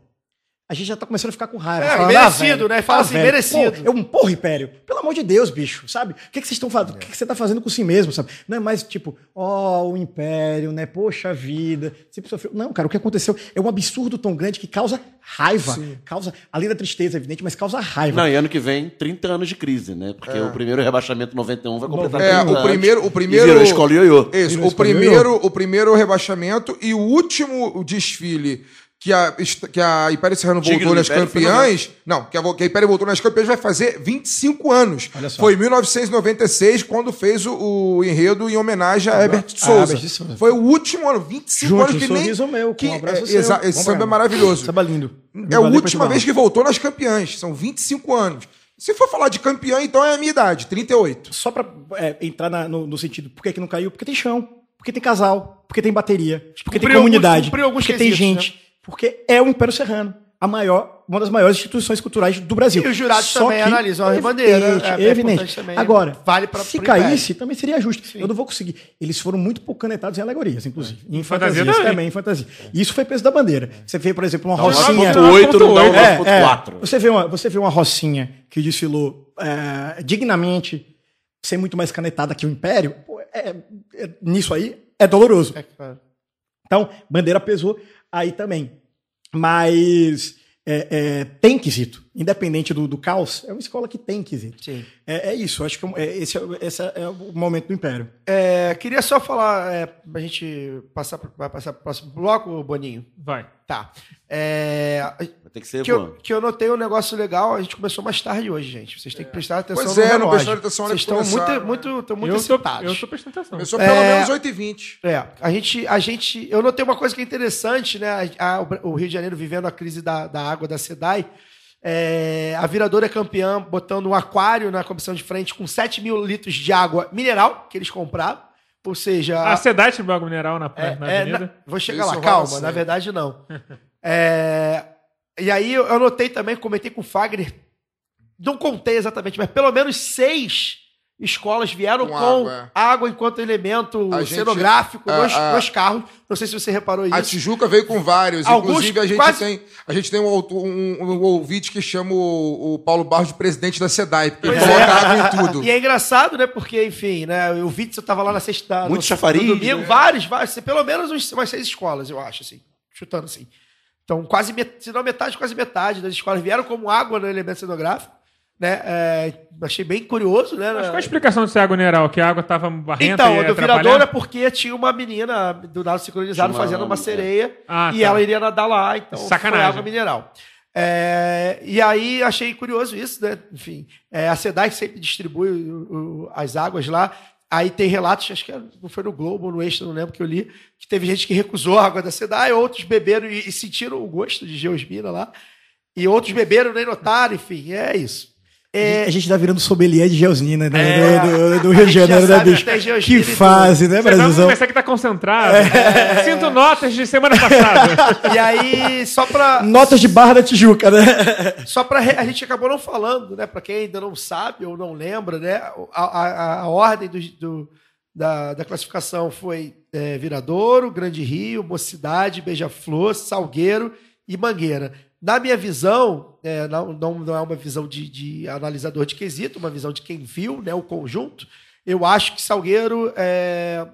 A gente já está começando a ficar com raiva. É, Falando, merecido, velho, né? Fala assim, velho, merecido. pô, eu um porra, Império. Pelo amor de Deus, bicho, sabe? O que, que vocês estão fazendo? O que, que você está fazendo com si mesmo, sabe? Não é mais tipo, ó, o Império, né? Poxa vida. Sempre sofreu. Não, cara, o que aconteceu é um absurdo tão grande que causa raiva. Causa, além da tristeza, evidente, mas causa raiva. Não, e ano que vem, 30 anos de crise, né? Porque o primeiro rebaixamento 91 vai completar É, 30 o anos. primeiro, o E primeiro. virou escola ioiô. Isso, Virou o primeiro, o primeiro rebaixamento e o último desfile que a, que a Império Serrano voltou nas Império campeãs. Não, que a, que a Império voltou nas campeãs vai fazer 25 anos. Olha só. Foi em 1996, quando fez o, o enredo em homenagem a Herbert de a Souza. Herbert de Souza. Foi o último ano, 25 Junte anos um que nem. sorriso meu, com que, um abraço é, seu. esse samba é maravilhoso. Samba lindo. É a última vez que voltou nas campeãs. São 25 anos. Se for falar de campeã, então é a minha idade, 38. Só pra é, entrar na- no, no sentido, por que, que não caiu? Porque tem chão, porque tem casal, porque tem bateria, porque tem Cumpriu comunidade, alguns- porque tem gente, porque é o Império Serrano, a maior, uma das maiores instituições culturais do Brasil. E os jurados Só também que, analisam a bandeira, é- é evidente. também. Agora, Vale pra- se caísse, também seria justo. Eu não vou conseguir. Eles foram muito pouco canetados em alegorias, inclusive. Em fantasia fantasias também. também, em fantasia. E Isso foi peso da bandeira. Você vê, por exemplo, uma um rocinha... 9.8, não dá um É, 9.4. é. Você, vê uma, você vê uma rocinha que desfilou é, dignamente, sem muito mais canetada que o Império, pô, é- é- nisso aí é doloroso. É, claro. Então, bandeira pesou aí também. Mas é, é, tem quesito. Independente do, do caos, é uma escola que tem quesito. Sim. É, é isso, acho que é, esse, é, esse é o momento do Império. É, queria só falar, é, pra gente passar, vai passar pro próximo bloco, Boninho? Vai. Tá. É, Vai ter que ser que, bom. eu, que eu notei um negócio legal, a gente começou mais tarde hoje, gente. Vocês têm que prestar atenção Pois no é, não relógio. prestaram atenção Vocês estão muito, né? muito, estão muito eu, tô, excitados. eu tô prestando atenção. Começou pelo É. menos 8h20. É, a gente, a gente, eu notei uma coisa que é interessante, né? A- a- o Rio de Janeiro vivendo a crise da, da água da SEDAI. É, a viradora é campeã botando um aquário na comissão de frente com 7 mil litros de água mineral que eles compraram. Ou seja, A tirou água mineral na, é, na é, avenida. na- vou chegar Isso lá, calma, sempre. na verdade não. <laughs> É, e aí eu eu notei também, comentei com o Fagner, não contei exatamente, mas pelo menos seis escolas vieram Com com, água, água, enquanto elemento A gente- cenográfico a- nos, a- nos carros. Não sei se você reparou A isso. Tijuca veio com vários. Alguns Inclusive, a gente, quase- tem, a gente tem um, auto- um, um ouvinte que chama o, o Paulo Barros de presidente da SEDAI, porque ele Pois coloca é. água em tudo. <laughs> E é engraçado, né? Porque, enfim, né? O Witzel tava lá na sexta. Muito no, chafariz, no domingo, né? vários, vários, pelo menos uns- umas seis escolas, eu acho, assim. Chutando assim. Então, quase, met- se não metade, quase metade das escolas vieram como água no elemento cenográfico. Né? É, achei bem curioso, né? Mas qual a explicação de ser água mineral? Que a água tava barrenta Então, e a do virador é porque tinha uma menina do nado sincronizado uma- fazendo uma é. sereia Ah, e tá. ela iria nadar lá, então Sacanagem. foi água mineral. É, e aí achei curioso isso, né? Enfim, é, a SEDAI sempre distribui o- o- as águas lá. Aí tem relatos, acho que era- não foi no Globo ou no Extra, não lembro que eu li, que teve gente que recusou a água da SEDAI, outros beberam e, e sentiram o gosto de geosmina lá, e outros beberam e nem notaram, enfim, é isso. É, A gente tá virando sommelier de Geosnina né? É. do, do- do Rio de Janeiro, né, bicho? Que fase, né, vai Brasilzão? começar que tá concentrado. É. Sinto notas de semana passada. <laughs> e aí, só pra, Notas de Barra da Tijuca, né? Só para a gente acabou não falando, né? Para quem ainda não sabe ou não lembra, né? A, a- a ordem do, do- da, da classificação foi é, Viradouro, Grande Rio, Mocidade, Beija-Flor, Salgueiro e Mangueira. Na minha visão, é, não, não, não é uma visão de, de analisador de quesito, uma visão de quem viu, né? O conjunto. Eu acho que Salgueiro é,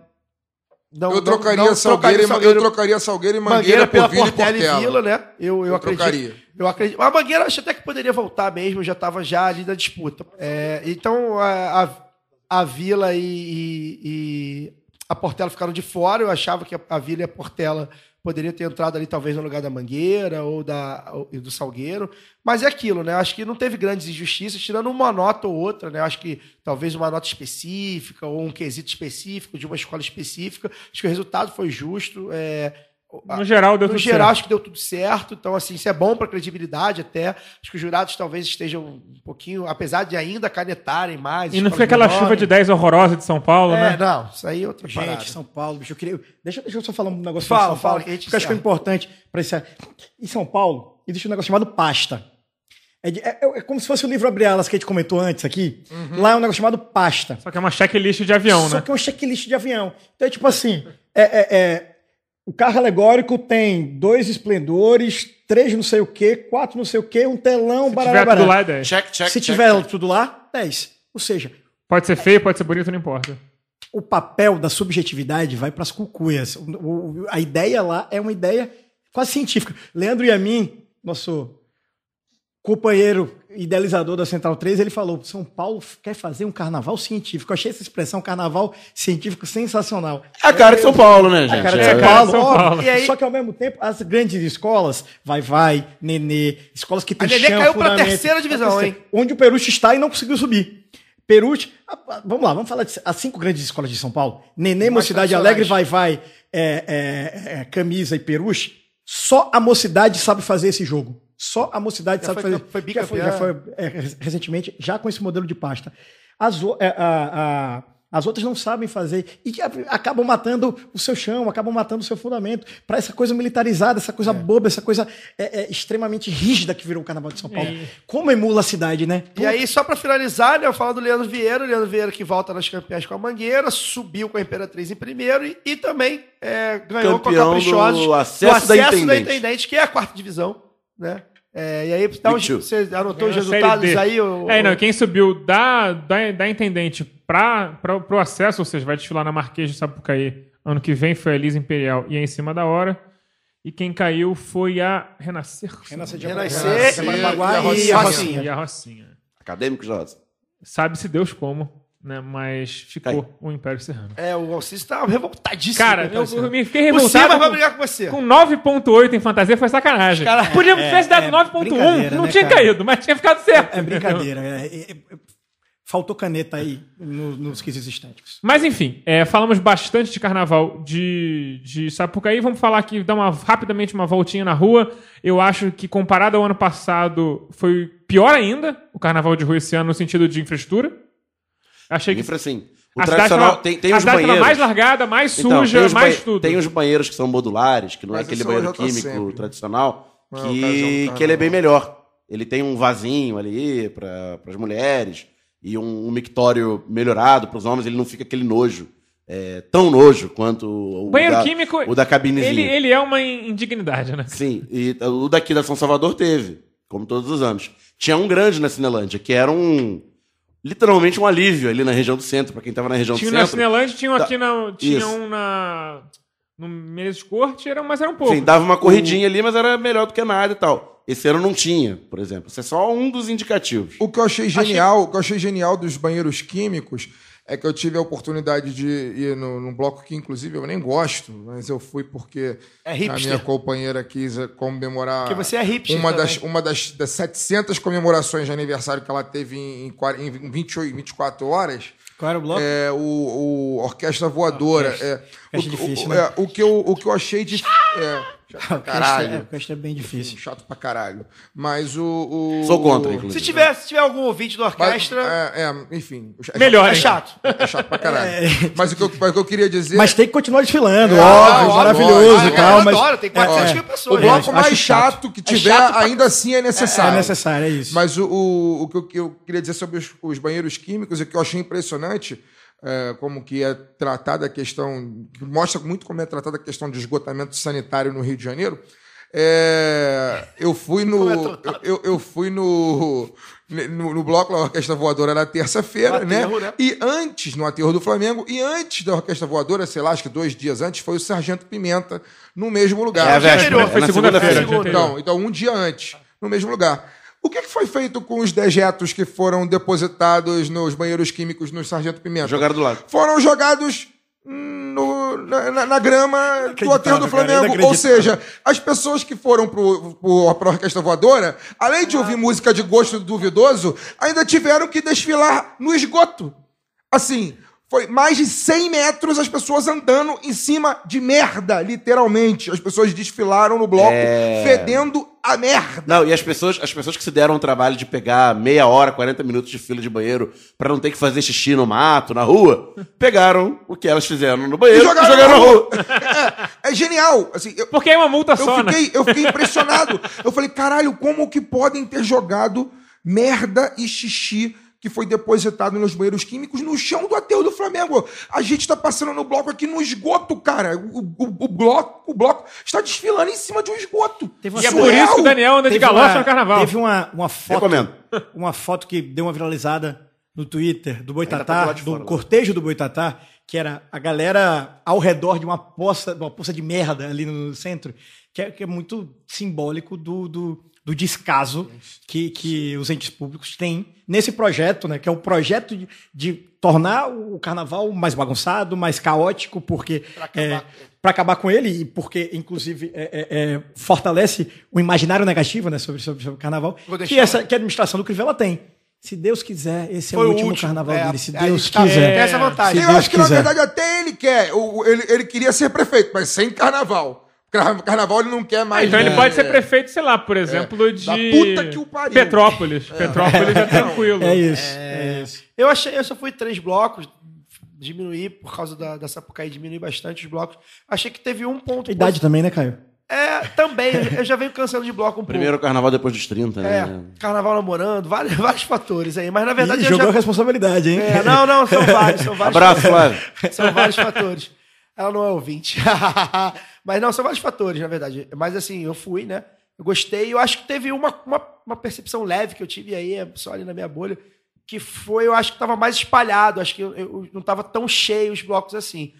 não, Eu não- trocaria, não Salgueiro, e- Salgueiro- eu trocaria Salgueiro e Mangueira, Mangueira pela por Vila Portela e Portela. Vila, né? Eu, eu, Eu acredito. trocaria. Eu acredito. A Mangueira acho até que poderia voltar mesmo, já estava já ali na disputa. É, então a, a, a Vila e, e- e a Portela ficaram de fora. Eu achava que a, a Vila e a Portela poderiam ter entrado ali talvez no lugar da Mangueira ou da ou- do Salgueiro. Mas é aquilo, né? Acho que não teve grandes injustiças, tirando uma nota ou outra, né? Acho que talvez uma nota específica ou um quesito específico de uma escola específica. Acho que o resultado foi justo. É, No geral, deu no tudo geral, certo. acho que deu tudo certo. Então, assim, isso é bom para credibilidade até. Acho que os jurados talvez estejam um pouquinho, apesar de ainda canetarem mais. E não foi aquela menores. chuva de 10 horrorosa de São Paulo, É, né? não, isso aí é outra parada. Gente, São Paulo, bicho, eu queria. Deixa, deixa eu só falar um negócio Fala, de São fala, Paulo, que a gente porque eu acho que é importante para isso. Em São Paulo, existe um negócio chamado pasta. É, de- é- é como se fosse o livro Abre Alas que a gente comentou antes aqui. Lá é um negócio chamado pasta. Só que é uma checklist de avião, Só né? que é um checklist de avião. Então é tipo assim: é, é- é, o carro alegórico tem dois esplendores, três não sei o quê, quatro não sei o quê, um telão, Se barará, tiver tudo barará. lá, é 10. Check, check, Se check, tiver check. tudo lá, 10. Ou seja, Pode ser feio, pode ser bonito, não importa. o papel da subjetividade vai para as cucuias. O- o- a ideia lá é uma ideia quase científica. Leandro Yamin, nosso companheiro idealizador da Central 3, ele falou: São Paulo quer fazer um carnaval científico. Eu achei essa expressão carnaval científico sensacional. É a cara de São Paulo, né, gente? A cara de É, São cara Paulo, de São. Paulo. E aí- Só que ao mesmo tempo, as grandes escolas, vai, vai, Nenê, escolas que A tem Nenê chão, caiu pra terceira divisão, pra hein? Onde o Peruche está e não conseguiu subir. Peruche, vamos lá, vamos falar de as cinco grandes escolas de São Paulo. Nenê, Mais Mocidade. Alegre, Vai Vai, é, é, é, Camisa e Peruche. Só a Mocidade sabe fazer esse jogo. Só a Mocidade Já sabe foi- fazer. foi já foi, já foi é, recentemente, já com esse modelo de pasta. As, o- é, a- a- as outras não sabem fazer e acabam matando o seu chão, acabam matando o seu fundamento para essa coisa militarizada, essa coisa boba, essa coisa é, é, extremamente rígida que virou o Carnaval de São Paulo. Como emula a cidade, né? E aí, só pra finalizar, né, eu falo do Leandro Vieira. O Leandro Vieira que volta nas campeãs com a Mangueira, subiu com a Imperatriz em primeiro e, e também é, ganhou Campeão com a Caprichosos do acesso da Intendente. Intendente, que é a quarta divisão, né? É, e aí, dá too. você anotou os resultados aí? O, É, não, quem subiu da, da, da Intendente para o acesso, ou seja, vai desfilar na Marquês de Sapucaí ano que vem, foi a Elisa Imperial e é em cima da hora. E quem caiu foi a Renascer. Renascer de Renascer, Renascer e a e a Rocinha. E a Rocinha. Acadêmicos da Rosa. Sabe-se Deus como, né? Mas ficou Caiu. o Império Serrano. É, o Alcides tá revoltadíssimo. Cara, o eu, eu me fiquei. O revoltado. Simba vai com- brigar com você. Com 9.8 em fantasia foi sacanagem. Cara, Podia é, tivesse dado é 9.1, brincadeira, não né, tinha cara? caído, mas tinha ficado certo. É brincadeira. é, é, é, faltou caneta aí no- nos quesitos estéticos. Mas enfim, é, falamos bastante de carnaval de, de Sapucaí. Vamos falar aqui, dar uma, rapidamente uma voltinha na rua. Eu acho que comparado ao ano passado, foi pior ainda o carnaval de rua esse ano no sentido de infraestrutura. Achei que assim. O a tradicional tava- tem, tem a os banheiros. mais largada, mais Então, suja, tem os mais tudo. Tem os banheiros que são modulares, que não Mas é aquele banheiro tá químico sempre. tradicional, Não é que, que ele é bem melhor. Ele tem um vasinho ali para as mulheres e um, um mictório melhorado para os homens. Ele não fica aquele nojo, é, tão nojo quanto o, O banheiro da, químico, o da cabinezinha. ele, ele é uma in- indignidade, né? Sim, e o daqui da São Salvador teve, como todos os anos. Tinha um grande na Cinelândia, que era um. Literalmente um alívio ali na região do centro, para quem tava na região Tinha do na centro. Cinelândia, tinha um aqui na. Tinha Isso. um na. No Menezes Corte, era, mas era um pouco. Sim, dava uma corridinha ali, mas era melhor do que nada e tal. Esse ano não tinha, por exemplo. Isso é só um dos indicativos. O que eu achei genial, o que eu achei genial dos banheiros químicos é que eu tive a oportunidade de ir no, num bloco que, inclusive, eu nem gosto, mas eu fui porque É a minha companheira quis eh, comemorar é hipster uma, das, uma das, das 700 comemorações de aniversário que ela teve em, em, em 28, 24 horas. Qual era o bloco? É, o, o Orquestra Voadora. Orquestra. É, Orquestra o, difícil, o, né? é, o, que eu, o que eu achei de. É, chato pra É, caralho. o cast é bem difícil. Chato pra caralho. Mas o. o Sou contra, o- inclusive. Se tiver, se tiver algum ouvinte do mas, orquestra, é, é, enfim. É Melhor, é chato. <laughs> É chato pra caralho. Mas, o que eu, mas o que eu queria dizer. Mas tem que continuar desfilando, É, óbvio, óbvio, maravilhoso óbvio. e tal. eu mas adoro, tem 400 mil pessoas. o bloco acho mais chato. chato, que É tiver, chato pra- ainda assim é é necessário. necessário, é isso. Mas o, o, o que eu, eu queria dizer sobre os, os banheiros químicos é que eu achei impressionante é, como que é tratada a questão, que mostra muito como é tratada a questão de esgotamento sanitário no Rio de Janeiro. É, eu fui no. É eu, eu, fui no. No, no bloco da Orquestra Voadora na terça-feira, né? né? E antes, no aterro do Flamengo, e antes da Orquestra Voadora, sei lá, acho que dois dias antes, foi o Sargento Pimenta no mesmo lugar. É a véspera, é foi segunda-feira, anterior. Então, então, um dia antes, no mesmo lugar. O que, foi feito com os dejetos que foram depositados nos banheiros químicos no Sargento Pimenta? Jogaram do lado. Foram jogados no- na, na- na grama do aterro do cara, Flamengo. Ou seja, as pessoas que foram pro, pra Orquestra Voadora, além de ouvir música de gosto duvidoso, ainda tiveram que desfilar no esgoto. Assim, foi mais de 100 metros as pessoas andando em cima de merda, literalmente. As pessoas desfilaram no bloco É. fedendo a merda. Não, e as pessoas, as pessoas que se deram o trabalho de pegar meia hora, 40 minutos de fila de banheiro pra não ter que fazer xixi no mato, na rua, <laughs> pegaram o que elas fizeram no banheiro e jogaram, na rua. <laughs> É, é genial. Assim, eu, Porque é uma multa eu só, né? fiquei, eu fiquei impressionado. Eu falei, caralho, como que podem ter jogado merda e xixi que foi depositado nos banheiros químicos no chão do aterro do Flamengo? A gente tá passando no bloco aqui no esgoto, cara. O, o- o bloco, o bloco está desfilando em cima de um esgoto. Teve uma E é por isso que o Daniel anda de Teve galocha uma- no carnaval. Teve uma, uma foto. Recomendo. <laughs> Uma foto que deu uma viralizada no Twitter do tá Boitatá, do fora, né? cortejo do Boitatá, que era a galera ao redor de uma poça, de uma poça de merda ali no centro, que é, que é muito simbólico do, do, do descaso que, que os entes públicos têm nesse projeto, né? Que é o projeto de, de tornar o carnaval mais bagunçado, mais caótico, porque acabar para acabar com ele e porque inclusive é, é, é, fortalece o imaginário negativo, né, sobre, sobre, sobre o carnaval, que essa que a administração do Crivella tem. Se Deus quiser, esse é Foi o o último, último, carnaval é, dele. Se Deus tá- quiser. tem essa vantagem. Se eu Deus acho que, na verdade, até ele quer. O- ele, ele queria ser prefeito, mas sem carnaval. Car- Carnaval ele não quer Ah, mais. então ele né? pode ser prefeito, sei lá, por exemplo, de. Da puta que o pariu. Petrópolis. Petrópolis é <laughs> tranquilo. É isso. É, isso. Eu achei, eu só fui três blocos, diminuí por causa da, da Sapucaí, diminuí bastante os blocos. Achei que teve um ponto. Idade também, né, Caio? É, também. Eu já venho cansando de bloco um Primeiro carnaval depois dos 30, pouco. É, né? carnaval namorando, vários, <laughs> vários fatores aí. Mas na verdade eu jogou já. a responsabilidade, hein? É, não, não, são vários, são vários. Abraço, Flávio. São vários fatores. Ela não é ouvinte. <laughs> Mas não, são vários fatores, na verdade. Mas assim, eu fui, né? Eu gostei. Eu acho que teve uma, uma, uma percepção leve que eu tive aí, é só ali na minha bolha, que foi, eu acho que estava mais espalhado. Acho que eu, eu não estava tão cheio os blocos assim.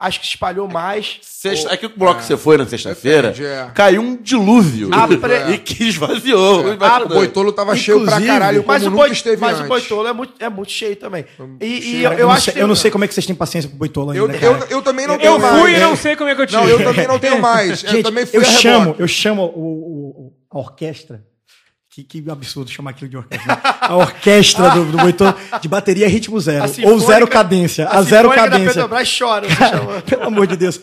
Acho que espalhou mais. Sexta, é que o bloco que você foi na sexta-feira, é. caiu um dilúvio. Ah, <laughs> pre- E que esvaziou. o O embaixador. Boitolo tava cheio pra Inclusive, caralho, como Mas, o, boi, esteve mas antes. o Boitolo é muito, é muito cheio também. E, e eu, eu não acho sei, que. eu não sei como é que vocês têm paciência pro Boitola ainda, Eu, cara. eu, eu também não Eu tenho mais. fui e não sei como é que eu tive. Não, eu também não tenho <laughs> mais. eu Gente, também fui eu chamo, eu chamo o, o- o- a orquestra. Que, que absurdo chamar aquilo de orquestra. né? A orquestra do, do Boitola de bateria ritmo zero. Ou zero cadência. A, a zero Sinfônica da cadência. Petrobras chora. <laughs> Cara, pelo amor de Deus.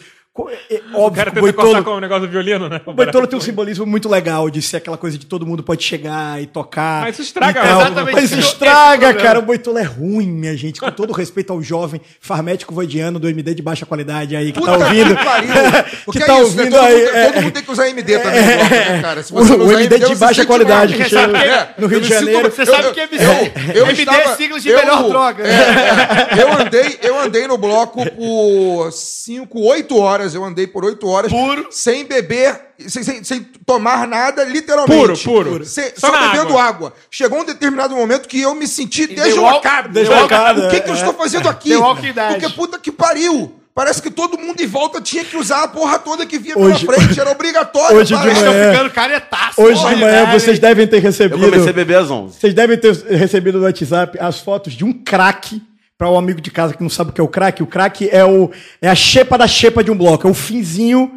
É O óbvio cara que o tenta cortar Boitolo, com o negócio do violino, né? o Boitolo tem um simbolismo muito legal de ser aquela coisa de todo mundo pode chegar e tocar. Mas isso estraga, tal. exatamente, Mas esse é o estraga, problema. cara. O Boitolo é ruim, minha gente. Com todo respeito ao jovem farmético voidiano do MD de baixa qualidade aí, que tá Puta ouvindo. que pariu. <laughs> Porque que tá é isso, né? ouvindo Todo, aí. mundo, é- todo mundo tem que usar MD também, no bloco, né, cara? Se o, você o usar MD de você baixa qualidade que chega É, no Rio de Janeiro. Você sabe que é eu, eu MD estava- é sigla de melhor droga. é, é, eu, andei, eu andei no bloco por 5, 8 horas. Eu andei por 8 horas. Puro. Sem beber, sem, sem, sem tomar nada, literalmente. Puro, puro. Sem- Só só bebendo água. Chegou um determinado momento que eu me senti deslocado. Deslocado, O que, que eu é. estou fazendo aqui? Walking Dead. Porque puta que pariu. Parece que todo mundo em volta tinha que usar a porra toda que via Hoje- pela frente. Era obrigatório. hoje de parece. Estão manhã- ficando caretaço. Hoje de Olha, manhã vocês devem ter Eu recebido. comecei a beber às 11. Vocês devem ter recebido no WhatsApp as fotos de um craque para o amigo de casa que não sabe o que é o craque. O craque é, o, é a xepa da xepa de um bloco. É o finzinho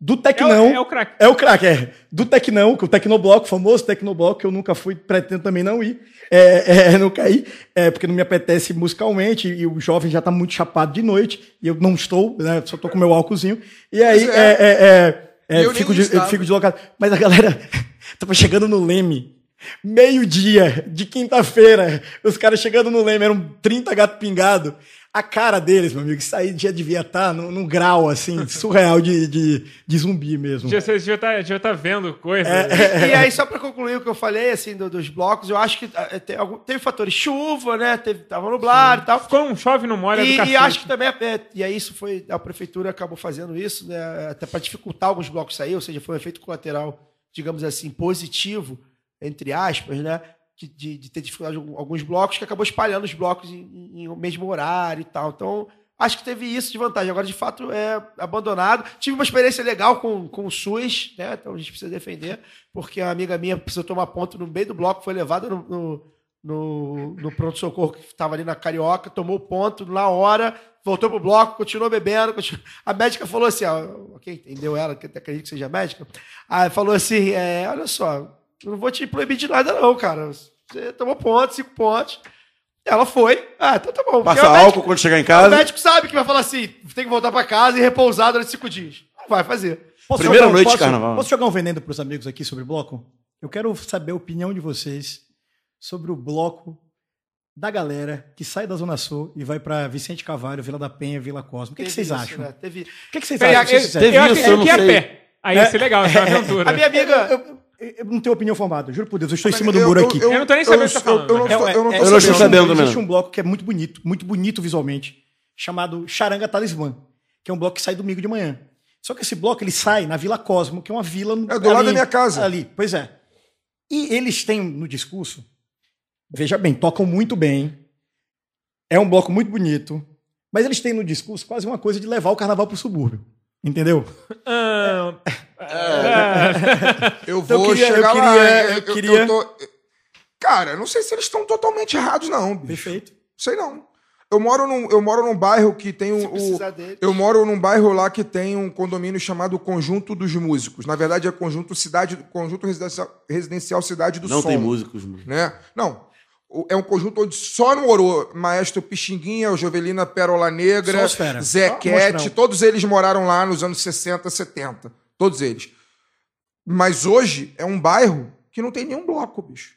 do Tecnão. É o- é o craque. É o craque, é. Do Tecnão, que o Tecnobloco, o famoso Tecnobloco, que eu nunca fui, pretendo também não ir. É, é, não cair, é, porque não me apetece musicalmente, e o jovem já tá muito chapado de noite, e eu não estou, né, só tô com meu álcoolzinho. E aí, é, é. é, é, é, E eu fico, de, fico deslocado. Mas a galera <laughs> tava chegando no Leme, meio-dia de quinta-feira, os caras chegando no Leme, eram 30 gato pingado. A cara deles, meu amigo, isso aí já devia estar num, num grau, assim, surreal de, de, de zumbi mesmo. Já- Você já tá, já tá vendo coisa. E aí, só pra concluir o que eu falei, assim, do- dos blocos, eu acho que ah, tem algum- teve fatores chuva, né? Teve, tava nublado e tal. Ficou um chove no molha E, e acho que também, é, e aí isso foi, a prefeitura acabou fazendo isso, né, até para dificultar alguns blocos sair, ou seja, foi um efeito colateral, digamos assim, positivo, entre aspas, né, de, de- de ter dificuldade com alguns blocos, que acabou espalhando os blocos em, em- em o mesmo horário e tal. Então, acho que teve isso de vantagem. Agora, de fato, é abandonado. Tive uma experiência legal com, com o SUS, né, então a gente precisa defender, porque uma amiga minha precisou tomar ponto no meio do bloco, foi levada no- no, no, no pronto-socorro que estava ali na Carioca, tomou ponto na hora, voltou pro bloco, continuou bebendo. continuou- A médica falou assim: ó, quem entendeu ela, que até acredito que seja médica, aí falou assim: é, olha só, não vou te proibir de nada, não, cara. Você tomou ponto, cinco pontos. Ela foi. Ah, então tá bom. Passa o médico- álcool quando chegar em O casa. médico sabe que vai falar assim: tem que voltar para casa e repousar durante cinco dias. Não vai fazer. Posso Primeira jogar um- noite de posso- carnaval. Posso jogar um veneno para os amigos aqui sobre bloco? Eu quero saber a opinião de vocês sobre o bloco da galera que sai da Zona Sul e vai para Vicente Cavalho, Vila da Penha, Vila Cosmo. O que, que Teve vocês isso, acham? né? Teve... O que, que vocês acham? eu, eu, Teve acho que eu é sei. pé. Aí ia ser legal, essa aventura. A minha amiga. Eu, eu- eu não tenho opinião formada, juro por Deus, eu estou em cima do Eu- muro eu- aqui. Eu não tô nem sabendo o que tá eu- falando, Eu não mas- estou- eu não É, Eu não estou existe- sabendo também, Existe um bloco que é muito bonito, muito bonito visualmente, chamado Charanga Talismã, que é um bloco que sai domingo de manhã. Só que esse bloco ele sai na Vila Cosmo, que é uma vila É do lado da minha casa. Ali, pois é. E eles têm no discurso, veja bem, tocam muito bem. É um bloco muito bonito, mas eles têm no discurso quase uma coisa de levar o carnaval pro subúrbio. Entendeu? <laughs> Ah, Eu Então, eu vou queria- eu chegar lá. queria- Eu, eu queria- tô- Cara, eu não sei se eles estão totalmente errados, não. bicho. Perfeito. Sei não. Eu moro num, eu moro num bairro que tem um, o, eu moro num bairro lá que tem um condomínio chamado Conjunto dos Músicos. Na verdade é Conjunto Cidade, Conjunto Residencial, Residencial Cidade do Não Som. tem músicos. mano. né? Não. É um conjunto onde só morou Maestro Pixinguinha, Jovelina Pérola Negra. Zé mostrão. todos eles moraram lá nos anos 60, 70. Todos eles. Mas hoje é um bairro que não tem nenhum bloco, bicho.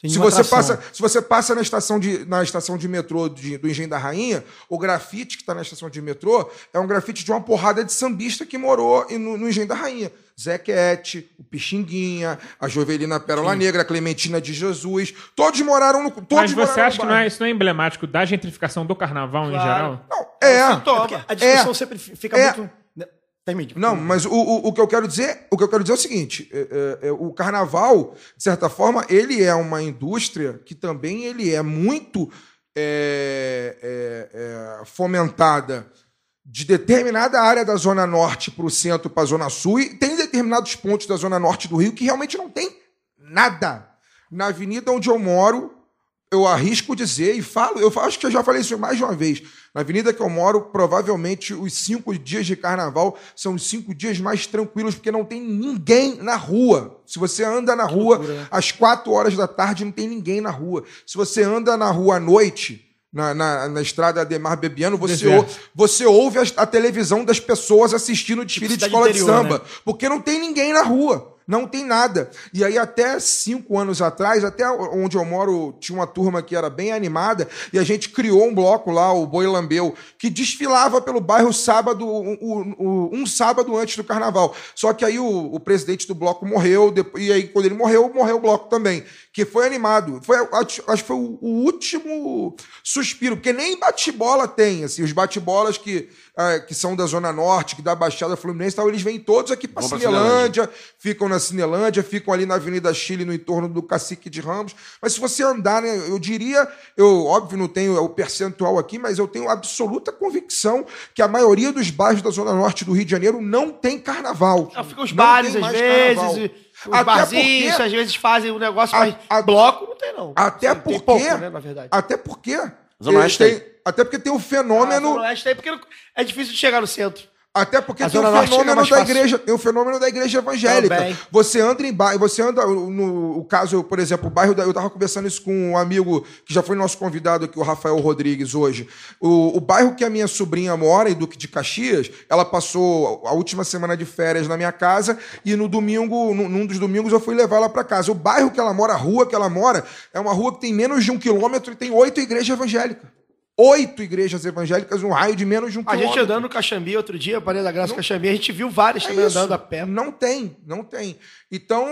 Tem Se você, atração. passa, se você passa na estação de, na estação de metrô de- do Engenho da Rainha, o grafite que está na estação de metrô é um grafite de uma porrada de sambista que morou em- no, no Engenho da Rainha. Zé Quete, o Pixinguinha, a Jovelina Pérola Negra, a Clementina de Jesus. Todos moraram no. Todos mas você acha que não é, isso não é emblemático da gentrificação do carnaval em Claro. geral? Não, é. Sintoma. Porque a discussão É. sempre fica É. muito. Termine. Não, mas o, o, o que eu quero dizer, o que eu quero dizer é o seguinte: é, é, é, o carnaval, de certa forma, ele é uma indústria que também ele é muito é, é, fomentada de determinada área da Zona Norte para o centro, para a Zona Sul, e tem determinados pontos da Zona Norte do Rio que realmente não tem nada. Na avenida onde eu moro, eu arrisco dizer e falo, eu acho que eu já falei isso mais de uma vez. Na avenida que eu moro, provavelmente os cinco dias de carnaval são os cinco dias mais tranquilos, porque não tem ninguém na rua. Se você anda na rua às quatro horas da tarde, não tem ninguém na rua. Se você anda na rua à noite, na, na, na estrada Ademar Bebiano, você, ou- você ouve as- a, televisão das pessoas assistindo o desfile de cidade escola de interior, samba. né? Porque não tem ninguém na rua. Não tem nada. E aí, até cinco anos atrás, até onde eu moro, tinha uma turma que era bem animada, e a gente criou um bloco lá, o Boi Lambeu, que desfilava pelo bairro sábado, um, um- um sábado antes do carnaval. Só que aí o, o presidente do bloco morreu, e aí, quando ele morreu, morreu o bloco também. Que foi animado. Foi, acho que foi o, o último suspiro, porque nem bate-bola tem. Assim, os bate-bolas que, ah, que são da Zona Norte, que da Baixada Fluminense, e tal, eles vêm todos aqui para pra Cinelândia, ficam na Cinelândia, ficam ali na Avenida Chile, no entorno do Cacique de Ramos. Mas se você andar, né, eu diria, eu óbvio não tenho o percentual aqui, mas eu tenho absoluta convicção que a maioria dos bairros da Zona Norte do Rio de Janeiro não tem carnaval. Não, ficam os bares às vezes, carnaval. Os Até barzinhos porque- às vezes fazem um negócio, A- mas a- bloco não tem não. Até Tem- tem porque. pouco, né, na verdade. Até porque. Zona Oeste têm- tem. Até porque tem o Ah, fenômeno. Zona Oeste tem porque é difícil de chegar no centro. Até porque A tem o é fenômeno mais da igreja, tem o fenômeno da igreja evangélica. Também. Você anda em bairro, você anda no o caso, por exemplo, o bairro da, eu estava conversando isso com um amigo que já foi nosso convidado aqui, o Rafael Rodrigues hoje. O, o bairro que a minha sobrinha mora, em Duque de Caxias, ela passou a última semana de férias na minha casa e no domingo, num, num dos domingos eu fui levar ela para casa. O bairro que ela mora, a rua que ela mora, é uma rua que tem menos de um quilômetro e tem oito igrejas evangélicas. Oito igrejas evangélicas num raio de menos de um A quilômetro. gente andando no Caxambi outro dia, Parede da Graça Caxambi, a gente viu várias É também isso. andando a pé. Não tem, não tem. Então,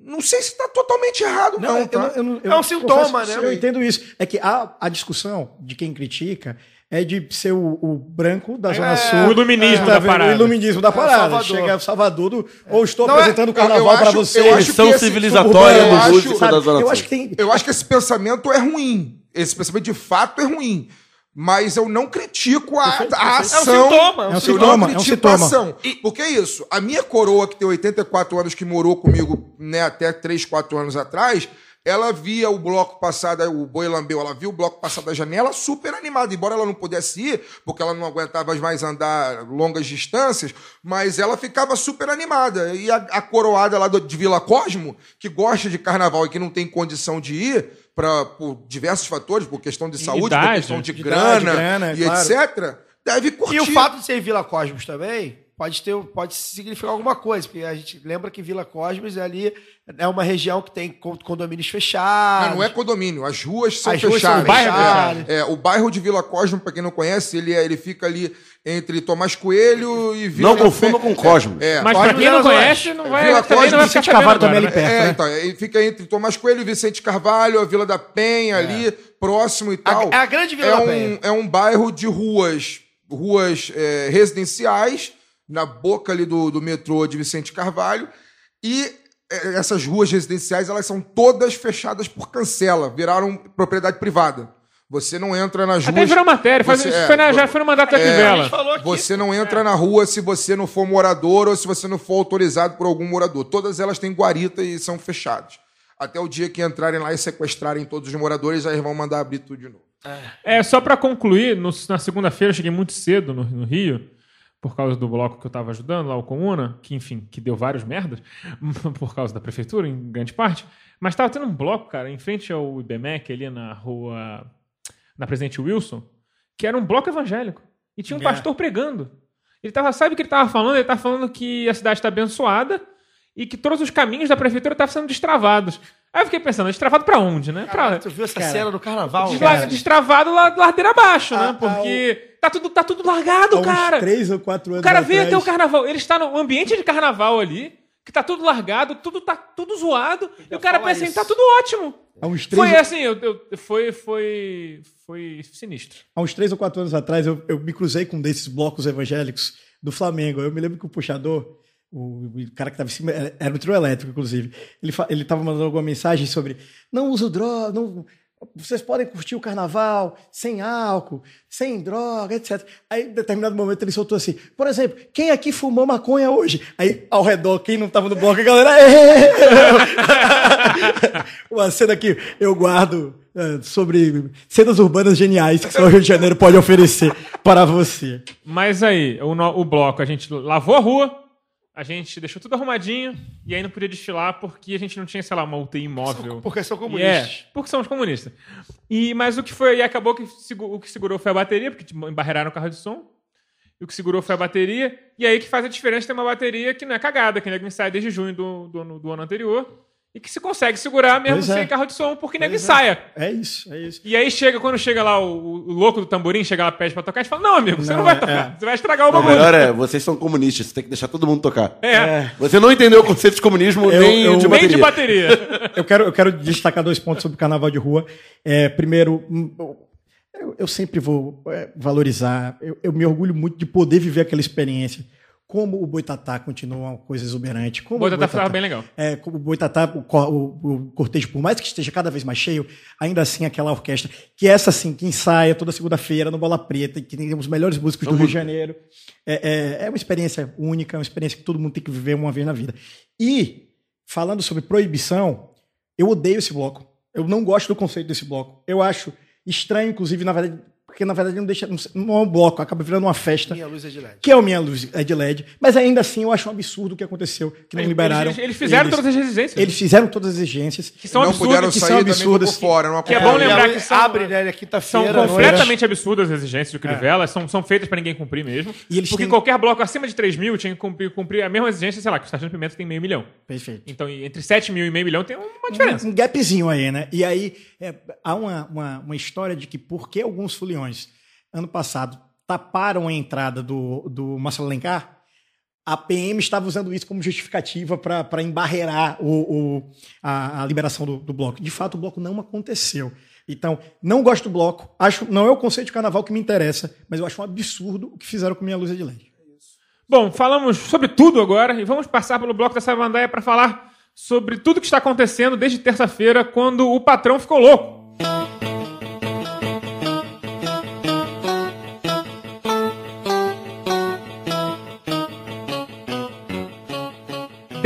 não sei se está totalmente errado, não. eu tá? eu É um sintoma, né? Eu entendo isso. É que a, a discussão de quem critica é de ser o, o branco da Zona Sul. o iluminismo tá da parada. O iluminismo da parada. Salvador. Chega Salvador do, ou estou Não, é- apresentando o eu- carnaval eu para acho- você. eu acho Missão civilizatória do eu músico da Zona Eu Sul. acho que tem. Eu acho que esse pensamento é ruim. Esse pensamento de fato é ruim. Mas eu não critico a, a ação. É um sintoma, é um eu não sintoma, é um critico a sintoma. ação. Porque é isso. A minha coroa, que tem 84 anos, que morou comigo né, até 3, 4 anos atrás, ela via o bloco passar, o Boi Lambeu, ela via o bloco passar da janela super animada. Embora ela não pudesse ir, porque ela não aguentava mais andar longas distâncias, mas ela ficava super animada. E a, a coroada lá do- de Vila Cosmo, que gosta de carnaval e que não tem condição de ir, pra, por diversos fatores, por questão de saúde, por idade, questão de, de grana, idade, grana, e claro. etc., deve curtir. E o fato de ser Vila Cosmos também pode ter, pode significar alguma coisa, porque a gente lembra que Vila Cosmos é ali é uma região que tem con- condomínios fechados. Não, não é condomínio, as ruas são As ruas são fechadas. fechadas. É, o bairro de Vila Cosmo, para quem não conhece, ele, é- ele fica ali entre Tomás Coelho e Vila Não confunda com Cosmos. É, Mas Pode pra quem não conhece, não vai, Vila também não vai Vicente Carvalho agora, também ali né? perto. É, né? então, ele fica entre Tomás Coelho e Vicente Carvalho, a Vila da Penha ali, próximo e tal. é a grande Vila é da um, Penha. É um bairro de ruas, ruas é, residenciais, na boca ali do, do metrô de Vicente Carvalho, e é, essas ruas residenciais, elas são todas fechadas por cancela, viraram propriedade privada. Você não entra nas Até ruas... virou matéria, faz- você- isso é, foi na- já foi no mandato da é, Crivella. aqui. você não entra na rua se você não for morador ou se você não for autorizado por algum morador. Todas elas têm guarita e são fechadas. Até o dia que entrarem lá e sequestrarem todos os moradores, aí eles vão mandar abrir tudo de novo. É, só pra concluir, no- na segunda-feira eu cheguei muito cedo no, no Rio, por causa do bloco que eu tava ajudando, lá o Comuna, que enfim, que deu vários merdas, <laughs> por causa da prefeitura, em grande parte. Mas tava tendo um bloco, cara, em frente ao IBMEC, ali na rua, na Presidente Wilson, que era um bloco evangélico. E tinha um É. pastor pregando. Ele tava, sabe o que ele tava falando? Ele tava falando que a cidade está abençoada e que todos os caminhos da prefeitura estavam sendo destravados. Aí eu fiquei pensando, destravado pra onde, né? Pra, Cara, tu viu essa cena no carnaval? Desla- cara? destravado lá ladeira abaixo, né? Ah, Porque tá, tudo, tá tudo largado, Há uns cara. três ou quatro anos O cara veio atrás. até o carnaval. Ele está no ambiente de carnaval ali, que tá tudo largado, tudo tá tudo zoado. E o cara pensa assim, tá tudo ótimo. Há uns três, Foi assim, eu, eu- foi, foi, foi sinistro. há uns três ou quatro anos atrás, eu, eu me cruzei com um desses blocos evangélicos do Flamengo. Eu me lembro que o puxador, o, o cara que estava em cima, era um trio elétrico, inclusive. Ele, fa- ele tava mandando alguma mensagem sobre não uso droga, não. Vocês podem curtir o carnaval sem álcool, sem droga, etc. Aí, em determinado momento, ele soltou assim: por exemplo, quem aqui fumou maconha hoje? Aí, ao redor, quem não tava no bloco, a galera. <laughs> Uma cena que eu guardo é, sobre cenas urbanas geniais que só o Rio de Janeiro pode oferecer para você. Mas aí, o, o bloco, a gente lavou a rua, a gente deixou tudo arrumadinho, e aí não podia desfilar porque a gente não tinha, sei lá, uma UTI imóvel. Porque são E comunistas. É, porque somos comunistas. E, mas o que foi, e acabou que o que segurou foi a bateria, porque tipo, embarreiraram o carro de som. E o que segurou foi a bateria. E aí que faz a diferença ter uma bateria que não é cagada, que nego ensaia desde junho do, do, do ano anterior. E que se consegue segurar mesmo Pois é. sem carro de som, porque nego Pois é. ensaia. É isso, é isso. E aí chega, quando chega lá o, o louco do tamborim, chega lá, pede pra tocar, a gente fala, não, amigo, você não, Não, vai é, tocar. é. Você vai estragar o O bagulho. melhor é, vocês são comunistas, você tem que deixar todo mundo tocar. É, Você não entendeu o conceito de comunismo Eu- nem eu- de nem bateria. de bateria. <laughs> Eu quero, eu quero destacar dois pontos sobre o carnaval de rua. É, primeiro, hum, eu, eu sempre vou é, valorizar, eu, eu me orgulho muito de poder viver aquela experiência. Como o Boitatá continua uma coisa exuberante. Como O Boitatá ficava bem legal. É, como o Boitatá, o, o, o cortejo, por mais que esteja cada vez mais cheio, ainda assim aquela orquestra, que é essa assim, que ensaia toda segunda-feira no Bola Preta, e que tem os melhores músicos do Rio de Janeiro. É, é, é uma experiência única, é uma experiência que todo mundo tem que viver uma vez na vida. E, falando sobre proibição, eu odeio esse bloco. Eu não gosto do conceito desse bloco. Eu acho estranho, inclusive, na verdade, porque na verdade não deixa. Não é um bloco, acaba virando uma festa. Minha luz é de LED. Que é o Minha Luz é de LED. Mas ainda assim eu acho um absurdo o que aconteceu, que não liberaram. Eles, eles fizeram eles. todas as exigências. Eles fizeram todas as exigências. que são não absurdas, puderam que sair são absurdas, por fora. Não Que é bom lembrar que são- abre, né? É São noite. completamente absurdas as exigências do Crivella, são, são feitas pra ninguém cumprir mesmo. E eles porque têm- qualquer bloco acima de 3 mil tinha que cumprir, cumprir a mesma exigência, sei lá, que o Sargento Pimenta tem meio milhão. Perfeito. Então, entre 7 mil e meio milhão tem uma diferença. Um gapzinho aí, né? E aí é, há uma, uma, uma história de que por que alguns ano passado, taparam a entrada do, do Marcelo Alencar, a PM estava usando isso como justificativa para embarrear o, o- a, a liberação do, do bloco. De fato, o bloco não aconteceu. Então, não gosto do bloco. Acho, não é o conceito de carnaval que me interessa, mas eu acho um absurdo o que fizeram com minha luz de LED. Bom, falamos sobre tudo agora e vamos passar pelo bloco da Savandaia para falar sobre tudo que está acontecendo desde terça-feira, quando o patrão ficou louco.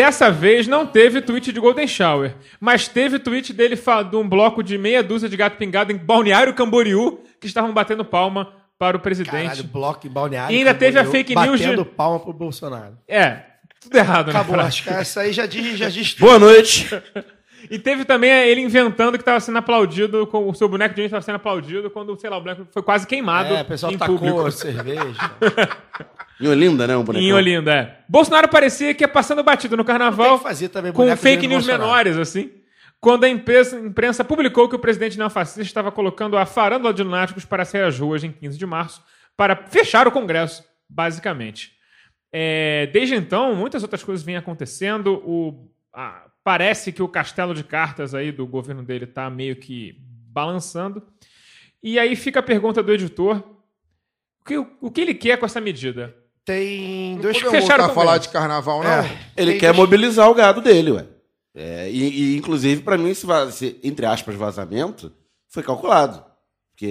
Dessa vez não teve tweet de Golden Shower, mas teve tweet dele de um bloco de meia dúzia de gato pingado em Balneário Camboriú que estavam batendo palma para o presidente. Caralho, bloco e balneário. E ainda teve a Camboriú, fake news de- Batendo palma pro Bolsonaro. É, tudo errado, Acabou, né? acho que <laughs> essa aí já diz, já diz tudo. Boa noite. <laughs> E teve também ele inventando que estava sendo aplaudido, com o seu boneco de gente estava sendo aplaudido quando, sei lá, o boneco foi quase queimado É, o pessoal em tacou público. cerveja. <laughs> Em Olinda, né? Um bonecão. Em Olinda, é. Bolsonaro parecia que ia passando batido no Tem carnaval que fazer também com fake news Bolsonaro. menores, assim. Quando a imprensa, imprensa publicou que o presidente neofascista estava colocando a farândola de lunáticos para sair às ruas em 15 de março para fechar o Congresso, basicamente. É, desde então, muitas outras coisas vêm acontecendo. O, a- parece que o castelo de cartas aí do governo dele está meio que balançando. E aí fica a pergunta do editor: o que, o que ele quer com essa medida? Tem Não dois podemos fecharam voltar a falar de carnaval, não? É. Ele Tem quer dois- mobilizar o gado dele, ué. É, e, e, inclusive, pra mim, esse, esse, entre aspas, vazamento foi calculado. Porque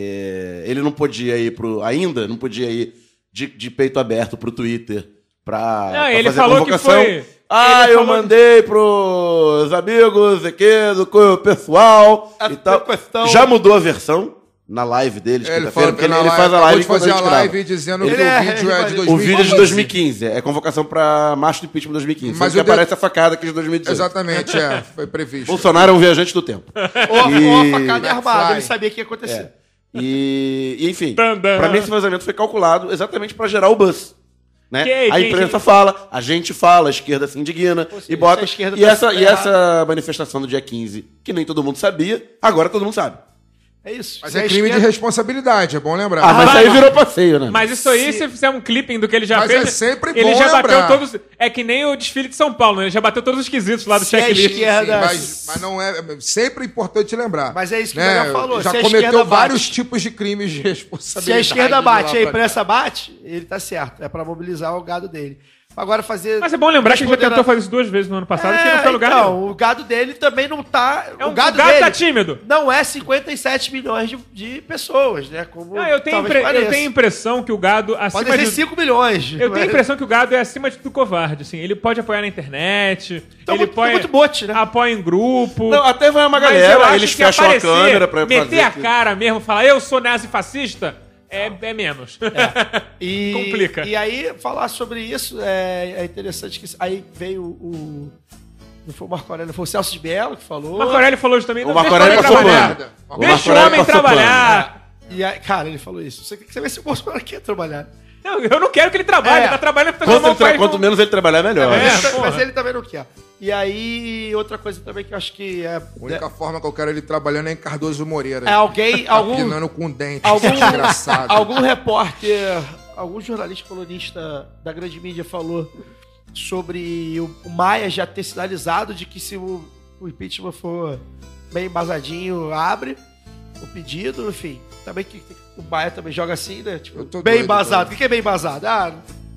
ele não podia ir pro. Ainda não podia ir de, de peito aberto pro Twitter pra, Não, pra ele fazer falou que convocação. foi- Ah, ele eu falou- mandei pros amigos aqui do pessoal e tal. questão- Já mudou a versão na live dele de Ele, quinta-feira, fala, porque ele, ele live, faz a live fazer a a live dizendo Ele que é- o vídeo é de ele- 2015. O vídeo é de 2015, é convocação pra março do impeachment 2015. Mas que o de- aparece a facada aqui de 2018. Exatamente, é. Foi previsto. Bolsonaro é um viajante do tempo. <laughs> Ou, E- ou a facada é armada, ele sabia que ia acontecer. E, e, enfim, pra mim esse vazamento foi calculado exatamente pra gerar o buzz. Né? Que, a imprensa gente- fala, a gente fala, a esquerda se indigna seja, e bota. se a esquerda E, tá essa, e essa manifestação do dia 15, que nem todo mundo sabia, agora todo mundo sabe. É isso. Mas Se é a crime de esquerda- responsabilidade, é bom lembrar. Ah, mas vai, aí virou passeio, né? Mas isso aí, se fizer um clipping do que ele já Mas fez. é sempre ele bom já lembrar. bateu todos. É que nem o desfile de São Paulo, né? Ele já bateu todos os quesitos lá do Se a checklist. esquerda- mas, mas não é. é sempre importante lembrar. Mas é isso que o né? Daniel falou, Já se cometeu esquerda bate- vários tipos de crimes de Se a responsabilidade. esquerda de bate e a imprensa bate, ele tá certo. É pra mobilizar o gado dele. Agora fazer. Mas é bom lembrar que ele já tentou fazer isso duas vezes no ano passado, que É, não foi lugar então, nenhum. o gado dele também não tá. É um, o gado, o gado dele tá tímido. não é 57 milhões de, de pessoas, né? Como Não, eu, tenho impre- eu tenho a impressão que o gado, acima Pode ser de... 5 milhões. Eu tenho a mas- impressão que o gado é acima de tudo covarde, assim. Ele pode apoiar na internet, Então, ele muito, apoia, muito bote, né? apoia em grupo. Não, até vai uma Mas galera, eles que fecham a aparecer, câmera pra meter fazer. a cara mesmo, falar eu sou nazifascista, é, é menos. <laughs> E, Complica. E aí, falar sobre isso é, é interessante que aí veio o. Não foi o Marco Aurélio, foi o Celso de Mello que falou. O Marco Aurélio falou isso também. O não, Marco Aurélio passou trabalhar. O Deixa o homem passou pano. trabalhar. E aí, cara, ele falou isso. Você tem que ver se o Bolsonaro quer trabalhar. Não, eu não quero que ele trabalhe, É. ele tá trabalhando pra Quanto, ele tra- quanto menos ele trabalhar, melhor. É, mas, porra. mas ele também não quer. E aí, outra coisa também que eu acho que é. A única forma que eu quero ele trabalhando é em Cardoso Moreira. É alguém. Tá <laughs> algum, pinando com dente. algum, <laughs> Engraçado. algum repórter, algum jornalista colunista da grande mídia falou sobre o, o Maia já ter sinalizado de que se o, o impeachment for bem embasadinho, abre o pedido, enfim. Também que o Maia também joga assim, né? Tipo, bem doido, embasado. O que que é bem embasado? Ah,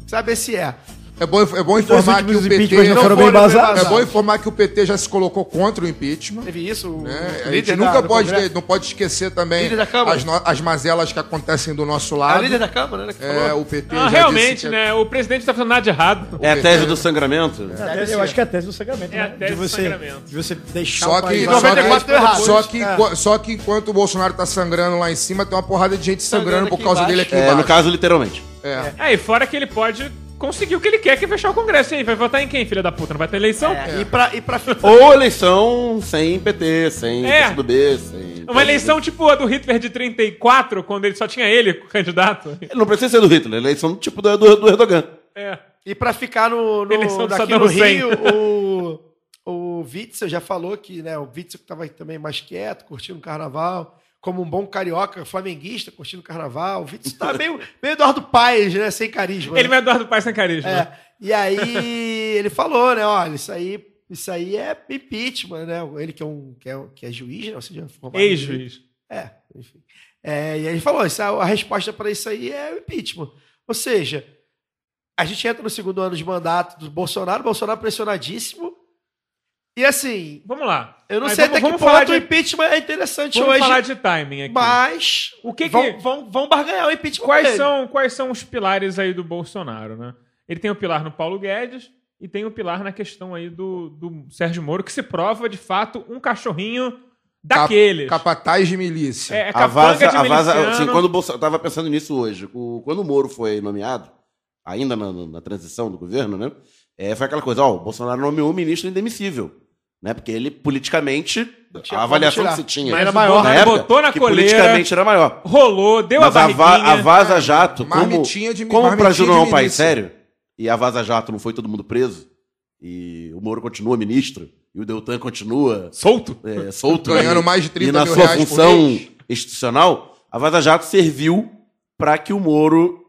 sabe se é. É bom, é bom Os informar que o PT. não foram bem basados. É bom informar que o PT já se colocou contra o impeachment. Teve isso? O, né? o A gente da- nunca do pode, Congresso. não pode esquecer também da as, no- as mazelas que acontecem do nosso A lado. líder da Câmara, né? Que É, falou. o PT já realmente, disse que- né? O presidente tá fazendo nada de errado. É a tese do sangramento? É a tese- eu acho que é a tese do sangramento. É a né? tese de do você, sangramento. De você deixar Só o que, país... só, 94 que, só, que, É. só que enquanto o Bolsonaro tá sangrando lá em cima, tem uma porrada de gente sangrando Sangrando por causa dele aqui É, embaixo. no caso, literalmente. É. É, e fora que ele pode conseguir o que ele quer, que é fechar o Congresso. E aí, vai votar em quem, filha da puta? Não vai ter eleição? É, E pra, e pra <laughs> Ou eleição sem PT, sem É. PCdoB, sem... Uma eleição tipo a do Hitler de 34, quando ele só tinha ele <laughs> candidato. Não precisa ser do Hitler, eleição tipo do, do, do Erdogan. É. E pra ficar no, no Eleição do daqui Saddam no Hussein. Rio, <laughs> o, o Witzel já falou que, né, o Witzel que tava também mais quieto, curtindo o carnaval, como um bom carioca flamenguista, curtindo o carnaval. O Witzel tá meio, <laughs> meio Eduardo Paes, né, sem carisma. Ele né? é Eduardo Paes sem carisma. É. E aí <laughs> ele falou, né, olha, isso aí, isso aí é impeachment, né? Ele que é um que é, que é juiz, né? Ou seja, Ex-juiz. é, enfim. É, e aí ele falou: isso, a, resposta para isso aí é impeachment. Ou seja, a gente entra no segundo ano de mandato do Bolsonaro, Bolsonaro pressionadíssimo. E assim, Vamos lá. eu não Mas sei vamos, até que vamos ponto falar o impeachment é interessante vamos hoje, falar de timing aqui. mas O que que- vão, vão, vão barganhar o impeachment. Quais dele. são, quais são os pilares aí do Bolsonaro, né? Ele tem o pilar no Paulo Guedes e tem o pilar na questão aí do, do Sérgio Moro, que se prova, de fato, um cachorrinho Cap- daqueles. Capataz de milícia. É, é A vaza, de a vaza, assim, quando o Bolso- eu tava pensando nisso hoje, o- quando o Moro foi nomeado, ainda na, na transição do governo, né? É, foi aquela coisa, ó, o Bolsonaro nomeou um ministro indemissível, né? Porque ele politicamente a avaliação que se tinha Mas na o Bolsonaro época, botou na que coleira. politicamente era maior. Rolou, deu Mas a a, va- barriguinha. a Vaza Jato, como, de- como o marmitinha Brasil de não é um país sério, e a Vaza Jato não foi todo mundo preso, e o Moro continua ministro, e o Deltan continua Solto. é, solto. Ganhando e- mais de 30 E na mil sua reais por função mês. institucional, a Vaza Jato serviu para que o Moro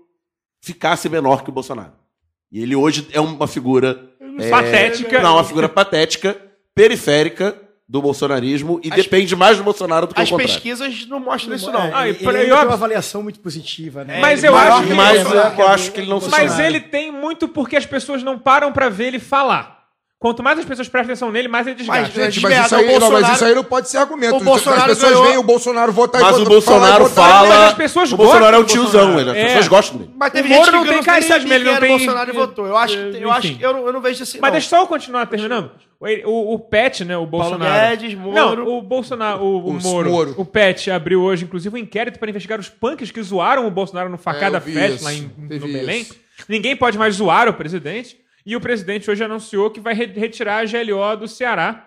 ficasse menor que o Bolsonaro. E ele hoje é uma figura... é, Patética. Não, uma figura patética, periférica do bolsonarismo e As- depende mais do Bolsonaro do que o As contrário. pesquisas não mostram isso, É, não. Ah, e ele, por- ele uma avaliação muito positiva, né? Mas Ele eu acho que Mas Bolsonaro, eu acho que ele não. Mas ele tem muito porque as pessoas não param pra ver ele falar. Quanto mais as pessoas prestam atenção nele, mais ele desgasta. Mas, Gente, de mas isso, aí, o não, mas Bolsonaro- isso aí não pode ser argumento. O Bolsonaro As pessoas ganhou- veem o Bolsonaro votar Mas e o Bolsonaro votar. fala... Mas as pessoas o Bolsonaro é um gostam do tiozão, Bolsonaro. ele- as É. pessoas gostam dele. Mas teve O Moro gente não que tem nem carisma, ele não tem- Bolsonaro e votou. Eu acho, que- eu, acho, eu, não, eu não vejo assim, Mas não. deixa só eu continuar terminando. O, o, o Pet, né, o Bolsonaro... Guedes, Moro. Não, o Bolsonaro, o, o Os Moro, Moro. o Pet abriu hoje, inclusive, um inquérito para investigar os punks que zoaram o Bolsonaro no Facada É, Fest, isso. lá em, no Belém. Ninguém pode mais zoar o presidente. E o presidente hoje anunciou que vai re- retirar a GLO do Ceará.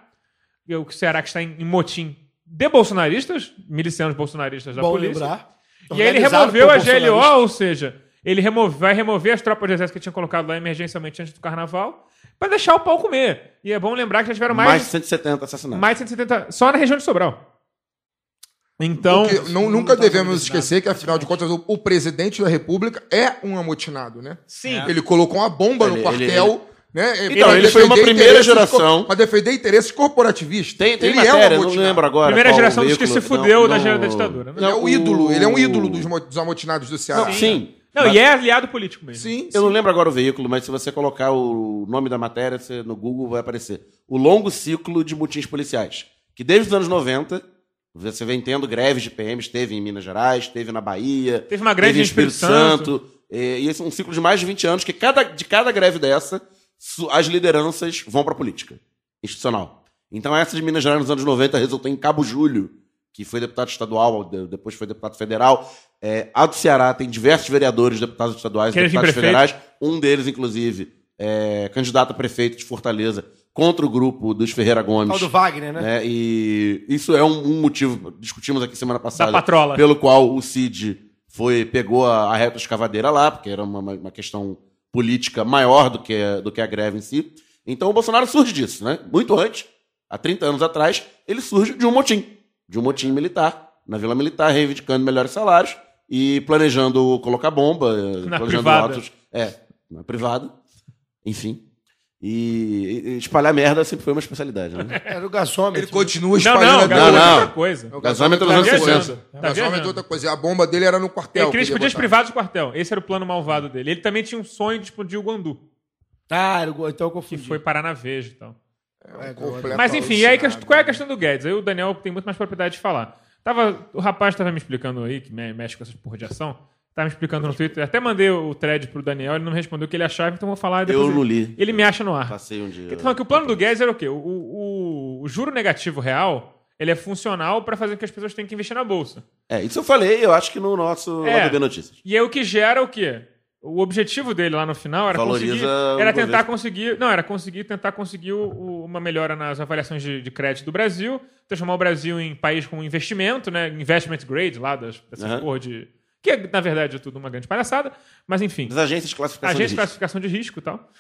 O Ceará que está em, em motim de bolsonaristas, milicianos bolsonaristas da Bom polícia. lembrar. E aí ele removeu a GLO, ou seja, ele remove- vai remover as tropas de exército que tinham colocado lá emergencialmente antes do carnaval, para deixar o pau comer. E é bom lembrar que já tiveram Mais mais, de 170 assassinatos. mais de 170, só na região de Sobral. Então, Porque não- nunca devemos esquecer que, afinal de contas, o, o presidente da República é um amotinado, né? sim, Ele colocou uma bomba Ele- no quartel, né? Então, pra ele foi uma primeira geração. Para defender interesses corporativistas. Tem, tem ele matéria, é um não lembro agora. primeira geração dos que se fudeu Não, da, não- da ditadura. né? Ele é o Não, ídolo, o- ele é um ídolo dos, dos amotinados do Ceará. Não, sim. Não, e é aliado político mesmo. Sim, Eu não lembro agora o veículo, mas se você colocar o nome da matéria você- no Google vai aparecer. O longo ciclo de motins policiais. Que desde os anos 90, você vem tendo greves de PMs, teve em Minas Gerais, teve na Bahia. Teve uma greve teve em em Espírito Santo. E e esse é um ciclo de mais de 20 anos que cada, de cada greve dessa, as lideranças vão para a política institucional. Então essa de Minas Gerais nos anos 90 resultou em Cabo Júlio, que foi deputado estadual, de- depois foi deputado federal. É, a do Ceará tem diversos vereadores, deputados estaduais, vir deputados federais. Um deles, inclusive, é candidato a prefeito de Fortaleza contra o grupo dos Ferreira Gomes. Tal do Wagner, né? né? E isso é um, um motivo, discutimos aqui semana passada, Da patrola. pelo qual o Cid foi, pegou a, a reta escavadeira lá, porque era uma, uma questão política maior do que, do que a greve em si. Então o Bolsonaro surge disso, né? Muito antes, há 30 anos atrás, ele surge de um motim, de um motim militar, na Vila Militar, reivindicando melhores salários e planejando colocar bomba, Na planejando privada. atos. É, na privada, enfim. E, espalhar merda sempre foi uma especialidade, né? <laughs> Era o gasômetro. Ele continua Não, espalhando não, não, é não. outra coisa. O Gasômetro Tá anos viajando. 60. Tá O gasômetro é viajando. outra coisa. A bomba dele era no quartel. Ele queria explodir os privados do quartel. Esse era o plano malvado dele. Ele também tinha um sonho de explodir o Guandu, Ah, então eu que confundi. foi parar na Veja e tal. É, Completo Mas enfim, e aí, que- qual é a questão do Guedes? Aí o Daniel tem muito mais propriedade de falar. Tava, o rapaz estava me explicando aí, que me- mexe com essas porra de ação, tava me explicando no Twitter. Até mandei o thread pro Daniel, ele não respondeu o que ele achava, então vou falar depois. Eu não li. Ele me acha no ar. Passei um dia. Ele tá falando que o plano do Guedes era o quê? O, o- o juro negativo real, ele é funcional para fazer com que as pessoas tenham que investir na bolsa. É, isso eu falei, eu acho que no nosso É. Lado B Notícias. E aí o que gera o quê? O objetivo dele lá no final era Valoriza conseguir, era tentar Bovespa. conseguir, não, era conseguir tentar conseguir o- o- uma melhora nas avaliações de, de crédito do Brasil, transformar o Brasil em país com investimento, né, investment grade lá das dessas porra de que na verdade é tudo uma grande palhaçada, mas enfim, Das agências de classificação agência de de risco. classificação de risco e tal.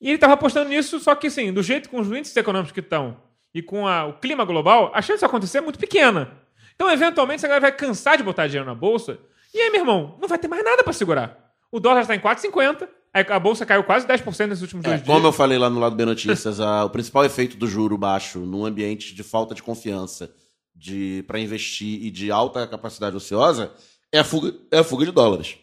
E ele estava apostando nisso, só que assim, do jeito com os índices econômicos que estão e com a- o clima global, a chance disso acontecer é muito pequena. Então, eventualmente, essa galera vai cansar de botar dinheiro na bolsa. E aí, meu irmão, não vai ter mais nada para segurar. O dólar está em 4,50, aí a bolsa caiu quase 10% nesses últimos É, dois como dias. eu falei lá no lado B Notícias, a- o principal efeito do juro baixo num ambiente de falta de confiança de para investir e de alta capacidade ociosa é a fuga, é a fuga de dólares.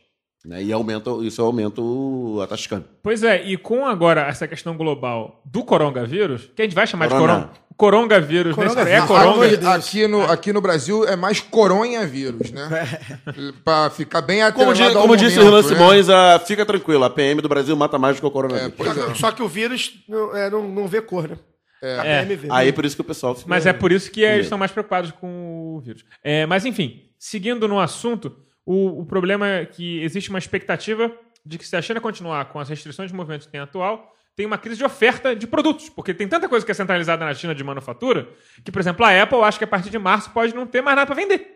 Né? E aumenta, isso aumenta o- a taxa de câmbio. Pois é, e com agora essa questão global do coronavírus, que a gente vai chamar Corona. de coron coronavírus, né? Coronavírus. é coronga. Deus. Aqui no, aqui no Brasil é mais coronavírus, né? pra ficar bem Como, atrelado di- ao como disse o momento, Renan né? Simões, a, fica tranquilo, a PM do Brasil mata mais do que o coronavírus. É, pois é. Só que o vírus não, é, não, não vê cor, né? A É. PM vê. Aí por isso que o pessoal fica... Mas é por isso que eles estão mais preocupados com o vírus. É, mas enfim, seguindo no assunto, o, o problema é que existe uma expectativa de que se a China continuar com as restrições de movimento que tem atual, tem uma crise de oferta de produtos, porque tem tanta coisa que é centralizada na China de manufatura, que, por exemplo, a Apple acho que a partir de março pode não ter mais nada para vender.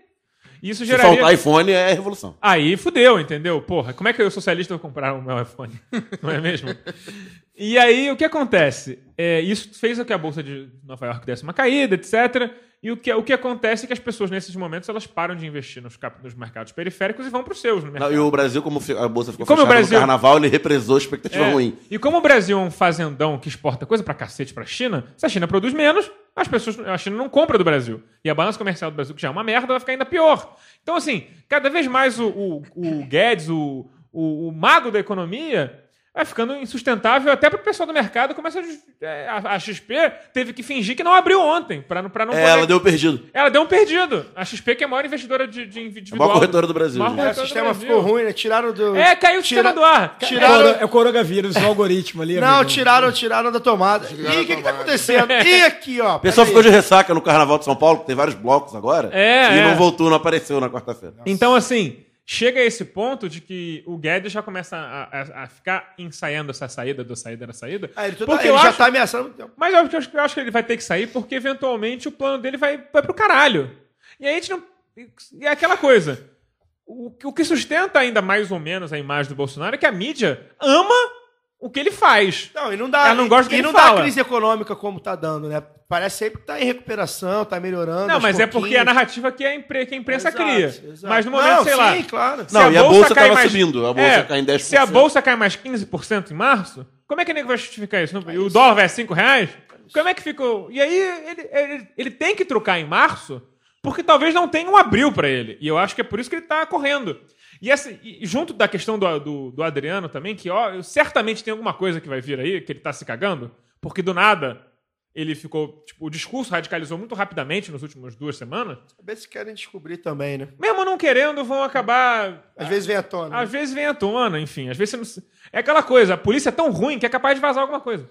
Isso Se geraria... faltar iPhone é revolução. Aí fudeu, entendeu? Porra, como é que eu, socialista, vou comprar o meu iPhone? <laughs> Não é mesmo? E aí, o que acontece? É, isso fez com que a Bolsa de Nova York desse uma caída, etc. E o que, o que acontece é que as pessoas, nesses momentos, elas param de investir nos, cap- nos mercados periféricos e vão para os seus. No Não, e o Brasil, como a bolsa ficou E como o fechada Brasil- no carnaval, ele represou a expectativa É. ruim. E como o Brasil é um fazendão que exporta coisa pra cacete pra China, se a China produz menos, as pessoas, a China não compra do Brasil. E a balança comercial do Brasil, que já é uma merda, vai ficar ainda pior. Então, assim, cada vez mais o, o, o Guedes, o, o, o mago da economia, vai ficando insustentável até pro pessoal do mercado. Começa a, é, a, a XP teve que fingir que não abriu ontem, pra, não- pra não É, poder- ela deu perdido. Ela deu um perdido. A XP, que é a maior investidora de, de É a individual. maior corretora do Brasil. Maior. É, o corretora do sistema Brasil. ficou ruim, né? Tiraram do. É, caiu o Tira- sistema do ar. Tiraram, É o coronavírus, o algoritmo ali. não, amigo. tiraram, tiraram da tomada. Tiraram Ih, o que, tá tomada. acontecendo? <laughs> E aqui, ó. O pessoal ficou de ressaca no Carnaval de São Paulo, que tem vários blocos agora. É, E é. não voltou, não apareceu na quarta-feira. Então, assim, chega a esse ponto de que o Guedes já começa a, a- a ficar ensaiando essa saída da saída da saída. Ah, ele, tudo- porque ele já acho, tá ameaçando tempo. Mas eu acho, eu acho que ele vai ter que sair porque, eventualmente, o plano dele vai, vai pro caralho. E aí a gente não. E é aquela coisa. O, que- o que sustenta ainda mais ou menos a imagem do Bolsonaro é que a mídia ama o que ele faz. Não, e não dá. Ela não gosta do que e ele não fala. dá crise econômica como tá dando, né? Parece sempre que tá em recuperação, tá melhorando. Não, mas é porque a narrativa que a, impre- que a imprensa Exato, cria. exato. Mas no momento, Não, sei sim, lá. claro. se Não, e a bolsa cai tava subindo, a bolsa cai em 10%. Se a bolsa cai mais 15% em março, como é que o nego vai justificar isso? E o dólar vai a 5 reais? Como é que ficou? E aí ele, ele, ele tem que trocar em março, porque talvez não tenha um abril pra ele. E eu acho que é por isso que ele tá correndo. E, essa, e junto da questão do, do, do Adriano também, que ó, certamente tem alguma coisa que vai vir aí, que ele tá se cagando, porque do nada ele ficou. Tipo, o discurso radicalizou muito rapidamente nas últimas duas semanas. Saber se querem descobrir também, né? Mesmo não querendo, vão acabar. Às vezes vem à tona. Às vezes vem à tona, enfim. Às vezes não... É aquela coisa, a polícia é tão ruim que é capaz de vazar alguma coisa.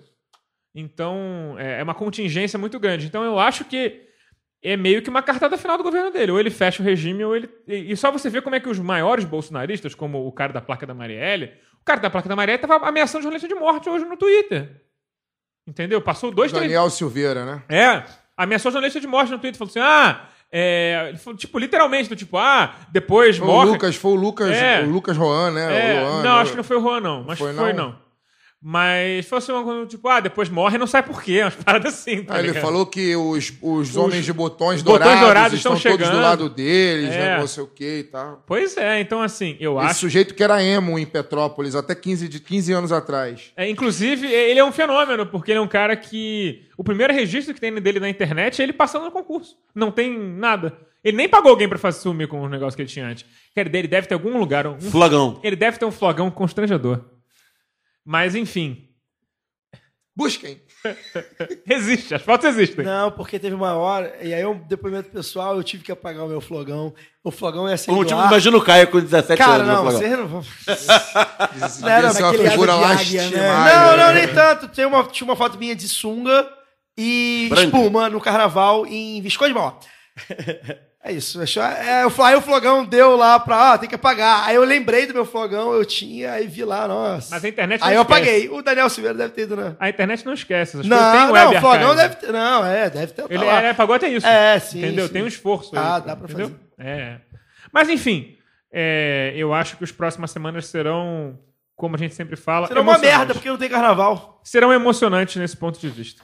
Então, é é uma contingência muito grande. Então, eu acho que é meio que uma cartada final do governo dele. Ou ele fecha o regime, ou ele. E só você vê como é que os maiores bolsonaristas, como o cara da placa da Marielle, o cara da placa da Marielle tava ameaçando jornalista de morte hoje no Twitter. Entendeu? Passou dois, três. Daniel Silveira, né? É, ameaçou jornalista de morte no Twitter. Falou assim: ah, é. Tipo, literalmente, do tipo, ah, depois Foi morre. o Lucas, foi o Lucas, É. o Lucas Roan, né? É, Luan, não, né? acho que não foi o Juan, não. Mas Foi, foi, não? não. Mas foi assim uma coisa, tipo, ah, depois morre e não sai por quê. Umas <laughs> paradas assim, tá Ah, ele falou que os, os homens de botões botões dourados, dourados estão, estão todos do chegando. lado deles, É. né? Não sei o que e tal. Pois é, então assim, eu Esse acho. sujeito que era emo em Petrópolis até 15, de 15 anos atrás. É, inclusive, ele é um fenômeno, porque ele é um cara que. O primeiro registro que tem dele na internet é ele passando no concurso. Não tem nada. Ele nem pagou alguém pra fazer sumir com os negócios que ele tinha antes. Quer dizer, ele deve ter algum lugar. Um, Flagão. ele deve ter um flogão constrangedor. Mas, enfim. Busquem. <laughs> Existe, as fotos existem. Não, porque teve uma hora, e aí um depoimento pessoal, eu tive que apagar o meu flogão. O flogão ia ser Como, do tipo, imagina o Caio com 17 Cara, anos no não, vocês não vão... <laughs> Não era é uma figura águia, né? lastimável. Não, não, né? nem tanto. Tem uma, tinha uma foto minha de sunga e Branca. espuma no carnaval em Visconde de Mauá. <laughs> É isso. É, o- aí o flogão deu lá pra, ah, tem que apagar. Aí eu lembrei do meu flogão, eu tinha, aí vi lá, nossa. Mas a internet Aí não eu esquece. apaguei. O Daniel Silveira deve ter ido na... A internet não esquece. Coisas Não, não, web o flogão archive. deve ter... Não, é, deve ter... Ele, tá lá. ele pagou até isso. É, sim, Entendeu? sim. Tem um esforço. Ah, aí, dá pra entendeu? fazer. É. Mas, enfim, é, eu acho que as próximas semanas serão, como a gente sempre fala, Será uma merda, porque não tem carnaval. Serão emocionantes nesse ponto de vista.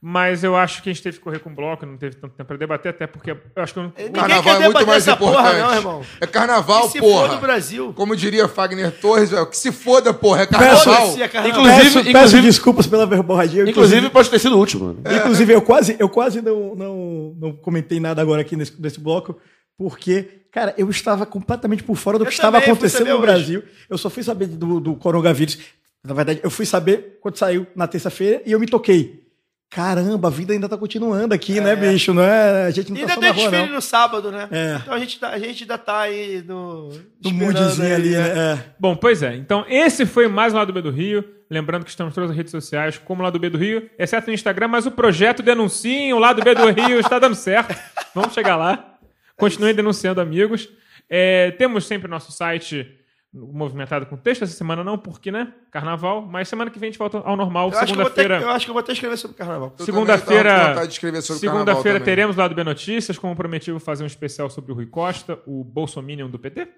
Mas eu acho que a gente teve que correr com o bloco, não teve tanto tempo para debater, até porque eu acho que eu não... Ninguém Carnaval quer é muito debater mais essa porra, importante. não, irmão. É carnaval, Que se porra. foda o Brasil. Como diria Fagner Torres, é, o que se foda, porra, é carnaval. Foda-se, é carnaval. Inclusive- peço, peço inclusive- desculpas pela verborragia. Inclusive, pode ter sido o último. né? Inclusive, eu quase, eu quase não, não, não comentei nada agora aqui nesse, nesse bloco, porque, cara, eu estava completamente por fora do Eu que estava também fui acontecendo no hoje. Brasil. Eu só fui saber do, do coronavírus. Na verdade, eu fui saber quando saiu na terça-feira e eu me toquei. Caramba, a vida ainda tá continuando aqui, né, bicho? Não é, a gente não tá ainda só tem na rua, desfile não. no sábado, né? É. Então a gente, tá- a gente ainda tá aí no. No moodzinho ali, né? É. Bom, pois é. Então, esse foi mais o Lado B do Rio. Lembrando que estamos todas as redes sociais como Lado B do Rio, exceto no Instagram, mas o projeto Denunciem, o Lado B do Rio está dando certo. Vamos chegar lá. Continuem denunciando amigos. É, temos sempre nosso site movimentado com texto. Essa semana não, porque, né? Carnaval. Mas semana que vem a gente volta ao normal. Eu acho, que eu, vou ter, Segunda-feira. eu acho que eu vou até escrever sobre carnaval. Segunda-feira. também tava com vontade de escrever sobre carnaval Segunda-feira teremos lá do B Notícias, como prometi, vou fazer um especial sobre o Rui Costa, o Bolsominion do PT.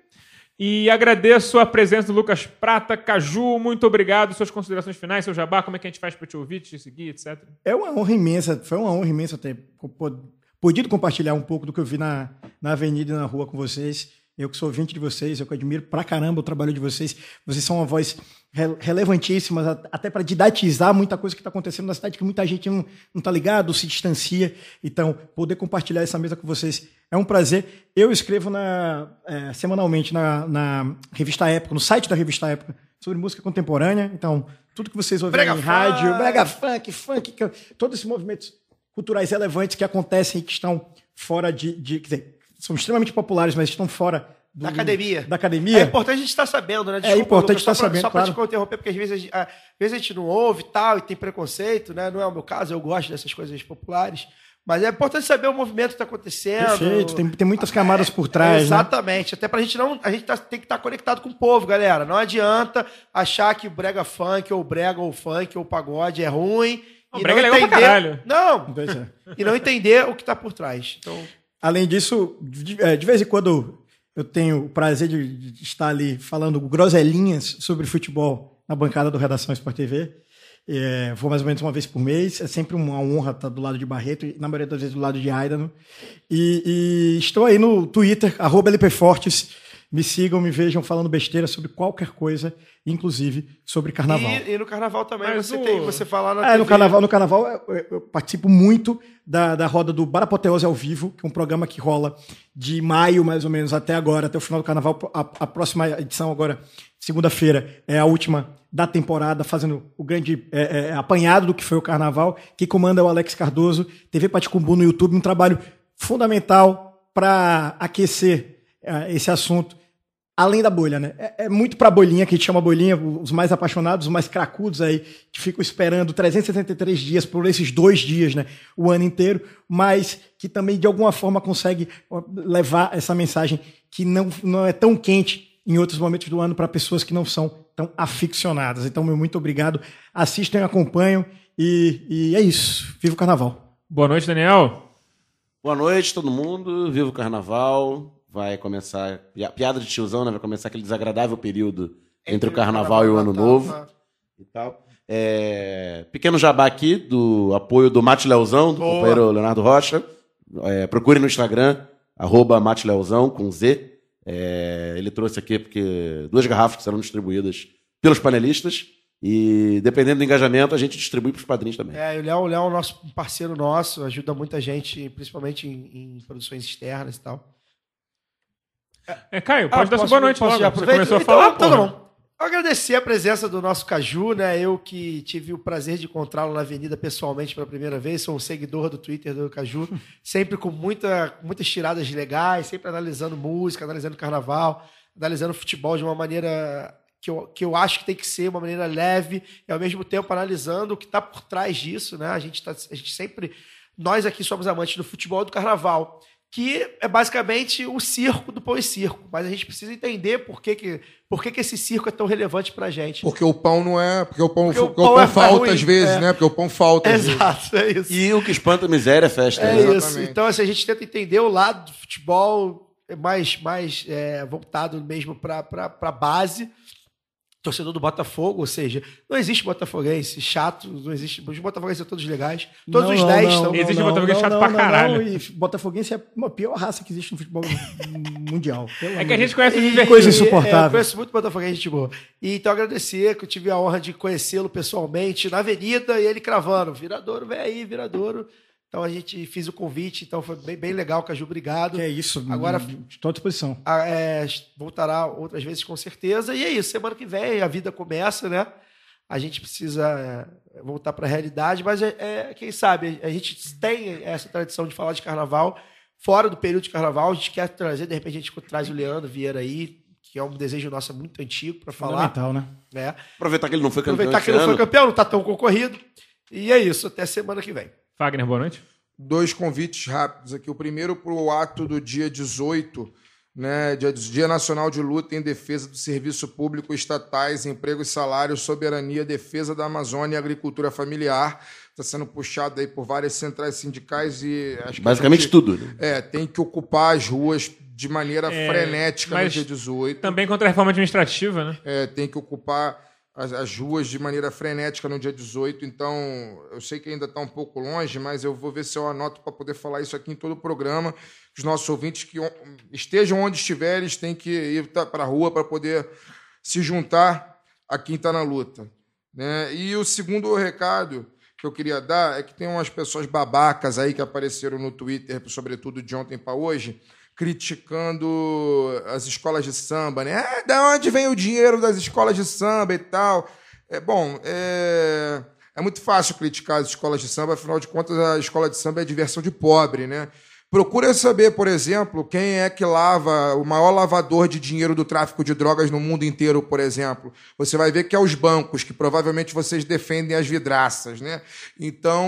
E agradeço a presença do Lucas Prata, Caju, muito obrigado. Suas considerações finais, seu jabá, como é que a gente faz para te ouvir, te seguir, etc. É uma honra imensa, foi uma honra imensa ter po- podido compartilhar um pouco do que eu vi na, na avenida e na rua com vocês. Eu que sou ouvinte de vocês, eu que admiro pra caramba o trabalho de vocês. Vocês são uma voz re- relevantíssima, até para didatizar muita coisa que está acontecendo na cidade, que muita gente não, não tá ligado, se distancia. Então, poder compartilhar essa mesa com vocês é um prazer. Eu escrevo na, é, semanalmente na, na revista Época, no site da revista Época, sobre música contemporânea. Então, tudo que vocês ouvem Brega em rádio, funk. brega funk, funk, todos esses movimentos culturais relevantes que acontecem e que estão fora de, de- quer dizer, são extremamente populares, mas estão fora do- Da academia. Da academia. É importante a gente estar sabendo, né? importante Lucas, só estar pra- sabendo, Só para claro. te interromper, porque às vezes, a gente, às vezes a gente não ouve e tal, e tem preconceito, né? Não é o meu caso, eu gosto dessas coisas populares. Mas é importante saber o movimento que está acontecendo. Perfeito, tem, tem muitas camadas por trás, né? Exatamente. Até pra gente não. A gente tá- tem que estar conectado com o povo, galera. Não adianta achar que o brega funk, ou brega, ou funk, ou pagode é ruim. Não, e brega é não legal pra entender. caralho. Não! Pois é. E não entender o que tá por trás. Então, Além disso, de, é, de vez em quando eu tenho o prazer de, de estar ali falando groselinhas sobre futebol na bancada do Redação Sport TV. É, vou mais ou menos uma vez por mês. É sempre uma honra estar do lado de Barreto e, na maioria das vezes, do lado de Aidano. E, e estou aí no Twitter, LPFortes. Me sigam, me vejam falando besteira sobre qualquer coisa, inclusive sobre carnaval. E, e no carnaval também Mas você o- tem, você fala na É, no TV. carnaval, no carnaval eu, eu- participo muito da, da roda do Barapoteose ao vivo, que é um programa que rola de maio, mais ou menos, até agora, até o final do carnaval. A, a próxima edição agora, segunda-feira, é a última da temporada, fazendo o grande é, é, apanhado do que foi o carnaval. Quem comanda é o Alex Cardoso, TV Paticumbu no YouTube, um trabalho fundamental para aquecer é, esse assunto além da bolha, né? É, é muito pra bolinha, que a gente chama bolinha, os mais apaixonados, os mais cracudos aí, que ficam esperando 373 dias por esses dois dias, né? O ano inteiro, mas que também de alguma forma consegue levar essa mensagem que não, não é tão quente em outros momentos do ano para pessoas que não são tão aficionadas. Então, meu muito obrigado. Assistam, acompanham e, e é isso. Viva o carnaval. Boa noite, Daniel. Boa noite, todo mundo. Viva o carnaval. Vai começar. pi- Piada de tiozão, né? Vai começar aquele desagradável período entre, o carnaval, e o ano novo tá. e tal. É, pequeno jabá aqui do apoio do Mate Leozão, do Boa. companheiro Leonardo Rocha. É, procure no Instagram, arroba Mate Leozão, com Z. É, ele trouxe aqui porque duas garrafas que serão distribuídas pelos panelistas. E dependendo do engajamento, a gente distribui para os padrinhos também. É, o Léo, o Léo é um nosso parceiro nosso, ajuda muita gente, principalmente em, em produções externas e tal. É, Caio, pode Ah, dar sua boa noite posso logo. já Você começou a Então, falar, então porra. bom. Agradecer a presença do nosso Caju, né? Eu que tive o prazer de encontrá-lo na avenida pessoalmente pela primeira vez, sou um seguidor do Twitter do Caju, <laughs> sempre com muita, muitas tiradas legais, sempre analisando música, analisando carnaval, analisando futebol de uma maneira que eu, que eu acho que tem que ser uma maneira leve e ao mesmo tempo analisando o que está por trás disso, né? A gente, tá, a gente sempre. Nós aqui somos amantes do futebol e do carnaval, que é basicamente o circo do pão e circo. Mas a gente precisa entender por que, que, por que, que esse circo é tão relevante pra gente. Porque o pão não é. Porque o pão, Porque o porque o pão pão é falta ruim, às vezes, é. né? Porque o pão falta. às vezes. Exato, é isso. E o que espanta a miséria é festa. É né? isso. Então, assim, a gente tenta entender o lado do futebol mais, mais é, voltado mesmo para a base. Torcedor do Botafogo, ou seja, não existe botafoguense chato, não existe. Os botafoguenses são todos legais. Todos Não, os não, 10 não, estão. não, Existe não, botafoguense não, chato não, pra não, caralho. não, E botafoguense é uma pior raça que existe no futebol <laughs> mundial. pelo É que a de gente conhece o E- Viver. Coisa insuportável. é, eu conheço muito Botafoguense, gente boa. E então agradecer que eu tive a honra de conhecê-lo pessoalmente na avenida e ele cravando. Viradouro, vem aí, Viradouro. Então a gente fez o convite, então foi bem, bem legal, Caju, obrigado. Que é isso. Agora- Estou à disposição. Ah, é, voltará outras vezes com certeza. E é isso, semana que vem a vida começa, né? A gente precisa é, voltar para a realidade, mas é, é, quem sabe, a gente tem essa tradição de falar de carnaval fora do período de carnaval. A gente quer trazer, de repente, a gente traz o Leandro Vieira aí, que é um desejo nosso muito antigo para falar. Fundamental, né? Né? Aproveitar que ele não foi campeão Aproveitar que ele não foi campeão, não está tão concorrido. E é isso, até semana que vem. Fagner, boa noite. dois convites rápidos aqui. O primeiro para o ato do dia 18, né, dia, dia Nacional de Luta em Defesa do Serviço Público Estatais, Emprego e Salário, Soberania, Defesa da Amazônia e Agricultura Familiar. Está sendo puxado aí por várias centrais sindicais e acho que a Basicamente gente, tudo. Né? É, tem que ocupar as ruas de maneira É, frenética no dia 18. Também contra a reforma administrativa, né? É, tem que ocupar as, as ruas de maneira frenética no dia 18. Então, eu sei que ainda está um pouco longe, mas eu vou ver se eu anoto para poder falar isso aqui em todo o programa. Os nossos ouvintes que estejam onde estiverem, eles têm que ir para a rua para poder se juntar a quem está na luta. Né? E o segundo recado que eu queria dar é que tem umas pessoas babacas aí que apareceram no Twitter, sobretudo de ontem para hoje, criticando as escolas de samba, né? Ah, da onde vem o dinheiro das escolas de samba e tal? É bom, é, é muito fácil criticar as escolas de samba, afinal de contas a escola de samba é diversão de pobre, né? Procura saber, por exemplo, quem é que lava o maior lavador de dinheiro do tráfico de drogas no mundo inteiro, por exemplo. Você vai ver que é os bancos, que provavelmente vocês defendem as vidraças, né? Então,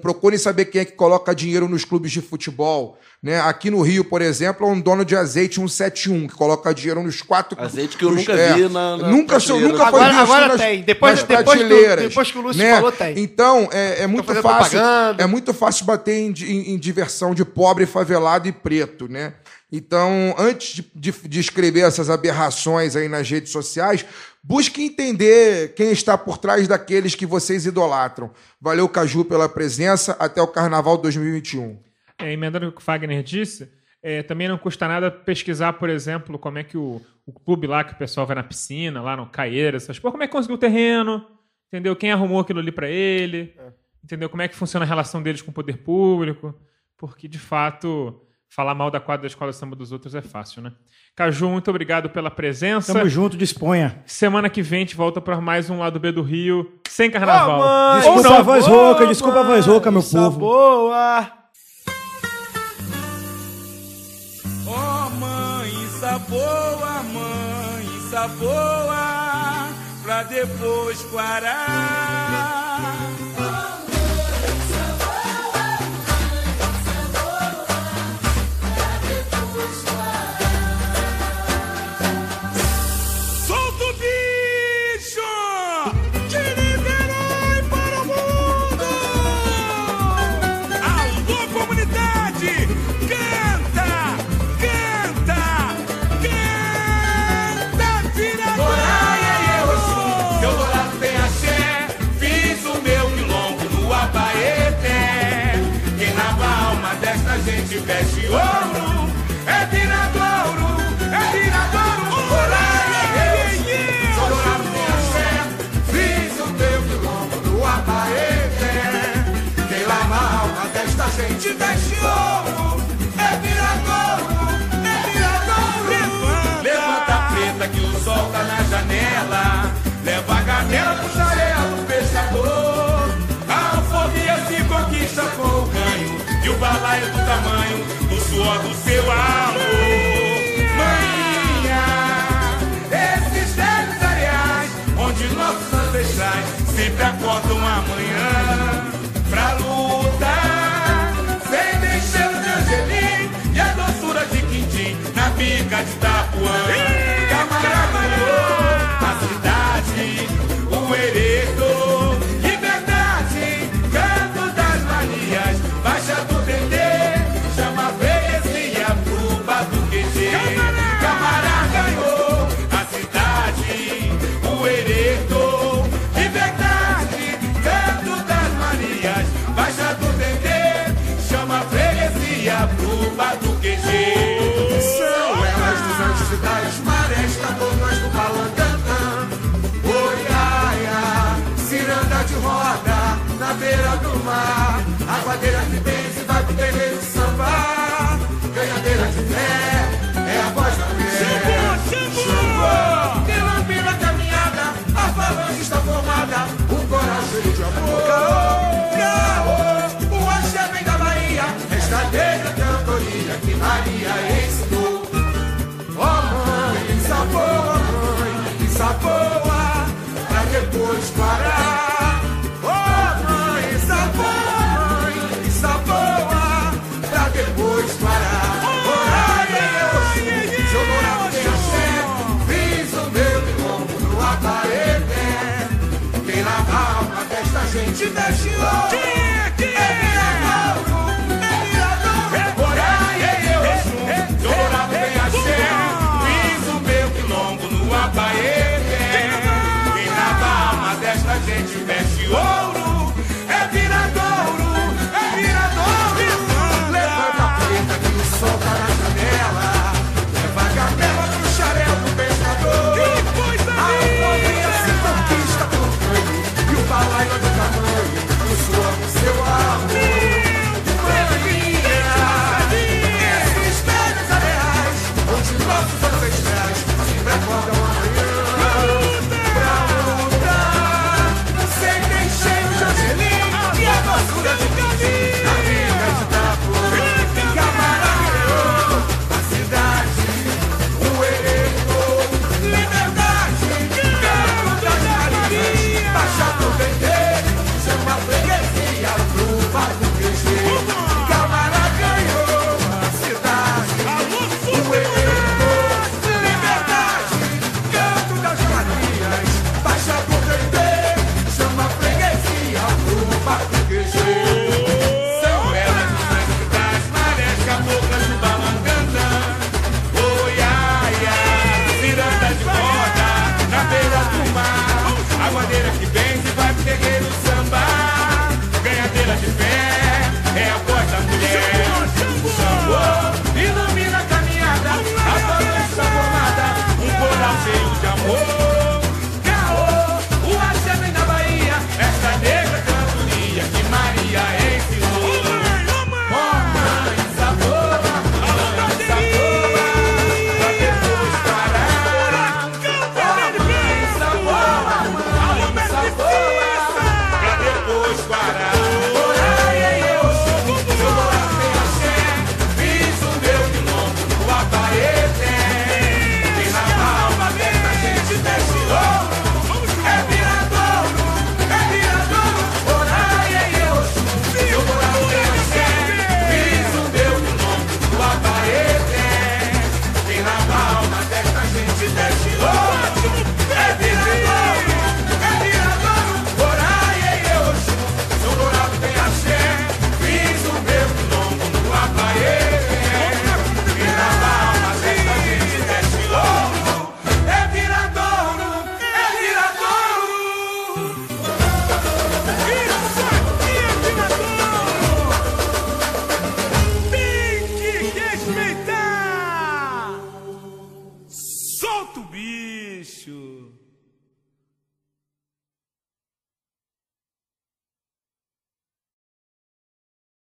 procurem saber quem é que coloca dinheiro nos clubes de futebol. Né? Aqui no Rio, por exemplo, é um dono de azeite 171, que coloca dinheiro nos quatro. Azeite que eu nos- nunca é, vi na- na nunca, sou- nunca foi Agora- visto agora nas, tem. Depois- nas depois que o- prateleiras, depois que o Lúcio né? falou, tem. Então, é, é muito fácil. propaganda. É muito fácil bater em, em- em diversão de pobre, favelado e preto, né? Então, antes de, de- de escrever essas aberrações aí nas redes sociais, busque entender quem está por trás daqueles que vocês idolatram. Valeu, Caju, pela presença. Até o Carnaval 2021. É, emendando o que o Fagner disse, É, também não custa nada pesquisar, por exemplo, como é que o, o clube lá que o pessoal vai na piscina, lá no Caieira, essas coisas, como é que conseguiu o terreno, entendeu? Quem arrumou aquilo ali pra ele, entendeu? Como é que funciona a relação deles com o poder público, porque de fato falar mal da quadra da escola de samba dos outros é fácil, né? Caju, muito obrigado pela presença. Tamo junto, disponha. Semana que vem a gente volta para mais um lado B do Rio, sem carnaval. Mãe, Ou Desculpa não. a voz rouca, desculpa a voz rouca, meu povo. boa! Ó mãe, isso boa, mãe, isso boa, pra depois parar. Do seu amor. Maninha, esses velhos areais Onde nossos ancestrais sempre acordam amanhã Pra lutar. Sem nem cheiro de angelim E a doçura de quindim Na bica de O axé da Bahia Esta negra cantoria Que Maria ensinou mãe, isso boa, mãe, isso boa, pra depois parar. te deixe.